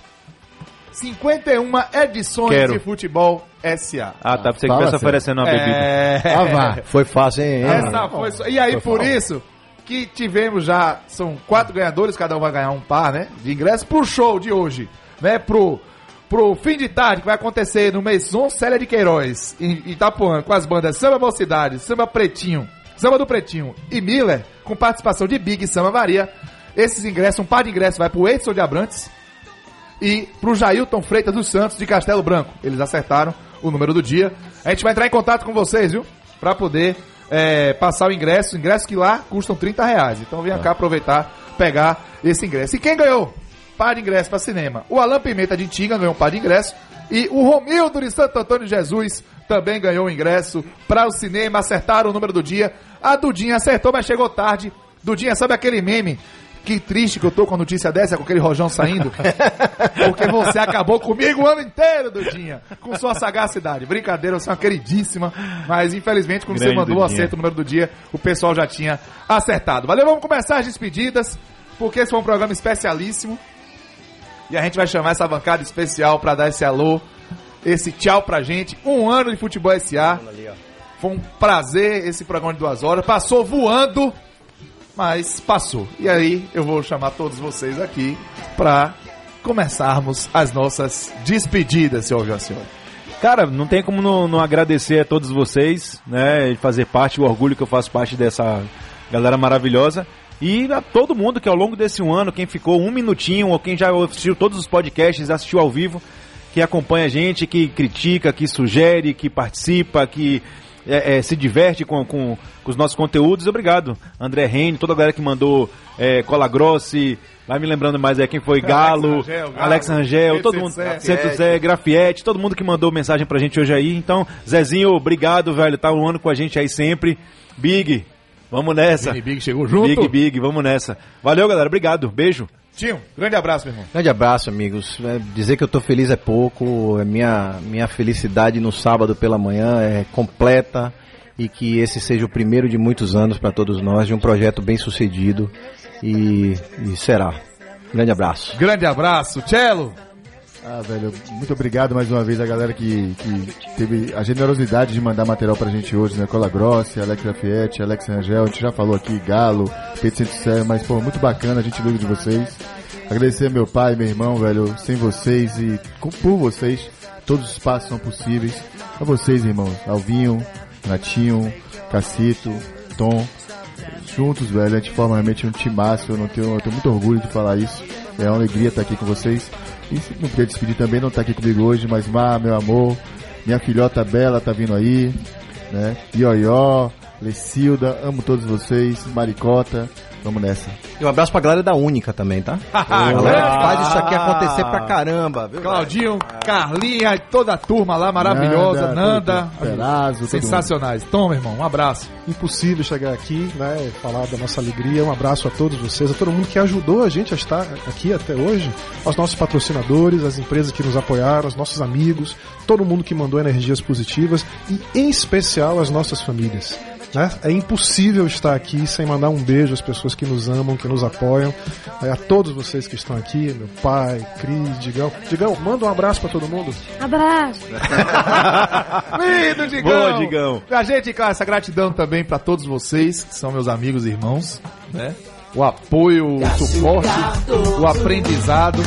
51 edições Quero. de futebol SA. Ah, tá. Você que sério. oferecendo uma bebida. É... Ah, vá. [laughs] Foi fácil, hein? hein? Essa foi só- E aí, por isso que tivemos já, são quatro ganhadores, cada um vai ganhar um par, né? De ingresso pro show de hoje, né? Pro, pro fim de tarde que vai acontecer no Maison Célia de Queiroz, em Itapuã, com as bandas Samba Mocidade, Samba Pretinho, Samba do Pretinho e Miller, com participação de Big e Samba Maria. Esses ingressos, um par de ingressos vai pro Edson de Abrantes e pro Jailton Freitas dos Santos de Castelo Branco. Eles acertaram o número do dia. A gente vai entrar em contato com vocês, viu? Pra poder é, passar o ingresso, ingresso que lá custam 30 reais. Então venha cá aproveitar, pegar esse ingresso. E quem ganhou? Par de ingresso para cinema. O Alan Pimenta de Tinga ganhou um par de ingresso. E o Romildo de Santo Antônio de Jesus também ganhou o ingresso para o cinema. Acertaram o número do dia. A Dudinha acertou, mas chegou tarde. Dudinha, sabe aquele meme? Que triste que eu tô com a notícia dessa, com aquele rojão saindo. [laughs] Porque você acabou comigo o ano inteiro, Dudinha. Com sua sagacidade. Brincadeira, você é uma queridíssima. Mas infelizmente, quando você Grande mandou o acerto o número do dia, o pessoal já tinha acertado. Valeu, vamos começar as despedidas. Porque esse foi um programa especialíssimo. E a gente vai chamar essa bancada especial pra dar esse alô, esse tchau pra gente. Um ano de Futebol SA. Foi um prazer esse programa de duas horas. Passou voando, mas passou. E aí eu vou chamar todos vocês aqui pra começarmos as nossas despedidas, senhor Joacione. Cara, não tem como não, não agradecer a todos vocês, né? E fazer parte, o orgulho que eu faço parte dessa galera maravilhosa. E a todo mundo que ao longo desse um ano, quem ficou um minutinho, ou quem já assistiu todos os podcasts, assistiu ao vivo, que acompanha a gente, que critica, que sugere, que participa, que é, é, se diverte com, com, com os nossos conteúdos. Obrigado, André Reine, toda a galera que mandou é, Cola Grossi, vai me lembrando mais aí quem foi Galo, Rangel, Galo, Alex Rangel, todo mundo, Santo Zé, Grafiete, todo mundo que mandou mensagem pra gente hoje aí. Então, Zezinho, obrigado, velho, tá um ano com a gente aí sempre. Big, vamos nessa. Mini Big chegou junto. Big, Big, vamos nessa. Valeu, galera, obrigado, beijo. Tinho, grande abraço, meu irmão. Grande abraço, amigos. É, dizer que eu tô feliz é pouco. É minha, minha felicidade no sábado pela manhã é completa e que esse seja o primeiro de muitos anos para todos nós, de um projeto bem sucedido e, e será. Grande abraço. Grande abraço, Cello. Ah, velho, muito obrigado mais uma vez a galera que, que teve a generosidade de mandar material pra gente hoje, né? Cola Grossi, Alex Lafayette, Alex Rangel, a gente já falou aqui, Galo, Centro Sério, mas, pô, muito bacana, a gente viu de vocês. Agradecer meu pai, meu irmão, velho, sem vocês e por vocês, todos os passos são possíveis. A vocês, irmãos, Alvinho, Natinho, Cacito, Tom, juntos, velho, a gente forma realmente um timaço, eu, não tenho, eu tenho muito orgulho de falar isso. É uma alegria estar aqui com vocês. Não queria despedir também, não tá aqui comigo hoje, mas Má, meu amor, minha filhota Bela tá vindo aí, né? Ioió, Lecilda, amo todos vocês, Maricota, vamos nessa. E um abraço pra galera da Única também, tá? [laughs] A galera que faz isso aqui acontecer pra caramba, viu? Claudinho, Carlinha, toda a turma lá maravilhosa, Nanda, Nanda, Perazzo, sensacionais. Toma, irmão, um abraço. Impossível chegar aqui, né, falar da nossa alegria. Um abraço a todos vocês, a todo mundo que ajudou a gente a estar aqui até hoje, aos nossos patrocinadores, as empresas que nos apoiaram, aos nossos amigos, todo mundo que mandou energias positivas e em especial as nossas famílias. Né? É impossível estar aqui sem mandar um beijo às pessoas que nos amam, que nos apoiam, É, a todos vocês que estão aqui, meu pai, Cris, Digão. Digão, manda um abraço pra todo mundo. Abraço. [laughs] Lindo, Digão! Boa, Digão. A gente, cara, essa gratidão também pra todos vocês, que são meus amigos e irmãos, né? O apoio, o suporte, o aprendizado.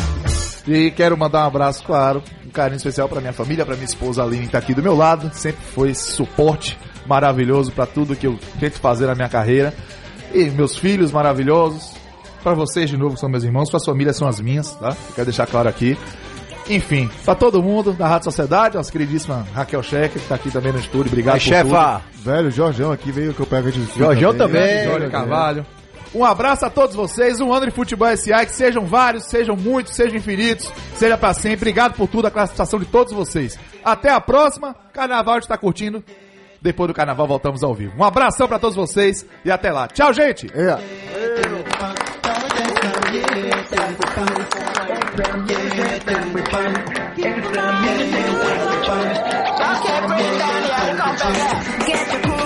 E quero mandar um abraço, claro, um carinho especial pra minha família, pra minha esposa Aline, que tá aqui do meu lado. Sempre foi suporte maravilhoso pra tudo que eu tento fazer na minha carreira. E meus filhos maravilhosos. Pra vocês, de novo, que são meus irmãos. Suas famílias são as minhas, tá? Quero deixar claro aqui. Enfim, pra todo mundo da Rádio Sociedade, nossa queridíssima Raquel Schecker, que tá aqui também no estúdio. Obrigado Aí, por chefa. Velho, Jorjão aqui veio que eu pego a gente. Jorjão também. Jorge Carvalho. Um abraço a todos vocês, um ano de futebol SA, que sejam vários, sejam muitos, sejam infinitos, seja pra sempre. Obrigado por tudo, a classificação de todos vocês. Até a próxima. Carnaval está curtindo. Depois do carnaval voltamos ao vivo. Um abração pra todos vocês e até lá. Tchau, gente. É. Get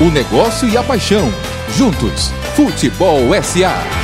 O negócio e a paixão. Juntos, Futebol SA.